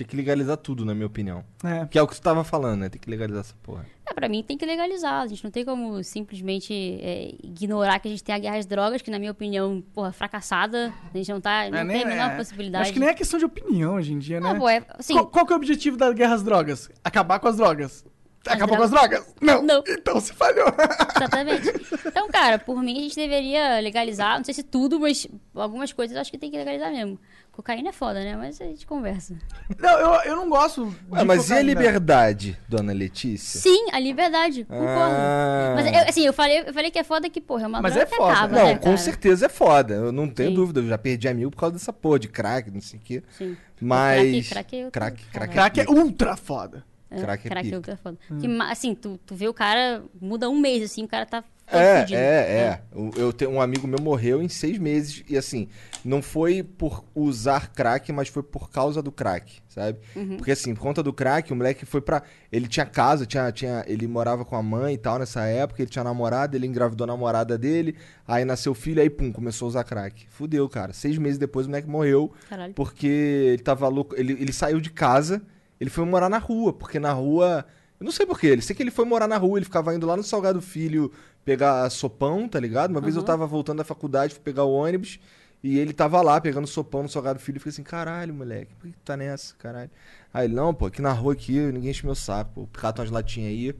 Tem que legalizar tudo, na minha opinião. É. Que é o que você tava falando, né? Tem que legalizar essa porra. É, pra mim tem que legalizar. A gente não tem como simplesmente é, ignorar que a gente tem a guerra às drogas, que na minha opinião, porra, fracassada. A gente não tá. Não É, tem nem- a menor é. possibilidade. Acho que nem é questão de opinião hoje em dia, né? Não, pô, é. Assim, qual, qual que é o objetivo da guerra às drogas? Acabar com as drogas. As Acabou com as drogas? drogas? Não. Não. Então se falhou. Exatamente. Então, cara, por mim a gente deveria legalizar, não sei se tudo, mas algumas coisas eu acho que tem que legalizar mesmo. Cocaína é foda, né? Mas a gente conversa. não, eu, eu não gosto Ué, mas e a cocaína. liberdade, dona Letícia? Sim, a liberdade, concordo. Ah. Mas eu, assim, eu falei, eu falei que é foda que, porra, é uma Mas é que foda. acaba, Não, né, com cara? certeza é foda. Eu não tenho Sim. dúvida. Eu já perdi amigo por causa dessa porra de crack, não sei o quê. Sim. Mas. Crack, crack é crack, crack, Crack é ultra foda. É, Crack é crack é outra foda. Que, ma- assim, tu, tu vê o cara, muda um mês, assim, o cara tá É, fudido. é, é. Eu- tenho um amigo meu morreu em seis meses e assim, não foi por usar crack, mas foi por causa do crack, sabe? Uhum. Porque assim, por conta do crack, o moleque foi pra. Ele tinha casa, tinha, tinha, ele morava com a mãe e tal nessa época, ele tinha namorada, ele engravidou a namorada dele, aí nasceu filho, aí pum, começou a usar crack. Fudeu, cara. Seis meses depois o moleque morreu Caralho. porque ele tava louco. Ele, ele saiu de casa, ele foi morar na rua, porque na rua. Eu não sei porquê, ele sei que ele foi morar na rua, ele ficava indo lá no Salgado Filho pegar sopão, tá ligado? Uma vez eu tava voltando da faculdade, fui pegar o ônibus, e ele tava lá pegando sopão no Salgado Filho, e fiquei assim, caralho, moleque, por que tá nessa, caralho? Aí ele, não, pô, aqui na rua aqui, ninguém enche meu saco, pô, cata umas latinhas aí,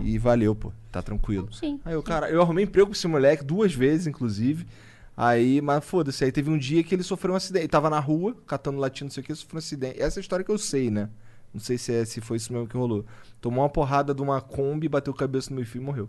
e valeu, pô, tá tranquilo. Sim. Aí eu, cara, eu arrumei emprego com esse moleque duas vezes, inclusive. Aí, mas foda-se, aí teve um dia que ele sofreu um acidente. Ele tava na rua, catando latinha, não sei o que, sofreu um acidente. Essa é a história que eu sei, né? Não sei se, é, se foi isso mesmo que rolou. Tomou uma porrada de uma Kombi, bateu a cabeça no meu filho e morreu.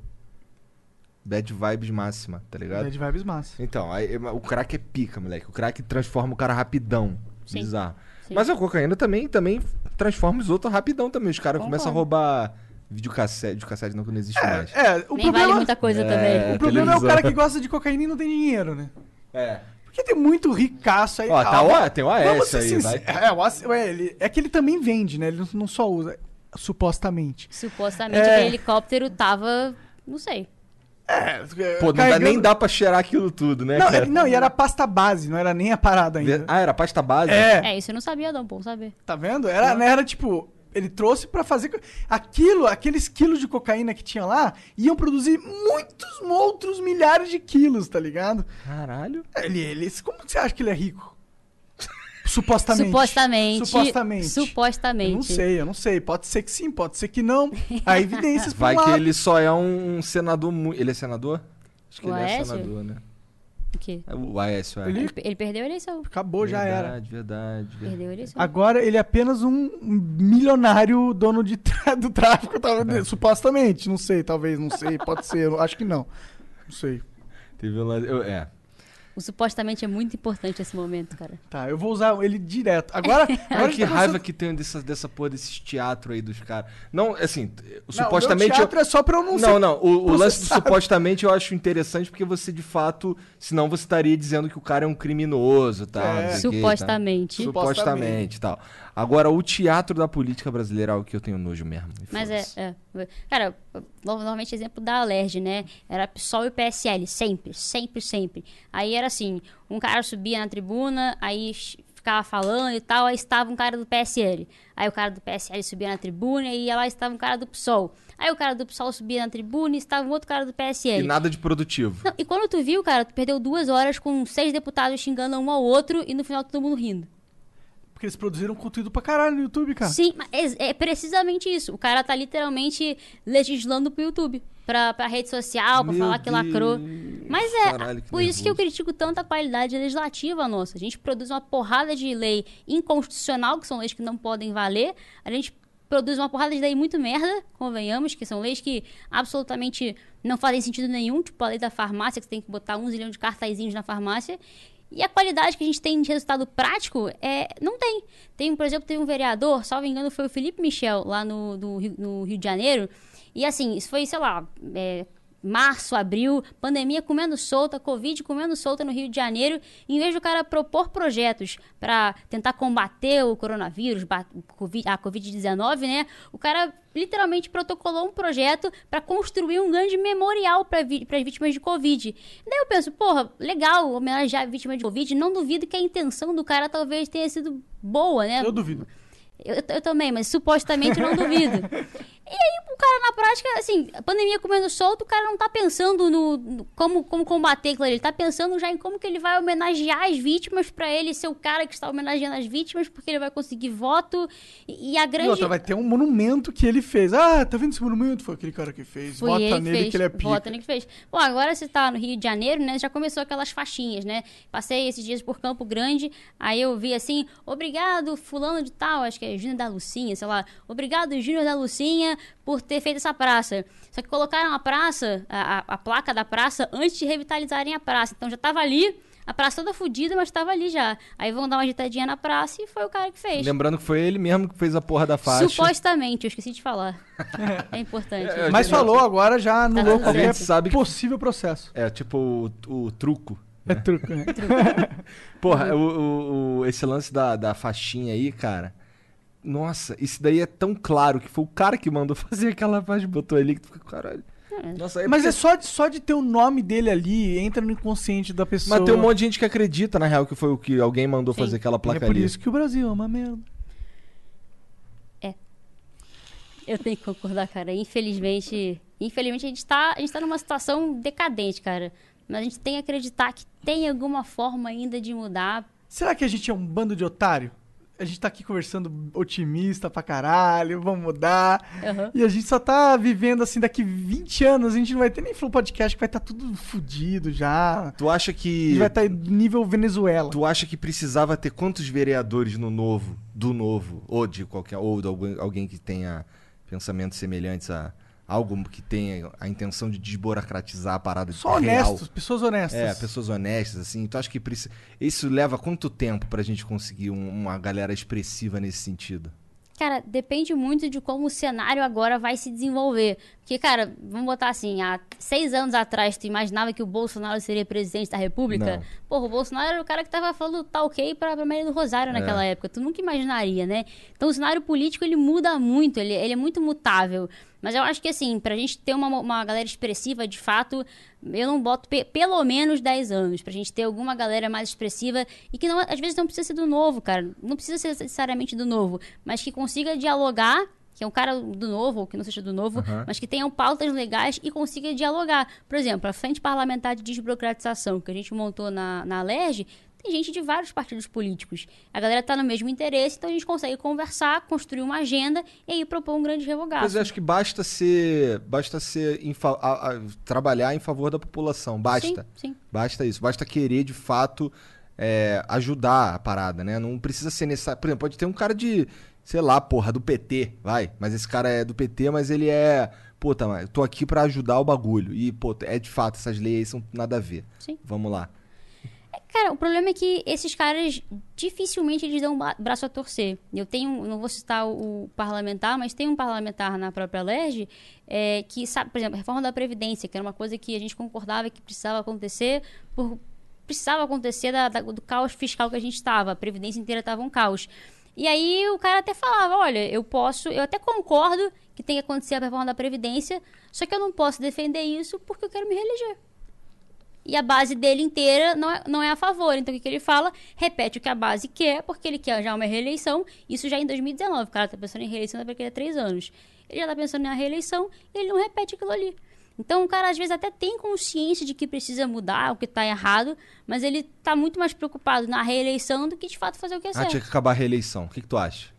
Bad vibes máxima, tá ligado? Bad vibes massa. Então, aí, o crack é pica, moleque. O crack transforma o cara rapidão. Sim. Bizarro. Sim. Mas a cocaína também, também transforma os outros rapidão também. Os caras começam a roubar videocassete. Videocassete não, que não existe mais. É, o Nem problema, vale muita coisa É. também. o problema é o televisão. cara que gosta de cocaína e não tem dinheiro, né? É. Porque tem muito ricaço aí. Ó, tá Ah, o- tem o AS aí, vai. É, o AS ele, é que ele também vende, né? Ele não- não só usa, supostamente. Supostamente É. aquele helicóptero tava. Não sei. É, Pô, não dá, nem dá pra cheirar aquilo tudo, né, Não, cara? é- não, e era pasta base, não era nem a parada ainda. Ah, era pasta base? É, É, isso eu não sabia, não, bom saber. tá vendo? Era, né, era tipo, ele trouxe pra fazer. Aquilo, aqueles quilos de cocaína que tinha lá, iam produzir muitos outros milhares de quilos, tá ligado? Caralho. Ele, ele, como você acha que ele é rico? Supostamente. Supostamente. Supostamente. Supostamente. Eu não sei, eu não sei. Pode ser que sim, pode ser que não. Há evidências Vai um que lado. ele só é um senador muito. Ele é senador? Acho que O ele é Aécio? senador, né? O quê? É O Aécio, é. Ele- Ele, ele perdeu a eleição. Acabou, já era. Verdade, verdade, verdade. Perdeu a eleição. Agora ele é apenas um milionário dono de tra- do tráfico, talvez, supostamente. Não sei, talvez, não sei, pode ser. eu Acho que não. Não sei. Teve um lance- eu- É. O supostamente é muito importante esse momento, cara. Tá, eu vou usar ele direto. Agora, agora que raiva que tem dessa, dessa porra desses teatros aí dos caras. Não, assim, Não, supostamente. O teatro é só pra eu não, Não, ser não. O, o lance do supostamente eu acho interessante porque você, de fato, senão você estaria dizendo que o cara é um criminoso, tá? É. o? Supostamente. Supostamente e tal. Agora, o teatro da política brasileira é algo que eu tenho nojo mesmo. Mas é, foda-se. é. Cara, no- normalmente exemplo da Alerj, né? Era PSOL e PSL, sempre, sempre, sempre. Aí era assim, um cara subia na tribuna, aí ficava falando e tal, aí estava um cara do PSL. Aí o cara do PSL subia na tribuna e lá estava um cara do PSOL. Aí o cara do PSOL subia na tribuna e estava um outro cara do PSL. E nada de produtivo. Não, e quando tu viu, cara, tu perdeu duas horas com seis deputados xingando um ao outro e no final todo mundo rindo. Porque eles produziram conteúdo pra caralho no YouTube, cara. Sim, mas é, é precisamente isso. O cara tá literalmente legislando pro YouTube. Pra, pra rede social, pra Meu falar que lacrou. Mas é, caralho, por isso que eu nervoso. critico tanto a qualidade legislativa nossa. A gente produz uma porrada de lei inconstitucional, que são leis que não podem valer. A gente produz uma porrada de lei muito merda, convenhamos, que são leis que absolutamente não fazem sentido nenhum, tipo a lei da farmácia, que você tem que botar um zilhão de cartazinhos na farmácia. E a qualidade que a gente tem de resultado prático é não tem. Tem, por exemplo, teve um vereador, salvo engano, foi o Felipe Michel, lá no, Rio, no Rio de Janeiro. E assim, isso foi, sei lá, é, março, abril, pandemia comendo solta, Covid comendo solta no Rio de Janeiro, em vez do cara propor projetos para tentar combater o coronavírus, a Covid-19, né? O cara literalmente protocolou um projeto para construir um grande memorial para as vítimas de Covid. Daí eu penso, porra, legal homenagear a vítima de Covid, não duvido que a intenção do cara talvez tenha sido boa, né? Eu duvido. Eu, eu também, mas supostamente não duvido. E aí, o cara na prática, assim, a pandemia comendo solto, o cara não tá pensando no, no como, como combater aquilo ali. Ele tá pensando já em como que ele vai homenagear as vítimas pra ele ser o cara que está homenageando as vítimas, porque ele vai conseguir voto. E, e a E grande. outra, vai ter um monumento que ele fez. Ah, tá vendo esse monumento? Foi aquele cara que fez. Foi Vota ele nele fez, que ele é pica. Vota nele que fez. Bom, agora você tá no Rio de Janeiro, né? Já começou aquelas faixinhas, né? Passei esses dias por Campo Grande, aí eu vi assim, obrigado, fulano de tal, acho que é Júnior da Lucinha, sei lá. Obrigado, Júnior da Lucinha, por ter feito essa praça. Só que colocaram a praça, a, a- a placa da praça, antes de revitalizarem a praça. Então já tava ali, a praça toda fodida, mas tava ali já. Aí vão dar uma agitadinha na praça e foi o cara que fez. Lembrando que foi ele mesmo que fez a porra da faixa. Supostamente, eu esqueci de falar. é importante. É, Mas falou agora, já anulou Tá qualquer certo. Sabe que- possível processo. É, tipo o, o truco. É truco, né? Porra, o, o- o- esse lance da, da faixinha aí, cara. Nossa, isso daí é tão claro que foi o cara que mandou fazer aquela faixa, botou ali que tu fica, caralho. Nossa, é Mas porque- é só de, só de ter o nome dele ali, entra no inconsciente da pessoa. Mas tem um monte de gente que acredita, na real, que foi o que alguém mandou Sim. fazer aquela E placa é por ali. isso que o Brasil é uma merda. Eu tenho que concordar, cara. Infelizmente, infelizmente a gente tá, a gente tá numa situação decadente, cara. Mas a gente tem que acreditar que tem alguma forma ainda de mudar. Será que a gente é um bando de otário? A gente tá aqui conversando otimista pra caralho, vamos mudar. Aham. E a gente só tá vivendo assim, daqui 20 anos, a gente não vai ter nem Flow Podcast, que vai estar tá tudo fudido já. Tu acha A que. gente vai estar tá nível Venezuela. Tu acha que precisava ter quantos vereadores no novo, do novo, ou de qualquer, ou de alguém, alguém que tenha pensamentos semelhantes a algo que tenha a intenção de desburocratizar a parada Só real? honestos, pessoas honestas. É, pessoas honestas, assim. Tu acha que precisa... isso leva quanto tempo pra gente conseguir um- uma galera expressiva nesse sentido? Cara, depende muito de como o cenário agora vai se desenvolver. Porque, cara, vamos botar assim, há seis anos atrás, tu imaginava que o Bolsonaro seria presidente da República? Não. Porra, o Bolsonaro era o cara que tava falando tá ok pra, pra Maria do Rosário naquela época. Tu nunca imaginaria, né? Então o cenário político, ele muda muito, ele, ele é muito mutável. Mas eu acho que, assim, pra gente ter uma, uma galera expressiva, de fato, eu não boto pe- pelo menos 10 anos. Pra gente ter alguma galera mais expressiva e que, não, às vezes, não precisa ser do novo, cara. Não precisa ser necessariamente do novo, mas que consiga dialogar que é um cara do novo, ou que não seja do novo, Aham. mas que tenham pautas legais e consiga dialogar. Por exemplo, a Frente Parlamentar de Desburocratização, que a gente montou na, na LERJ, tem gente de vários partidos políticos. A galera tá no mesmo interesse, então a gente consegue conversar, construir uma agenda e aí propor um grande revogaço. Pois é, acho que basta ser. Basta ser. em a- a- trabalhar em favor da população. Basta. Sim, sim. Basta isso. Basta querer, de fato, é, ajudar a parada, né? Não precisa ser necessário. Por exemplo, pode ter um cara de. Sei lá, porra, do PT, vai. Mas esse cara é do PT, mas ele é. Pô, tá, mas eu tô aqui pra ajudar o bagulho. E, pô, é de fato, essas leis aí são nada a ver. Sim. Vamos lá. Cara, o problema é que esses caras dificilmente eles dão um braço a torcer. Eu tenho, não vou citar o, o parlamentar, mas tem um parlamentar na própria LERJ é, que sabe, por exemplo, a reforma da Previdência, que era uma coisa que a gente concordava que precisava acontecer por precisava acontecer da- da- do caos fiscal que a gente estava. A Previdência inteira estava um caos. E aí o cara até falava, olha, eu posso, eu até concordo que tem que acontecer a reforma da Previdência, só que eu não posso defender isso porque eu quero me reeleger. E a base dele inteira não é, não é a favor. Então o que, que ele fala? Repete o que a base quer, porque ele quer já uma reeleição. Isso já em 2019. O cara tá pensando em reeleição daqui a três anos. Ele já tá pensando na reeleição e ele não repete aquilo ali. Então o cara às vezes até tem consciência de que precisa mudar, o que tá errado, mas ele tá muito mais preocupado na reeleição do que de fato fazer o que é Ah, certo. tinha que acabar a reeleição. O que, que tu acha?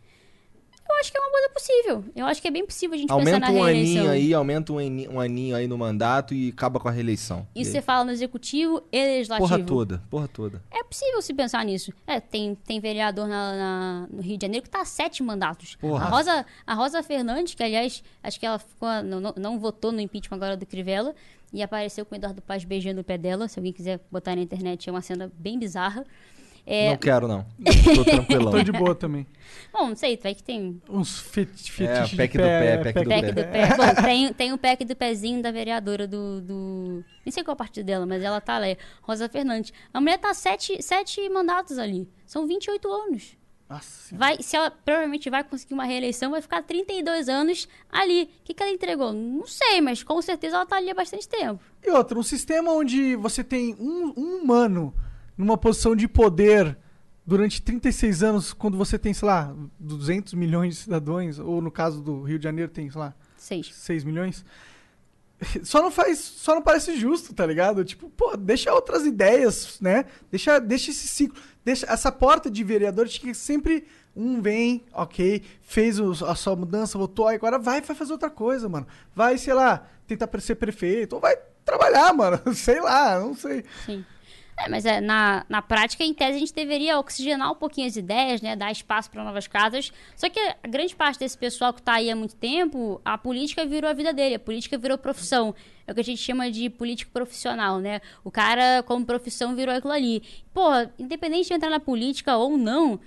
Eu acho que é uma coisa possível. Eu acho que é bem possível a gente pensar Aumenta na um reeleição. aninho aí, aumenta um aninho, um aí no mandato e acaba com a reeleição. Isso E você fala no executivo e legislativo. Porra toda, porra toda. É possível se pensar nisso. É, tem, tem vereador na, na- no Rio de Janeiro que tá há sete mandatos. Porra. A Rosa, a Rosa Fernandes, que aliás, acho que ela ficou, não, não, não votou no impeachment agora do Crivella, e apareceu com o Eduardo Paz beijando o pé dela. Se alguém quiser botar na internet, é uma cena bem bizarra. É, Não quero, não. Tô tranquilão. Tô de boa também. Bom, não sei, vai que tem Uns feti É, fetiches pack de do pé, pé, pack do pack pé. do pé. Bom, tem, tem o pack do pezinho da vereadora do, do. Nem sei qual partido dela, mas ela tá lá, é Rosa Fernandes. A mulher tá sete, sete mandatos ali. São 28 anos. Nossa. Vai, se ela provavelmente vai conseguir uma reeleição, vai ficar 32 anos ali. O que, que ela entregou? Não sei, mas com certeza ela tá ali há bastante tempo. E outra, um sistema onde você tem um, um humano numa posição de poder durante 36 anos, quando você tem, sei lá, 200 milhões de cidadãos, ou no caso do Rio de Janeiro tem, sei lá, Seis. 6 milhões. Só não faz, só não parece justo, tá ligado? Tipo, pô, deixa outras ideias, né? Deixa, deixa esse ciclo, deixa essa porta de vereador de que sempre um vem, ok, fez a sua mudança, votou, aí agora vai, vai fazer outra coisa, mano. Vai, sei lá, tentar ser prefeito, ou vai trabalhar, mano. Sei lá, não sei. Sim. É, mas é, na, na prática, em tese, a gente deveria oxigenar um pouquinho as ideias, né? Dar espaço para novas casas. Só que a grande parte desse pessoal que tá aí há muito tempo, a política virou a vida dele, a política virou profissão. É o que a gente chama de político profissional, né? O cara, como profissão, virou aquilo ali. Porra, independente de entrar na política ou não,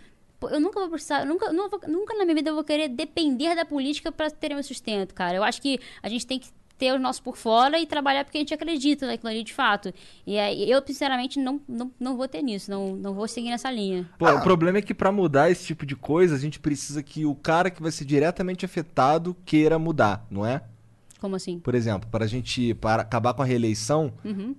eu nunca vou precisar, nunca, vou- nunca na minha vida eu vou querer depender da política para ter meu sustento, cara. Eu acho que a gente tem que ter o nosso por fora e trabalhar porque a gente acredita naquilo ali de fato. E aí, eu, sinceramente, não, não, não vou ter nisso, não, não vou seguir nessa linha. Pô, o problema é que pra mudar esse tipo de coisa, a gente precisa que o cara que vai ser diretamente afetado queira mudar, não é? Como assim? Por exemplo, pra gente para acabar com a reeleição, Uhum.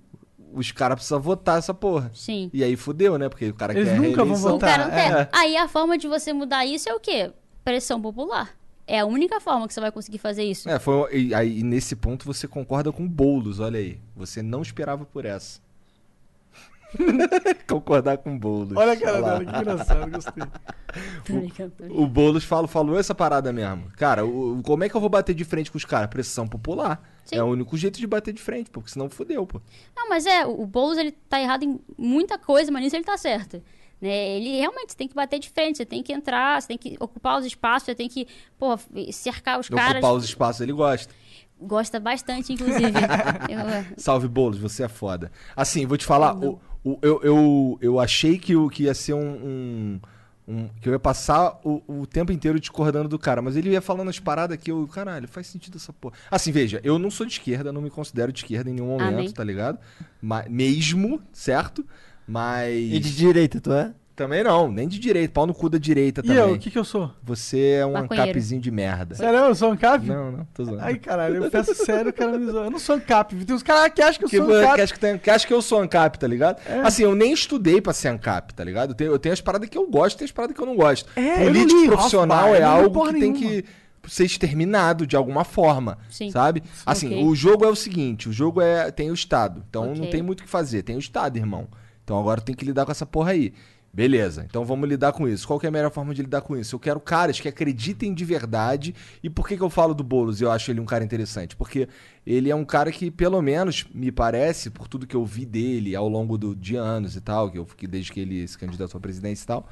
os caras precisam votar essa porra. Sim. E aí fudeu, né? Porque o cara Eles quer nunca vão votar. cara não quer. é. Aí a forma de você mudar isso é o quê? Pressão popular. É a única forma que você vai conseguir fazer isso. É, foi, e, aí, e nesse ponto você concorda com Boulos, olha aí. Você não esperava por essa. Concordar com Boulos. Olha a cara dela, que engraçado, gostei. Brincando. O Boulos falou, falou essa parada mesmo. Cara, o- como é que eu vou bater de frente com os caras? Pressão popular. Sim. É o único jeito de bater de frente, porque senão fudeu, pô. Não, mas é, o Boulos ele tá errado em muita coisa, mas nisso ele tá certo. Né? Ele realmente tem que bater de frente, você tem que entrar, você tem que ocupar os espaços, você tem que, pô, cercar os caras. Ocupar os espaços, ele gosta. Gosta bastante, inclusive. Eu- é, Salve, Boulos, você é foda. Assim, vou te falar, o, o- eu, eu, eu achei que, o- que ia ser um, um- um- que eu ia passar o, o tempo inteiro discordando do cara, mas ele ia falando as paradas que eu, caralho, faz sentido essa porra. Assim, veja, eu não sou de esquerda, não me considero de esquerda em nenhum momento, Amém. tá ligado? Ma- mesmo, certo? Mas. E de direita, tu é? Também não, nem de direita, pau no cu da direita E também. eu, o que que eu sou? Você é um Maconheiro. ancapzinho de merda. Sério, eu sou ANCAP? Não, não, tô zoando. Ai, caralho, eu peço sério, o cara me zoa. Eu não sou ANCAP. Tem uns caras que acham que eu Que, sou que, ANCAP. acha que, tem- que acha que eu sou ANCAP, tá ligado? Assim, eu nem estudei pra ser ANCAP, tá ligado? Eu tenho, eu tenho as paradas que eu gosto e tem as paradas que eu não gosto. É, eu não Político li profissional Hofbauer, é não algo que tem que ser exterminado de alguma forma, Sim. sabe? Assim, ok. o jogo é o seguinte, o jogo é tem o Estado, então não Ok. tem muito o que fazer, tem o Estado, irmão. Então agora tem que lidar com essa porra aí. Beleza, então vamos lidar com isso. Qual que é a melhor forma de lidar com isso? Eu quero caras que acreditem de verdade. E por que, que eu falo do Boulos e eu acho ele um cara interessante? Porque ele é um cara que, pelo menos, me parece, por tudo que eu vi dele ao longo do, de anos e tal, que eu fiquei desde que ele se candidatou à presidência e tal,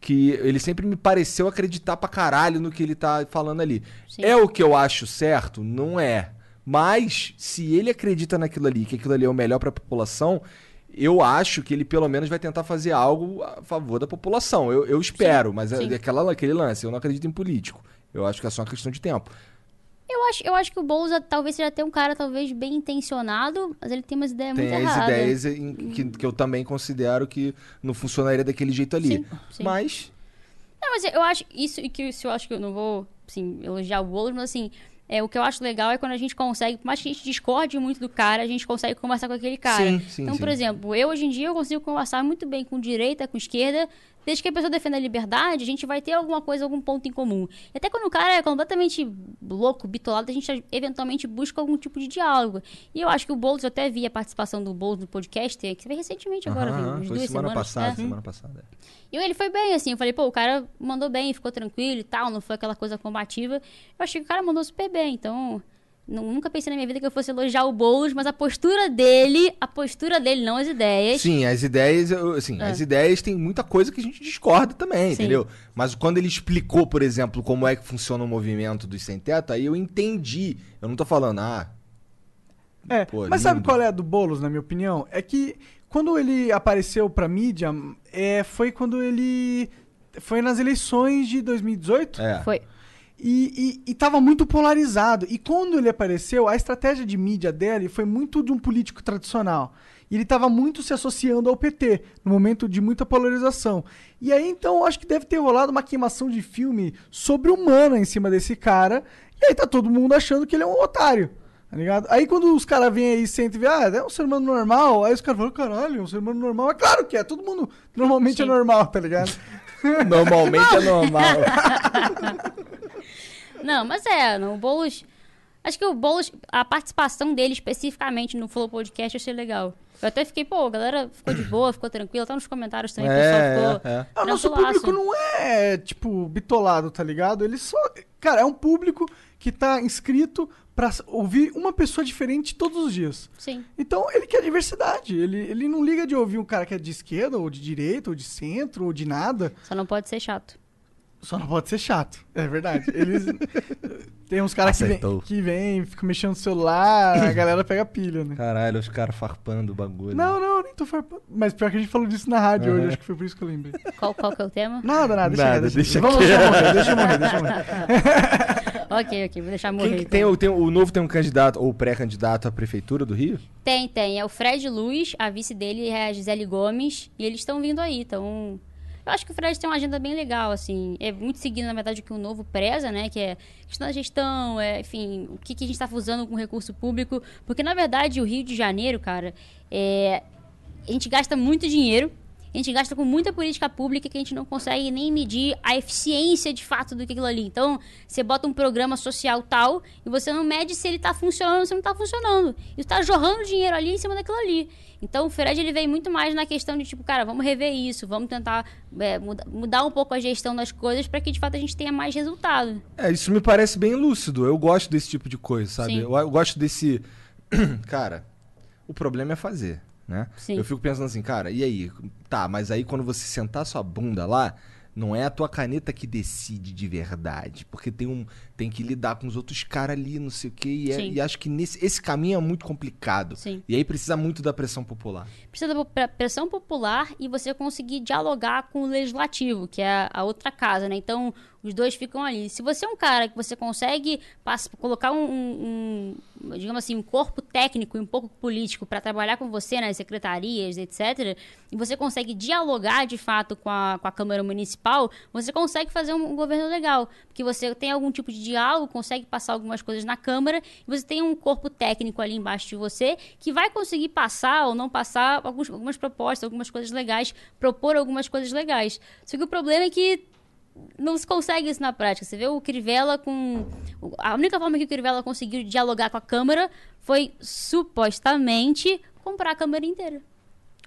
que ele sempre me pareceu acreditar pra caralho no que ele tá falando ali. Sim. É o que eu acho certo? Não é. Mas, se ele acredita naquilo ali, que aquilo ali é o melhor pra população, eu acho que ele pelo menos vai tentar fazer algo a favor da população. Eu, eu espero, mas é sim. aquela, aquele lance. Eu não acredito em político. Eu acho que é só uma questão de tempo. Eu acho, eu acho que o Boulos talvez seja até um cara talvez bem intencionado, mas ele tem umas ideias Tem É muito as erradas. ideias em- que, que eu também considero que não funcionaria daquele jeito ali. Sim, sim. Mas, Não, mas eu acho isso e que isso eu acho que eu não vou, assim, elogiar o Boulos, mas assim, é, o que eu acho legal é quando a gente consegue, por mais que a gente discorde muito do cara, a gente consegue conversar com aquele cara. Sim, sim, então, sim. por exemplo, eu hoje em dia eu consigo conversar muito bem com direita, com esquerda, desde que a pessoa defenda a liberdade, a gente vai ter alguma coisa, algum ponto em comum. E até quando o cara é completamente louco, bitolado, a gente eventualmente busca algum tipo de diálogo. E eu acho que o Boulos, eu até vi a participação do Boulos no podcast, que você veio recentemente agora, viu? Umas foi duas semana semanas. passada, é. semana passada. E ele foi bem, assim. Eu falei, pô, o cara mandou bem, ficou tranquilo e tal, não foi aquela coisa combativa. Eu achei que o cara mandou super bem, então. Nu- Nunca pensei na minha vida que eu fosse elogiar o Boulos, mas a postura dele, a postura dele, não as ideias. Sim, as ideias, eu- assim, É. as ideias tem muita coisa que a gente discorda também, Sim. entendeu? Mas quando ele explicou, por exemplo, como é que funciona o movimento dos sem teto, aí eu entendi. Eu não tô falando, ah, É, Pô, mas sabe lindo. qual é a do Boulos, na minha opinião? É que quando ele apareceu pra mídia, é, foi quando ele. Foi nas eleições de 2018 é. Foi. E, e, e tava muito polarizado. E quando ele apareceu, a estratégia de mídia dele foi muito de um político tradicional. E ele tava muito se associando ao PT, no momento de muita polarização. E aí, então, eu acho que deve ter rolado uma queimação de filme sobre-humana em cima desse cara. E aí tá todo mundo achando que ele é um otário. Tá ligado? Aí quando os caras vêm aí e sentem e ah, é um ser humano normal, aí os caras falam, caralho, é um ser humano normal. É claro que é, todo mundo normalmente é Sim. normal, tá ligado? Normalmente é normal. Não, mas é, não, o Boulos. Acho que o Boulos, a participação dele especificamente no Flow Podcast eu achei legal. Eu até fiquei, pô, a galera ficou de boa, ficou tranquila, tá nos comentários também, o pessoal é, ficou. é. Ah, o nosso público não é, tipo, bitolado, tá ligado? Ele só. Cara, é um público que tá inscrito pra ouvir uma pessoa diferente todos os dias. Sim. Então, ele quer diversidade. Ele, ele não liga de ouvir um cara que é de esquerda, ou de direita, ou de centro, ou de nada. Só não pode ser chato. Só não pode ser chato. É verdade. Eles. Tem uns caras que vêm, Acertou. que vêm, ficam mexendo no celular, a galera pega pilha, né? Caralho, os caras farpando o bagulho. Não, não, nem tô farpando. Mas pior que a gente falou disso na rádio Aham. hoje, acho que foi por isso que eu lembrei. Qual, qual que é o tema? Nada, nada, deixa, Nada, deixa, deixa Vamos deixar morrer, deixa morrer, deixa morrer. ok, ok, vou deixar morrer. Quem que então. tem, o, tem o o novo tem um candidato ou pré-candidato à prefeitura do Rio? Tem, tem. É o Fred Luz, a vice dele é a Gisele Gomes, e eles estão vindo aí, então... Eu acho que o Fred tem uma agenda bem legal, assim. É muito seguindo, na verdade, o que o novo preza, né? Que é questão da gestão, é, enfim, o que, que a gente está usando com recurso público. Porque, na verdade, o Rio de Janeiro, cara, é, a gente gasta muito dinheiro, a gente gasta com muita política pública que a gente não consegue nem medir a eficiência de fato do que aquilo ali. Então, você bota um programa social tal e você não mede se ele está funcionando ou se não está funcionando. E está jorrando dinheiro ali em cima daquilo ali. Então, o Fred ele vem muito mais na questão de tipo, cara, vamos rever isso, vamos tentar é, muda- mudar um pouco a gestão das coisas para que de fato a gente tenha mais resultado. É, isso me parece bem lúcido. Eu gosto desse tipo de coisa, sabe? Eu, eu gosto desse. cara, o problema é fazer, né? Sim. Eu fico pensando assim, cara, e aí? Tá, mas aí quando você sentar sua bunda lá, não é a tua caneta que decide de verdade. Porque tem um. Tem que lidar com os outros caras ali, não sei o quê. E, é- e acho que nesse, esse caminho é muito complicado. Sim. E aí precisa muito da pressão popular. precisa da pre- pressão popular e você conseguir dialogar com o legislativo, que é a outra casa, né? Então, os dois ficam ali. Se você é um cara que você consegue pass- colocar um, um- um, digamos assim, um corpo técnico e um pouco político para trabalhar com você nas secretarias, etc., e você consegue dialogar de fato com a, com a Câmara Municipal, você consegue fazer um, um governo legal. Porque você tem algum tipo de diálogo, consegue passar algumas coisas na Câmara, e você tem um corpo técnico ali embaixo de você que vai conseguir passar ou não passar alguns- algumas propostas, algumas coisas legais, propor algumas coisas legais. Só que o problema é que não se consegue isso na prática. Você vê o Crivella com. A única forma que o Crivella conseguiu dialogar com a Câmara foi supostamente comprar a Câmara inteira.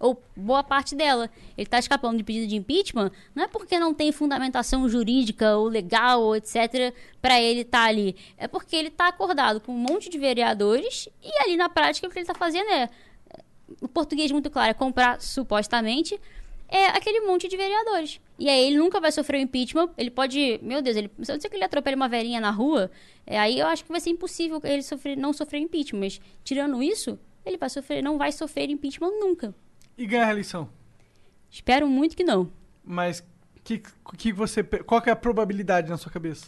Ou boa parte dela. Ele está escapando de pedido de impeachment, não é porque não tem fundamentação jurídica ou legal ou etc. para ele estar ali. É porque ele está acordado com um monte de vereadores e ali na prática o que ele está fazendo é. O português muito claro é comprar supostamente é aquele monte de vereadores. E aí ele nunca vai sofrer o impeachment. Ele pode. Meu Deus, ele, se eu disser que ele atropela uma velhinha na rua, é, aí eu acho que vai ser impossível ele sofrer, não sofrer impeachment. Mas tirando isso, ele vai sofrer, não vai sofrer impeachment nunca. E ganhar a eleição. Espero muito que não. Mas que, que você, qual que é a probabilidade na sua cabeça?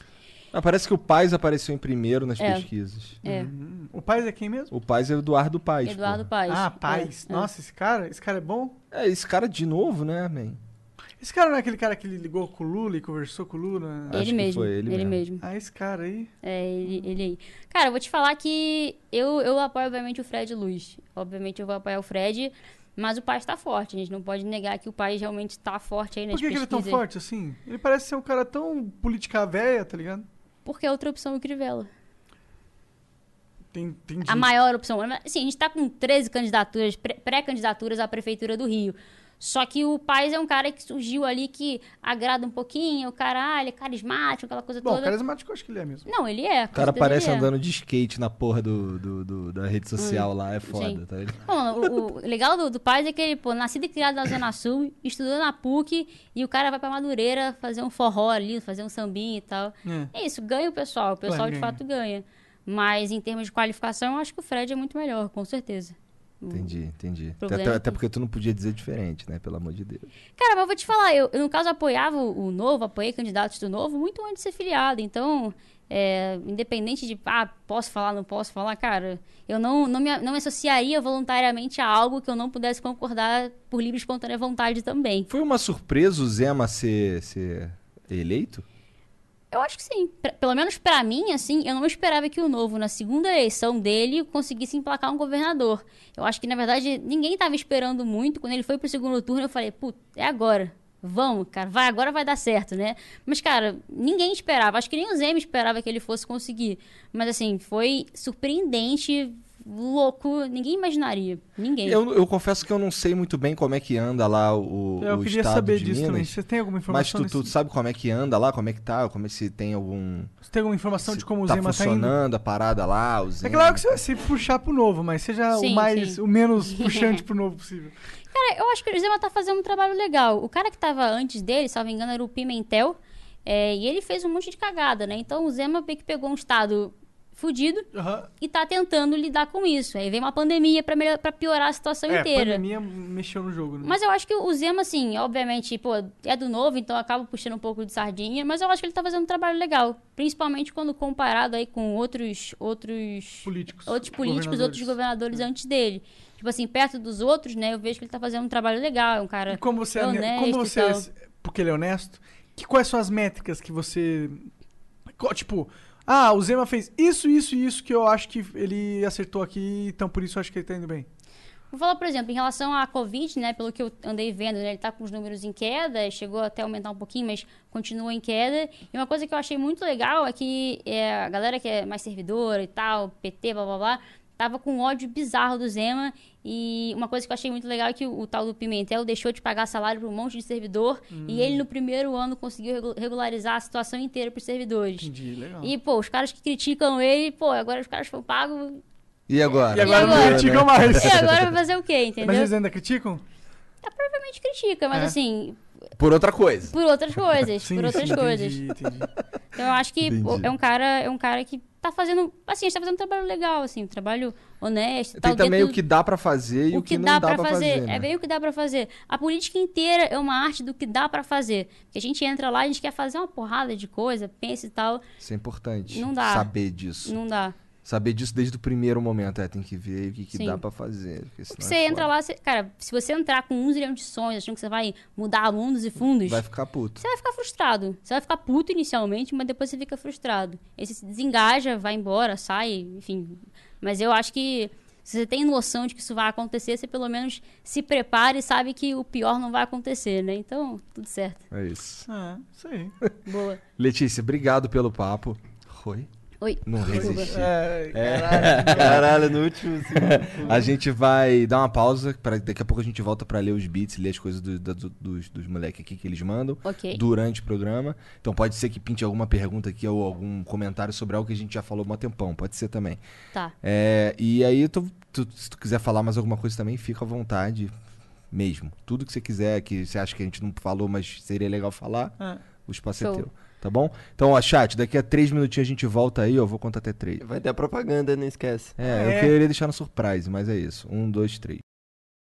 Ah, parece que o Paz apareceu em primeiro nas É. pesquisas. É. Hum, O Paz é quem mesmo? O Paz é o Eduardo Paz. Eduardo porra. Paes. Ah, Paz. É, é. Nossa, esse cara, esse cara é bom? É, esse cara de novo, né, man? Esse cara não é aquele cara que ligou com o Lula e conversou com o Lula? Ele mesmo. foi ele mesmo. mesmo. Ah, esse cara aí. É, ele, ele aí. Cara, eu vou te falar que eu, eu apoio, obviamente, o Fred Luz. Obviamente, eu vou apoiar o Fred, mas o Paz tá forte. A gente não pode negar que o Paz realmente tá forte aí nas Por que, que ele é tão forte assim? Ele parece ser um cara tão política velha, tá ligado? Porque a outra opção é o Crivella. Entendi. A maior opção. Assim, a gente tá com 13 candidaturas, pré- pré-candidaturas à Prefeitura do Rio. Só que o Paz é um cara que surgiu ali que agrada um pouquinho, o cara, ah, ele é carismático, aquela coisa Bom, toda. carismático eu acho que ele é mesmo. Não, ele é. O cara parece é. andando de skate na porra do, do- do- da rede social lá, é foda, sim. tá ligado? Bom, o, o legal do, do Paz é que ele, pô, nascido e criado na Zona Sul, estudou na PUC e o cara vai pra Madureira fazer um forró ali, fazer um sambinha e tal. É. É isso, ganha o pessoal, o pessoal de ganha. fato ganha. Mas em termos de qualificação, eu acho que o Fred é muito melhor, com certeza. Entendi, entendi. Até, até que- porque tu não podia dizer diferente, né? Pelo amor de Deus. Cara, mas eu vou te falar, eu, eu, no caso apoiava o, o Novo, apoiei candidatos do Novo muito antes de ser filiado. Então, é, independente de, ah, posso falar, não posso falar, cara, eu não, não, me, não me associaria voluntariamente a algo que eu não pudesse concordar por livre e espontânea vontade também. Foi uma surpresa o Zema ser, ser eleito? Eu acho que sim. Pra- pelo menos pra mim, assim, eu não esperava que o Novo, na segunda eleição dele, conseguisse emplacar um governador. Eu acho que, na verdade, ninguém tava esperando muito. Quando ele foi pro segundo turno, eu falei, putz, é agora. Vamos, cara, vai, agora vai dar certo, né? Mas, cara, ninguém esperava. Acho que nem o Zema esperava que ele fosse conseguir. Mas, assim, foi surpreendente, louco. Ninguém imaginaria. Ninguém. Eu, eu confesso que eu não sei muito bem como é que anda lá o, Eu o queria estado saber de disso Minas. também. Você tem alguma Mas informação? tu, tu nesse- sabe como é que anda lá, como é que tá, como é se tem algum... Você tem alguma informação se de como o tá Zema tá funcionando a parada lá, o Zema... É claro que você vai se puxar pro novo, mas seja o Sim, mais, sim. o menos puxante pro novo possível. Cara, eu acho que o Zema tá fazendo um trabalho legal. O cara que tava antes dele, salvo engano, era o Pimentel. é, e ele fez um monte de cagada, né? Então o Zema meio que pegou um estado fudido Aham. e tá tentando lidar com isso. Aí vem uma pandemia pra, melhor- pra piorar a situação É, a inteira. pandemia mexeu no jogo, né? Mas eu acho que o Zema, assim, obviamente, pô, é do novo, então acaba puxando um pouco de sardinha, mas eu acho que ele tá fazendo um trabalho legal. Principalmente quando comparado aí com outros. outros políticos. outros políticos, outros governadores. governadores antes dele. Tipo assim, perto dos outros, né, eu vejo que ele tá fazendo um trabalho legal, é um cara E como você, é honesto como você tal. porque ele é honesto, que, quais são as métricas que você. Tipo, ah, o Zema fez isso, isso e isso que eu acho que ele acertou aqui, então por isso eu acho que ele tá indo bem. Vou falar, por exemplo, em relação à Covid, né, pelo que eu andei vendo, né, ele tá com os números em queda, chegou até a aumentar um pouquinho, mas continua em queda. E uma coisa que eu achei muito legal é que é, a galera que é mais servidora e tal, PT, blá blá blá, tava com um ódio bizarro do Zema. E uma coisa que eu achei muito legal é que o, o tal do Pimentel deixou de pagar salário para um monte de servidor e ele no primeiro ano conseguiu regu- regularizar a situação inteira para os servidores. Entendi, legal. E, pô, os caras que criticam ele, pô, agora os caras foram pagos. E agora? E agora E não agora? criticam mais. E agora vai fazer o quê, entendeu? Mas eles ainda criticam? provavelmente critica, mas É. assim, Por outra coisa. por outras coisas, Sim, por outras sim, coisas. Entendi, entendi. Então eu acho que Entendi. é um cara, é um cara que tá fazendo, assim, a gente tá fazendo um trabalho legal, assim, um trabalho honesto, Tem tal, também dentro o que dá pra fazer e o o que que, dá não dá pra pra fazer, fazer. né? é bem o que dá pra fazer. A política inteira é uma arte do que dá pra fazer. Porque a gente entra lá, a gente quer fazer uma porrada de coisa, pensa e tal, Isso é importante. Não dá. Saber disso. não dá. Saber disso desde o primeiro momento. É, tem que ver o que, que Sim. dá pra fazer. porque senão Porque você é entra lá, você- cara, se você entrar com um zilhão de sonhos, achando que você vai mudar mundos e fundos, Vai ficar puto. Você vai ficar frustrado. Você vai ficar puto inicialmente, mas depois você fica frustrado. Aí você se desengaja, vai embora, sai, enfim. Mas eu acho que se você tem noção de que isso vai acontecer, você pelo menos se prepara e sabe que o pior não vai acontecer, né? Então, tudo certo. É isso. Isso aí. Boa. Letícia, obrigado pelo papo. Oi? Oi. Não resisti. É, É. caralho. Caralho, no último segundo. A gente vai dar uma pausa. Pra, daqui a pouco a gente volta pra ler os beats, ler as coisas do- do- dos, dos moleques aqui que eles mandam Ok. durante o programa. Então pode ser que pinte alguma pergunta aqui ou algum comentário sobre algo que a gente já falou há um tempão. Pode ser também. Tá. É, e aí, tu- tu- se tu quiser falar mais alguma coisa também, fica à vontade mesmo. Tudo que você quiser, que você acha que a gente não falou, mas seria legal falar, É. o espaço é Show. teu. Tá bom? Então, ó, chat, daqui a três minutinhos a gente volta aí, ó. Eu vou contar até três. Vai ter a propaganda, não esquece. É, É. eu queria deixar no surprise, mas é isso. Um, dois, três.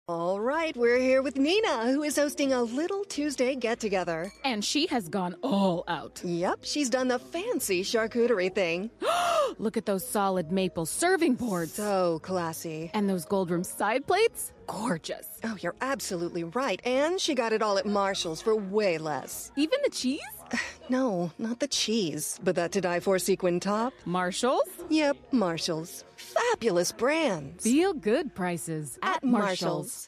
All right, we're here with Nina, who is hosting a little Tuesday get together. And she has gone all out. Yep, she's done the fancy charcuterie thing. Look at those solid maple serving boards. So classy. And those gold rimmed side plates? Gorgeous. Oh, you're absolutely right. And she got it all at Marshall's for way less. Even the cheese? No, not the cheese, but that to die for sequin top. Marshall's? Yep, Marshall's. Fabulous brands. Feel good prices at Marshall's.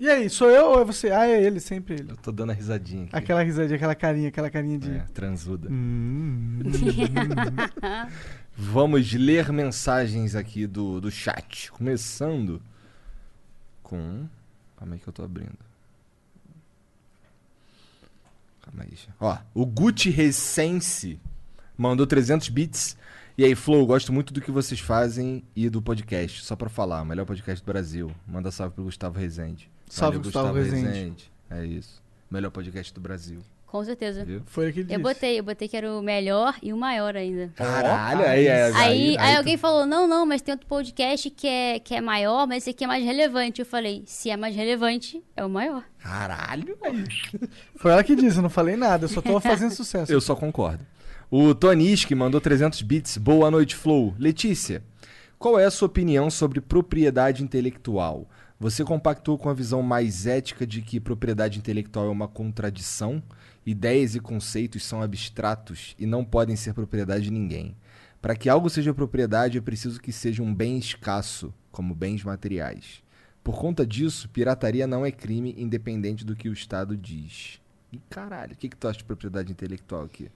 E aí, sou eu ou é você? Ah, é ele, sempre ele. Eu tô dando a risadinha aqui. Aquela risadinha, aquela carinha, aquela carinha de. É, transuda. Hum. Vamos ler mensagens aqui do, do chat. Começando com. Calma aí que eu tô abrindo. Calma aí. Ó, o Gucci Recense mandou 300 bits. E aí, Flow, gosto muito do que vocês fazem e do podcast. Só pra falar, melhor podcast do Brasil. Manda salve pro Gustavo Rezende. Salve, Valeu, Gustavo Rezende. É isso. Melhor podcast do Brasil. Com certeza. Viu? Foi ele que disse. Eu botei, eu botei que era o melhor e o maior ainda. Caralho, aí, aí, Aí, aí alguém falou, não, não, mas tem outro podcast que é, que é maior, mas esse aqui é mais relevante. Eu falei, se é mais relevante, é o maior. Caralho, Foi ela que disse, eu não falei nada, eu só tô fazendo sucesso. Eu só concordo. O Toniski mandou 300 bits. Boa noite, Flow. Letícia, qual é a sua opinião sobre propriedade intelectual? Você compactou com a visão mais ética de que propriedade intelectual é uma contradição? Ideias e conceitos são abstratos e não podem ser propriedade de ninguém. Para que algo seja propriedade, é preciso que seja um bem escasso, como bens materiais. Por conta disso, pirataria não é crime, independente do que o Estado diz. E caralho, o que, que tu acha de propriedade intelectual aqui?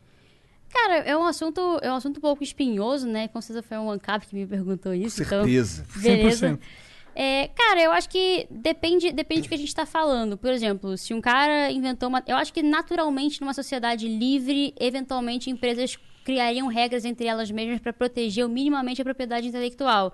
Cara, é um assunto, é um assunto um pouco espinhoso, né? Com certeza foi um ANCAP que me perguntou isso. Com certeza. Então, beleza. É, cara, eu acho que depende, depende do que a gente está falando. Por exemplo, se um cara inventou uma. Eu acho que naturalmente, numa sociedade livre, eventualmente empresas criariam regras entre elas mesmas para proteger minimamente a propriedade intelectual.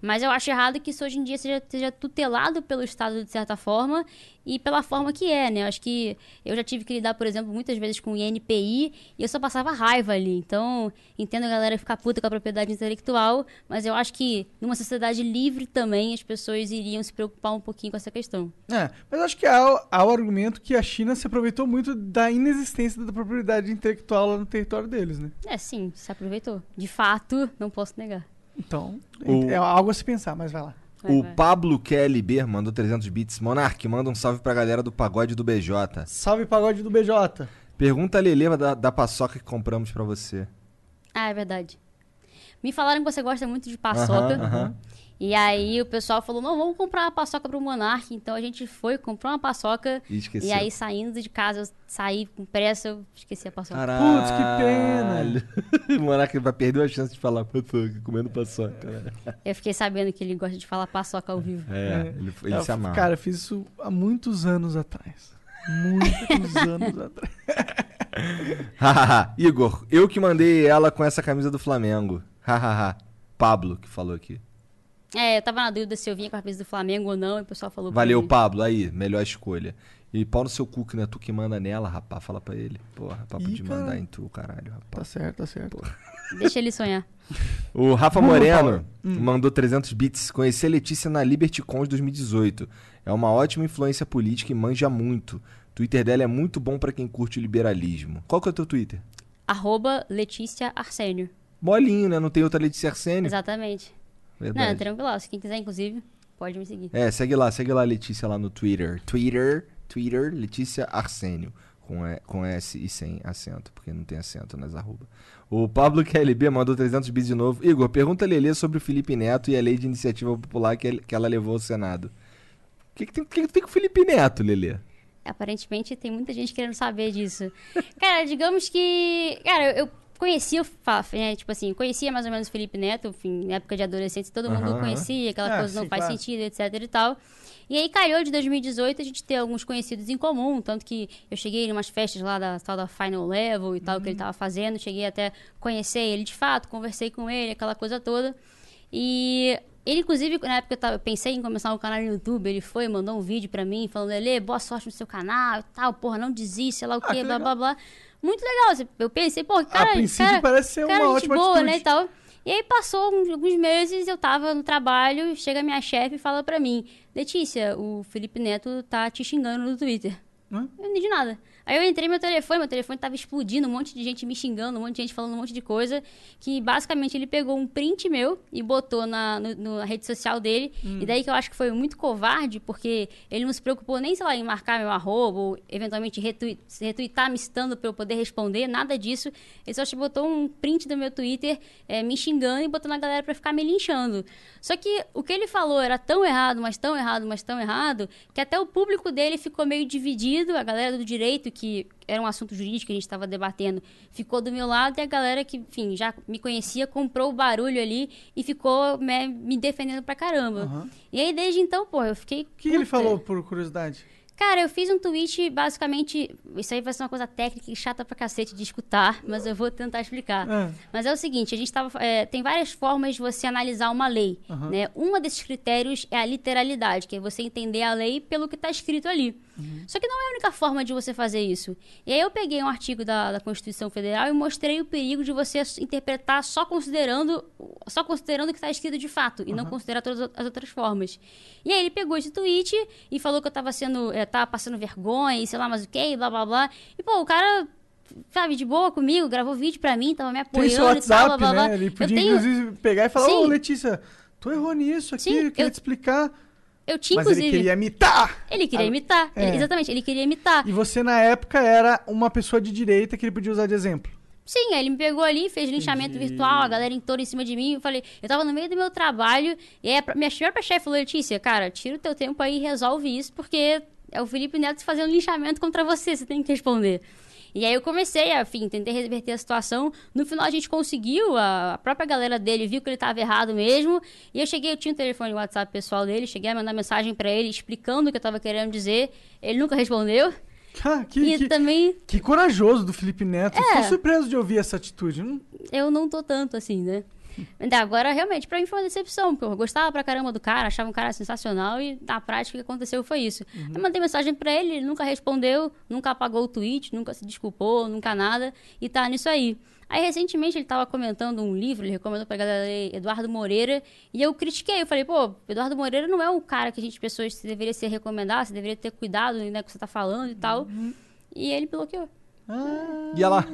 Mas eu acho errado que isso hoje em dia seja, seja, tutelado pelo Estado de certa forma e pela forma que é, né? Eu acho que eu já tive que lidar, por exemplo, muitas vezes com o INPI e eu só passava raiva ali. Então, entendo a galera ficar puta com a propriedade intelectual, mas eu acho que numa sociedade livre também as pessoas iriam se preocupar um pouquinho com essa questão. É, mas acho que há, há o argumento que a China se aproveitou muito da inexistência da propriedade intelectual lá no território deles, né? É, sim, se aproveitou. De fato, não posso negar. Então, O- é algo a se pensar, mas vai lá. Vai, o vai. Pablo QLB mandou 300 bits. Monark, manda um salve pra galera do pagode do BJ. Salve pagode do BJ. Pergunta a Lele da, da paçoca que compramos pra você. Ah, é verdade. Me falaram que você gosta muito de paçoca. Aham, aham. E aí o pessoal falou, não, vamos comprar uma paçoca pro Monark. Então a gente foi, comprou uma paçoca. E. E aí saindo de casa, eu saí com pressa, eu esqueci a paçoca. Caralho. Putz, que pena. o Monark vai perder a chance de falar paçoca, comendo paçoca. né? Eu fiquei sabendo que ele gosta de falar paçoca ao vivo. É, ele, ele Eu- se amarra. Cara, eu fiz isso há muitos anos atrás. Muitos anos atrás. Hahaha. Igor, eu que mandei ela com essa camisa do Flamengo. Hahaha. Pablo que falou aqui. É, eu tava na dúvida se eu vinha com a camisa do Flamengo ou não, e o pessoal falou Valeu, mim. Pablo. Aí, melhor escolha. E pau no seu cu, que não é tu que manda nela, rapá. Fala pra ele. Porra, papo Ih, de mandar caralho. em tu, caralho, rapá. Tá certo, tá certo. Deixa ele sonhar. O Rafa Moreno. Hum. mandou 300 bits. Conheci a Letícia na LibertyCon de 2018. É uma ótima influência política e manja muito. O Twitter dela é muito bom pra quem curte o liberalismo. Qual que é o teu Twitter? Arroba Letícia Arsênio. Molinho, né? Não tem outra Letícia Arsênio? Exatamente. Não, Verdade. tranquilo. Se quem quiser, inclusive, pode me seguir. É, segue lá, segue lá a Letícia lá no Twitter. Twitter, Twitter, Letícia Arsênio. Com, e, com S e sem acento, porque não tem acento nas arroba. O Pablo KLB mandou 300 bits de novo. Igor, pergunta a Lelê sobre o Felipe Neto e a lei de iniciativa popular que, ele- que ela levou ao Senado. O que, que, tem, que tem com o Felipe Neto, Lelê? Aparentemente tem muita gente querendo saber disso. Cara, digamos que. Cara, eu conhecia, fa- né, tipo assim, conhecia mais ou menos o Felipe Neto, enfim, na época de adolescente, todo mundo Aham, conhecia, aquela É, coisa não sim, faz claro. sentido, etc e tal. E aí calhou de 2018 a gente ter alguns conhecidos em comum, tanto que eu cheguei em umas festas lá da tal da Final Level e tal, que ele tava fazendo, cheguei até conhecer ele de fato, conversei com ele, aquela coisa toda. E ele, inclusive, na época eu, tava, eu pensei em começar um canal no YouTube, ele foi, mandou um vídeo pra mim, falando, Lele, boa sorte no seu canal e tal, porra, não desiste, sei lá o Ah, quê, que blá, blá, blá. Muito legal, eu pensei, pô, cara, princípio cara, parece ser cara, uma ótima boa, atitude. né, e tal. E aí passou uns- alguns meses, eu tava no trabalho, chega minha chefe e fala pra mim, Letícia, o Felipe Neto tá te xingando no Twitter. Hã? Eu não entendi nada. Aí eu entrei no meu telefone, meu telefone tava explodindo, um monte de gente me xingando, um monte de gente falando um monte de coisa. Que basicamente ele pegou um print meu e botou na, no- na rede social dele. Hum. E daí que eu acho que foi muito covarde, porque ele não se preocupou nem, sei lá, em marcar meu arroba, ou eventualmente retui- retweetar me citando pra eu poder responder, nada disso. Ele só te botou um print do meu Twitter eh, me xingando e botando a galera pra ficar me linchando. Só que o que ele falou era tão errado, mas tão errado, mas tão errado, que até o público dele ficou meio dividido. A galera do direito, que era um assunto jurídico que a gente estava debatendo, ficou do meu lado, e a galera que, enfim, já me conhecia, comprou o barulho ali e ficou né, me defendendo pra caramba. Aham. E aí, desde então, pô, eu fiquei. O que, que ele falou, por curiosidade? Cara, eu fiz um tweet, basicamente. Isso aí vai ser uma coisa técnica e chata pra cacete de escutar, mas eu vou tentar explicar. Ah. Mas é o seguinte, a gente tava. é, tem várias formas de você analisar uma lei. Aham. Né? Uma desses critérios é a literalidade, que é você entender a lei pelo que está escrito ali. Uhum. Só que não é a única forma de você fazer isso. E aí eu peguei um artigo da, da Constituição Federal e mostrei o perigo de você interpretar só considerando só considerando o que está escrito de fato e não considerar todas as outras formas. E aí ele pegou esse tweet e falou que eu tava sendo, eh, tava passando vergonha e sei lá mais o que, blá blá blá. E pô, o cara sabe, de boa comigo, gravou vídeo pra mim, tava me Tem apoiando seu e tal, WhatsApp, blá blá blá. né? Ele podia, tenho- inclusive, pegar e falar, ô. Letícia, tu errou nisso aqui, Sim, eu queria eu- te explicar. Eu tinha, Mas inclusive. ele queria imitar! Ele queria Ah, imitar. é. Ele- exatamente, ele queria imitar. E você, na época, era uma pessoa de direita que ele podia usar de exemplo. Sim, aí ele me pegou ali, fez linchamento virtual, a galera em torno em cima de mim. Eu falei, eu tava no meio do meu trabalho, e aí a pr- minha própria chefe falou, Letícia, cara, tira o teu tempo aí e resolve isso, porque é o Felipe Neto fazendo linchamento contra você, você tem que responder. E aí eu comecei a, enfim, tentei reverter a situação. No final a gente conseguiu, a própria galera dele viu que ele tava errado mesmo. E eu cheguei, eu tinha o telefone o WhatsApp pessoal dele, cheguei a mandar mensagem pra ele explicando o que eu tava querendo dizer. Ele nunca respondeu. Ah, que, E que, também que corajoso do Felipe Neto. É. Tô surpreso de ouvir essa atitude. Eu não tô tanto assim, né? Ainda Agora, realmente, pra mim foi uma decepção, porque eu gostava pra caramba do cara, achava um cara sensacional e na prática o que aconteceu foi isso. Eu mandei mensagem pra ele, ele nunca respondeu, nunca apagou o tweet, nunca se desculpou, nunca nada, e tá nisso aí. Aí, recentemente, ele tava comentando um livro, ele recomendou pra galera ler Eduardo Moreira, e eu critiquei, eu falei, pô, Eduardo Moreira não é o cara que a gente, pessoas, deveria se recomendar, você deveria ter cuidado né, com o que você tá falando e tal. E ele bloqueou. E ela.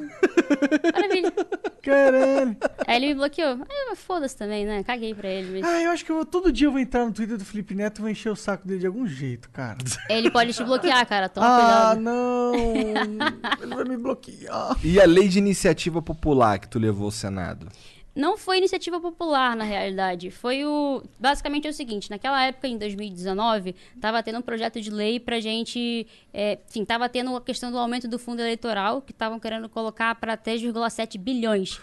Maravilha. Caralho. Aí ele me bloqueou. Eu, foda-se também, né? Caguei pra ele. Mas... Ah, eu acho que eu vou- todo dia eu vou entrar no Twitter do Felipe Neto e vou encher o saco dele de algum jeito, cara. Ele pode te bloquear, cara. Toma ah, cuidado. não. Ele vai me bloquear. E a lei de iniciativa popular que tu levou ao Senado? Não foi iniciativa popular, na realidade. Foi o. Basicamente é o seguinte: naquela época, em 2019, estava tendo um projeto de lei pra gente. É, enfim, estava tendo a questão do aumento do fundo eleitoral, que estavam querendo colocar para 3,7 bilhões.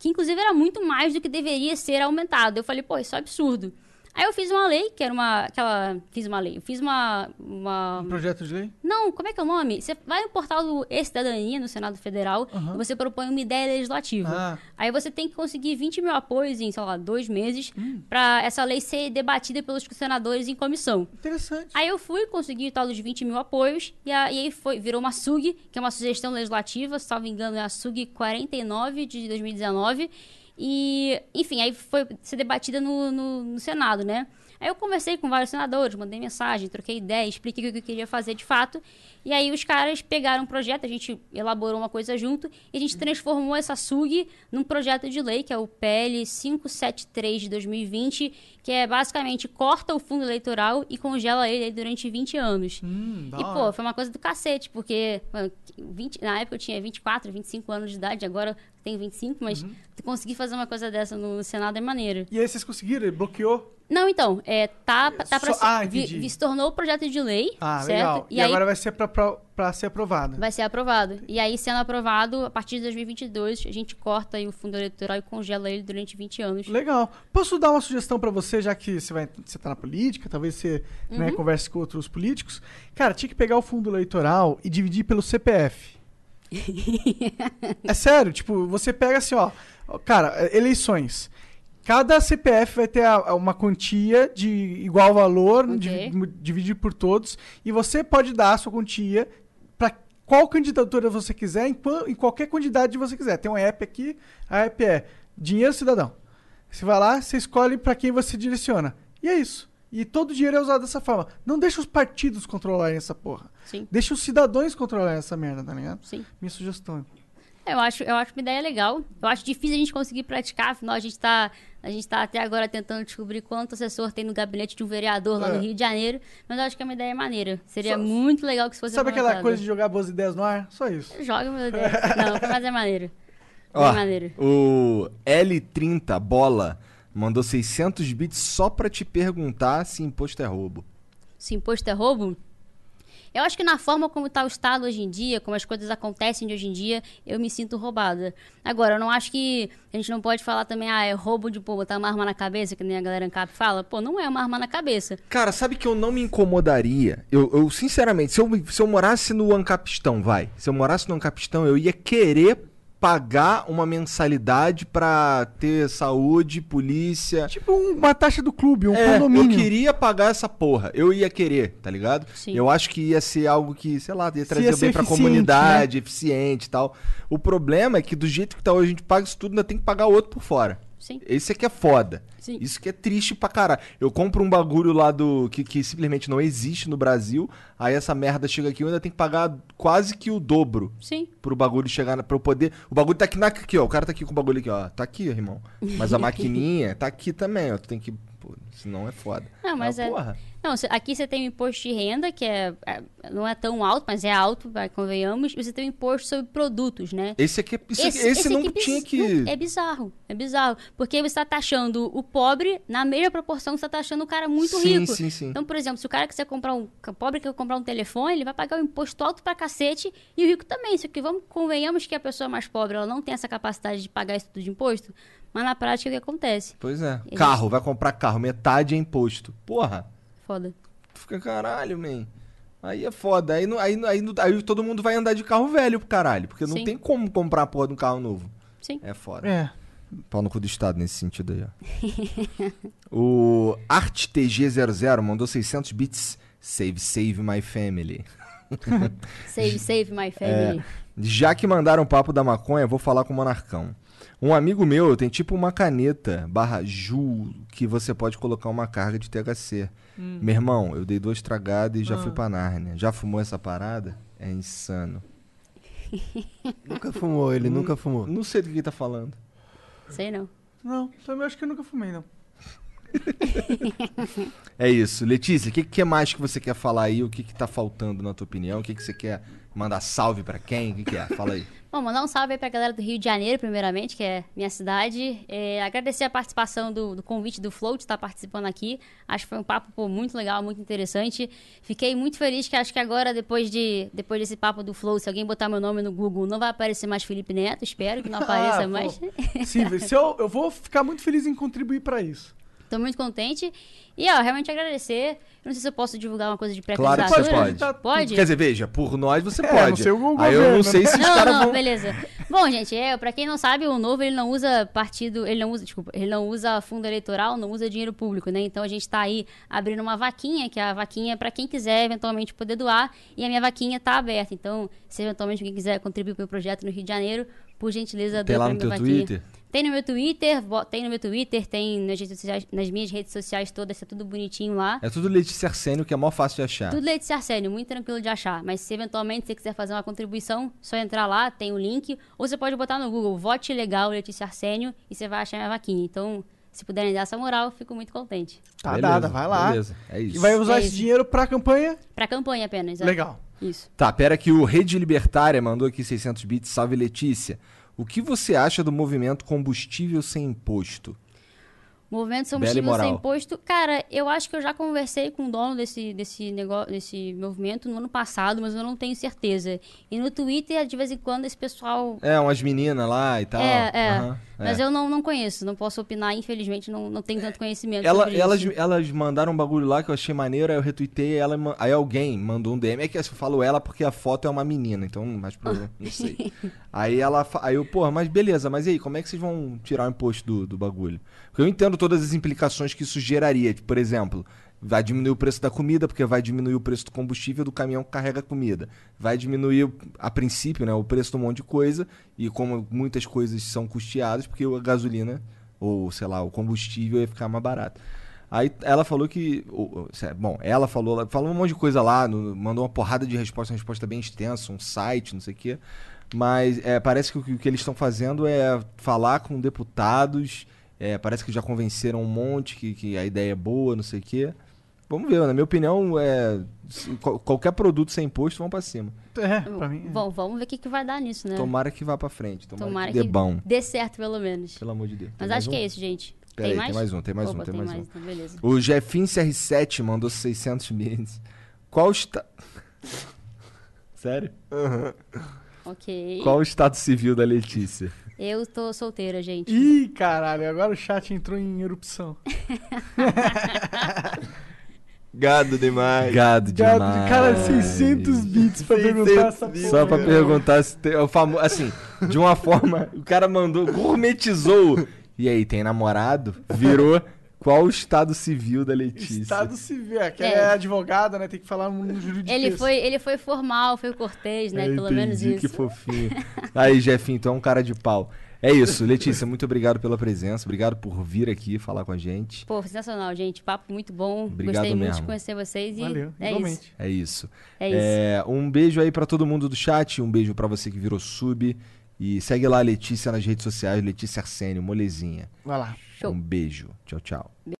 Que inclusive era muito mais do que deveria ser aumentado. Eu falei, pô, isso é absurdo. Aí eu fiz uma lei, que era uma. Aquela. Fiz uma lei. Eu fiz uma. uma Um projeto de lei? Não, como é que é o nome? Você vai no portal do E-Cidadania, no Senado Federal, e você propõe uma ideia legislativa. Ah. Aí você tem que conseguir 20 mil apoios em, sei lá, dois meses, pra essa lei ser debatida pelos senadores em comissão. Interessante. Aí eu fui, consegui o tal dos 20 mil apoios, e, a- e aí foi, virou uma SUG, que é uma sugestão legislativa, se salvo engano, é a SUG 49 de 2019. E, enfim, aí foi ser debatida no, no, no Senado, né? Aí eu conversei com vários senadores, mandei mensagem, troquei ideia, expliquei o que eu queria fazer de fato. E aí os caras pegaram um projeto, a gente elaborou uma coisa junto, e a gente transformou essa SUG num projeto de lei, que é o PL 573 de 2020, que é basicamente corta o fundo eleitoral e congela ele aí durante 20 anos. Hum, E, pô, foi uma coisa do cacete, porque mano, 20 na época eu tinha 24, 25 anos de idade, agora tenho 25, mas Uhum. conseguir fazer uma coisa dessa no, Senado é maneiro. E aí vocês conseguiram? Ele bloqueou? Não, então, é, tá, tá pra ser, ah, vi- entendi. vi- se tornou projeto de lei, Ah, certo? legal. E, E, aí agora vai ser pra ser aprovado. vai ser aprovado. E aí, sendo aprovado, a partir de 2022, a gente corta o fundo eleitoral e congela ele durante 20 anos. Legal. Posso dar uma sugestão pra você, já que você, vai, você tá na política, talvez você Uhum. né, converse com outros políticos. Cara, tinha que pegar o fundo eleitoral e dividir pelo CPF. É sério, tipo, você pega assim, ó. Cara, eleições. Cada CPF vai ter a- uma quantia de igual valor, Ok. divi- dividir por todos, e você pode dar a sua quantia para qual candidatura você quiser, em, em qualquer quantidade que você quiser. Tem um app aqui, a app é Dinheiro Cidadão. Você vai lá, você escolhe para quem você direciona. E é isso. E todo o dinheiro é usado dessa forma. Não deixa os partidos controlarem essa porra. Sim, Deixa os cidadãos controlarem essa merda, tá ligado? sim. Minha sugestão. Eu acho, eu acho uma ideia legal. Eu acho difícil a gente conseguir praticar, afinal a gente tá, a gente tá até agora tentando descobrir quanto assessor tem no gabinete de um vereador lá É. no Rio de Janeiro, mas eu acho que é uma ideia maneira. Seria Só- muito legal que isso fosse Sabe aquela coisa de jogar boas ideias no ar? Só isso. Joga, meu Deus. Não, mas é maneiro. Ó, Bem maneiro. o L30 Bola mandou 600 bits só pra te perguntar se imposto é roubo. Se imposto é roubo, eu acho que na forma como está o Estado hoje em dia, como as coisas acontecem de hoje em dia, eu me sinto roubada. Agora, eu não acho que a gente não pode falar também, ah, é roubo de pô, botar uma arma na cabeça, que nem a galera ANCAP fala. Pô, não é uma arma na cabeça. Cara, sabe que eu não me incomodaria? Eu, eu, sinceramente, se eu, se eu morasse no Ancapistão, vai. Se eu morasse no Ancapistão, eu ia querer pagar uma mensalidade pra ter saúde, polícia. Tipo um- uma taxa do clube, um É, eu condomínio. queria pagar essa porra. Eu ia querer, tá ligado? Sim. Eu acho que ia ser algo que, sei lá, ia trazer ia bem pra comunidade, eficiente e tal. O problema é que do jeito que tá hoje, a gente paga isso tudo, ainda tem que pagar outro por fora. Sim. Esse aqui é foda. Sim. Isso que é triste pra caralho. Eu compro um bagulho lá do. Que, que simplesmente não existe no Brasil. Aí essa merda chega aqui, eu ainda tenho que pagar quase que o dobro Sim. pro bagulho chegar na, pra eu poder. O bagulho tá aqui na aqui, ó. O cara tá aqui com o bagulho aqui, ó. Tá aqui, irmão. Mas a maquininha tá aqui também, ó. Tu tem que. Pô, senão é foda. Não, mas Ah, é- Porra. Não, aqui você tem o imposto de renda, que é, é- não é tão alto, mas é alto, vai, convenhamos. E você tem o imposto sobre produtos, né? Esse aqui, é- isso aqui- esse, não aqui bis- tinha que. É bizarro, é bizarro. Porque você está taxando o pobre na mesma proporção que você está taxando o cara muito sim, rico. Sim, sim, Então, por exemplo, se o cara quiser comprar um. O pobre quer comprar um telefone, ele vai pagar um imposto alto pra cacete e o rico também. Só que vamos, convenhamos que a pessoa mais pobre ela não tem essa capacidade de pagar isso tudo de imposto, mas na prática o que acontece? Pois é. Ele- Carro, vai comprar carro, metade é imposto. Porra. Foda. Tu fica caralho, man. Aí é foda. Aí, aí, aí, aí todo mundo vai andar de carro velho pro caralho. Porque não Sim. tem como comprar a porra de um carro novo. Sim. É foda. É. Pau no cu do Estado nesse sentido aí, ó. o ArtTG00 mandou 600 bits. Save, save my family. Save, save my É. family. Já que mandaram papo da maconha, vou falar com o Monarcão. Um amigo meu tem tipo uma caneta barra Ju que você pode colocar uma carga de THC. Meu irmão, eu dei duas tragadas e já fui pra Nárnia. Já fumou essa parada? É insano. Nunca fumou, ele nunca fumou. Não sei do que ele tá falando. Sei não. Não, também acho que eu nunca fumei, não. É isso. Letícia, o que, que mais que você quer falar aí? O que, que tá faltando na tua opinião? O que, que você quer mandar salve pra quem? O que, que é? Fala aí. Bom, mandar um salve aí pra galera do Rio de Janeiro, primeiramente, que é minha cidade. É, agradecer a participação do, do convite do Flow de estar participando aqui. Acho que foi um papo pô, muito legal, muito interessante. Fiquei muito feliz que acho que agora, depois, de, depois desse papo do Flow, se alguém botar meu nome no Google, não vai aparecer mais Felipe Neto. Espero que não apareça Ah, mais. Sim, se eu, eu vou ficar muito feliz em contribuir pra isso. Tô muito contente. E, ó, realmente agradecer. Eu não sei se eu posso divulgar uma coisa de Claro que pré-candidatura. você pode. Pode? Quer dizer, veja, por nós você É, pode. não sei o aí eu não sei né? se os Não, caras não, vão. beleza. Bom, gente, é, pra quem não sabe, o Novo ele não usa partido, ele não usa, desculpa, ele não usa fundo eleitoral, não usa dinheiro público, né? Então a gente tá aí abrindo uma vaquinha, que é a vaquinha pra quem quiser eventualmente poder doar, e a minha vaquinha tá aberta. Então, se eventualmente alguém quiser contribuir pro meu projeto no Rio de Janeiro, por gentileza, doa pra minha vaquinha. Twitter? Tem no meu Twitter, tem no meu Twitter, tem nas, redes sociais- nas minhas redes sociais todas, tá tudo bonitinho lá. É tudo Letícia Arsênio, que é mó fácil de achar. Tudo Letícia Arsênio, muito tranquilo de achar. Mas se eventualmente você quiser fazer uma contribuição, só entrar lá, tem o link. Ou você pode botar no Google, Vote Legal Letícia Arsênio, e você vai achar minha vaquinha. Então, se puderem dar essa moral, fico muito contente. Tá Beleza, dada, vai lá. Beleza, é isso. E vai usar É esse dinheiro pra campanha? Pra campanha apenas. é. Legal. Isso. Tá, pera que o Rede Libertária mandou aqui 600 bits. Salve, Letícia. O que você acha do movimento combustível sem imposto? Movimento Bela e Combustível Sem moral. Imposto. Cara, eu acho que eu já conversei com o dono desse, desse negócio, desse movimento no ano passado, mas eu não tenho certeza. E no Twitter, de vez em quando, esse pessoal. É, umas meninas lá e tal. é, é. Aham, Mas é. eu não, não conheço, não posso opinar, infelizmente, não, não tenho tanto conhecimento. Ela, elas, elas mandaram um bagulho lá que eu achei maneiro, aí eu retuitei, ela, aí alguém mandou um DM. É que eu falo ela porque a foto é uma menina, então mais problema, não sei. aí ela, aí eu, porra, mas beleza, mas e aí, como é que vocês vão tirar o imposto do, do bagulho? Porque eu entendo todas as implicações que isso geraria. Tipo, por exemplo, vai diminuir o preço da comida, porque vai diminuir o preço do combustível do caminhão que carrega comida. Vai diminuir, a princípio, né, o preço de um monte de coisa, e como muitas coisas são custeadas, porque a gasolina, ou sei lá, o combustível ia ficar mais barato. Aí ela falou que. Bom, ela falou, falou um monte de coisa lá, mandou uma porrada de resposta, uma resposta bem extensa, um site, não sei o quê. Mas é, parece que, o que eles estão fazendo é falar com deputados. É, parece que já convenceram um monte que, que a ideia é boa, não sei o quê. Vamos ver, na minha opinião, é, qualquer produto sem imposto, vão pra cima. É, pra mim. é. Bom, vamos ver o que, que vai dar nisso, né? Tomara que vá pra frente. Tomara, Tomara que dê que bom. dê certo, pelo menos. Pelo amor de Deus. Mas Tem acho mais que um? é isso, gente. Pera tem aí, mais? tem mais um, tem mais Opa, um, tem mais um. Então, beleza. O Jefim CR7 mandou 600 bits. Qual está... Sério? Ok. Qual o estado civil da Letícia? Eu tô solteira, gente. Ih, caralho, agora o chat entrou em erupção. Gado demais. Gado Gado demais. de cara, 600 bits pra 600 perguntar essa bits. Só pra porra. perguntar se tem... O famo... Assim, de uma forma... O cara mandou, gourmetizou. E aí, tem namorado? Virou... Qual o estado civil da Letícia? Estado civil, é que É. é advogada, né? Tem que falar no jurídico. Ele foi, ele foi formal, foi cortês, né? Eu Pelo menos entendi, isso. que fofinho. Aí, Jefinho, tu é um cara de pau. É isso, Letícia, muito obrigado pela presença, obrigado por vir aqui falar com a gente. Pô, sensacional, gente. Papo muito bom. Obrigado Gostei muito mesmo. de conhecer vocês e Valeu, é isso. igualmente. É isso. É isso. É, um beijo aí pra todo mundo do chat, um beijo pra você que virou sub. E segue lá a Letícia nas redes sociais, Letícia Arsênio, molezinha. Vai lá. Show. Um beijo. Tchau, tchau.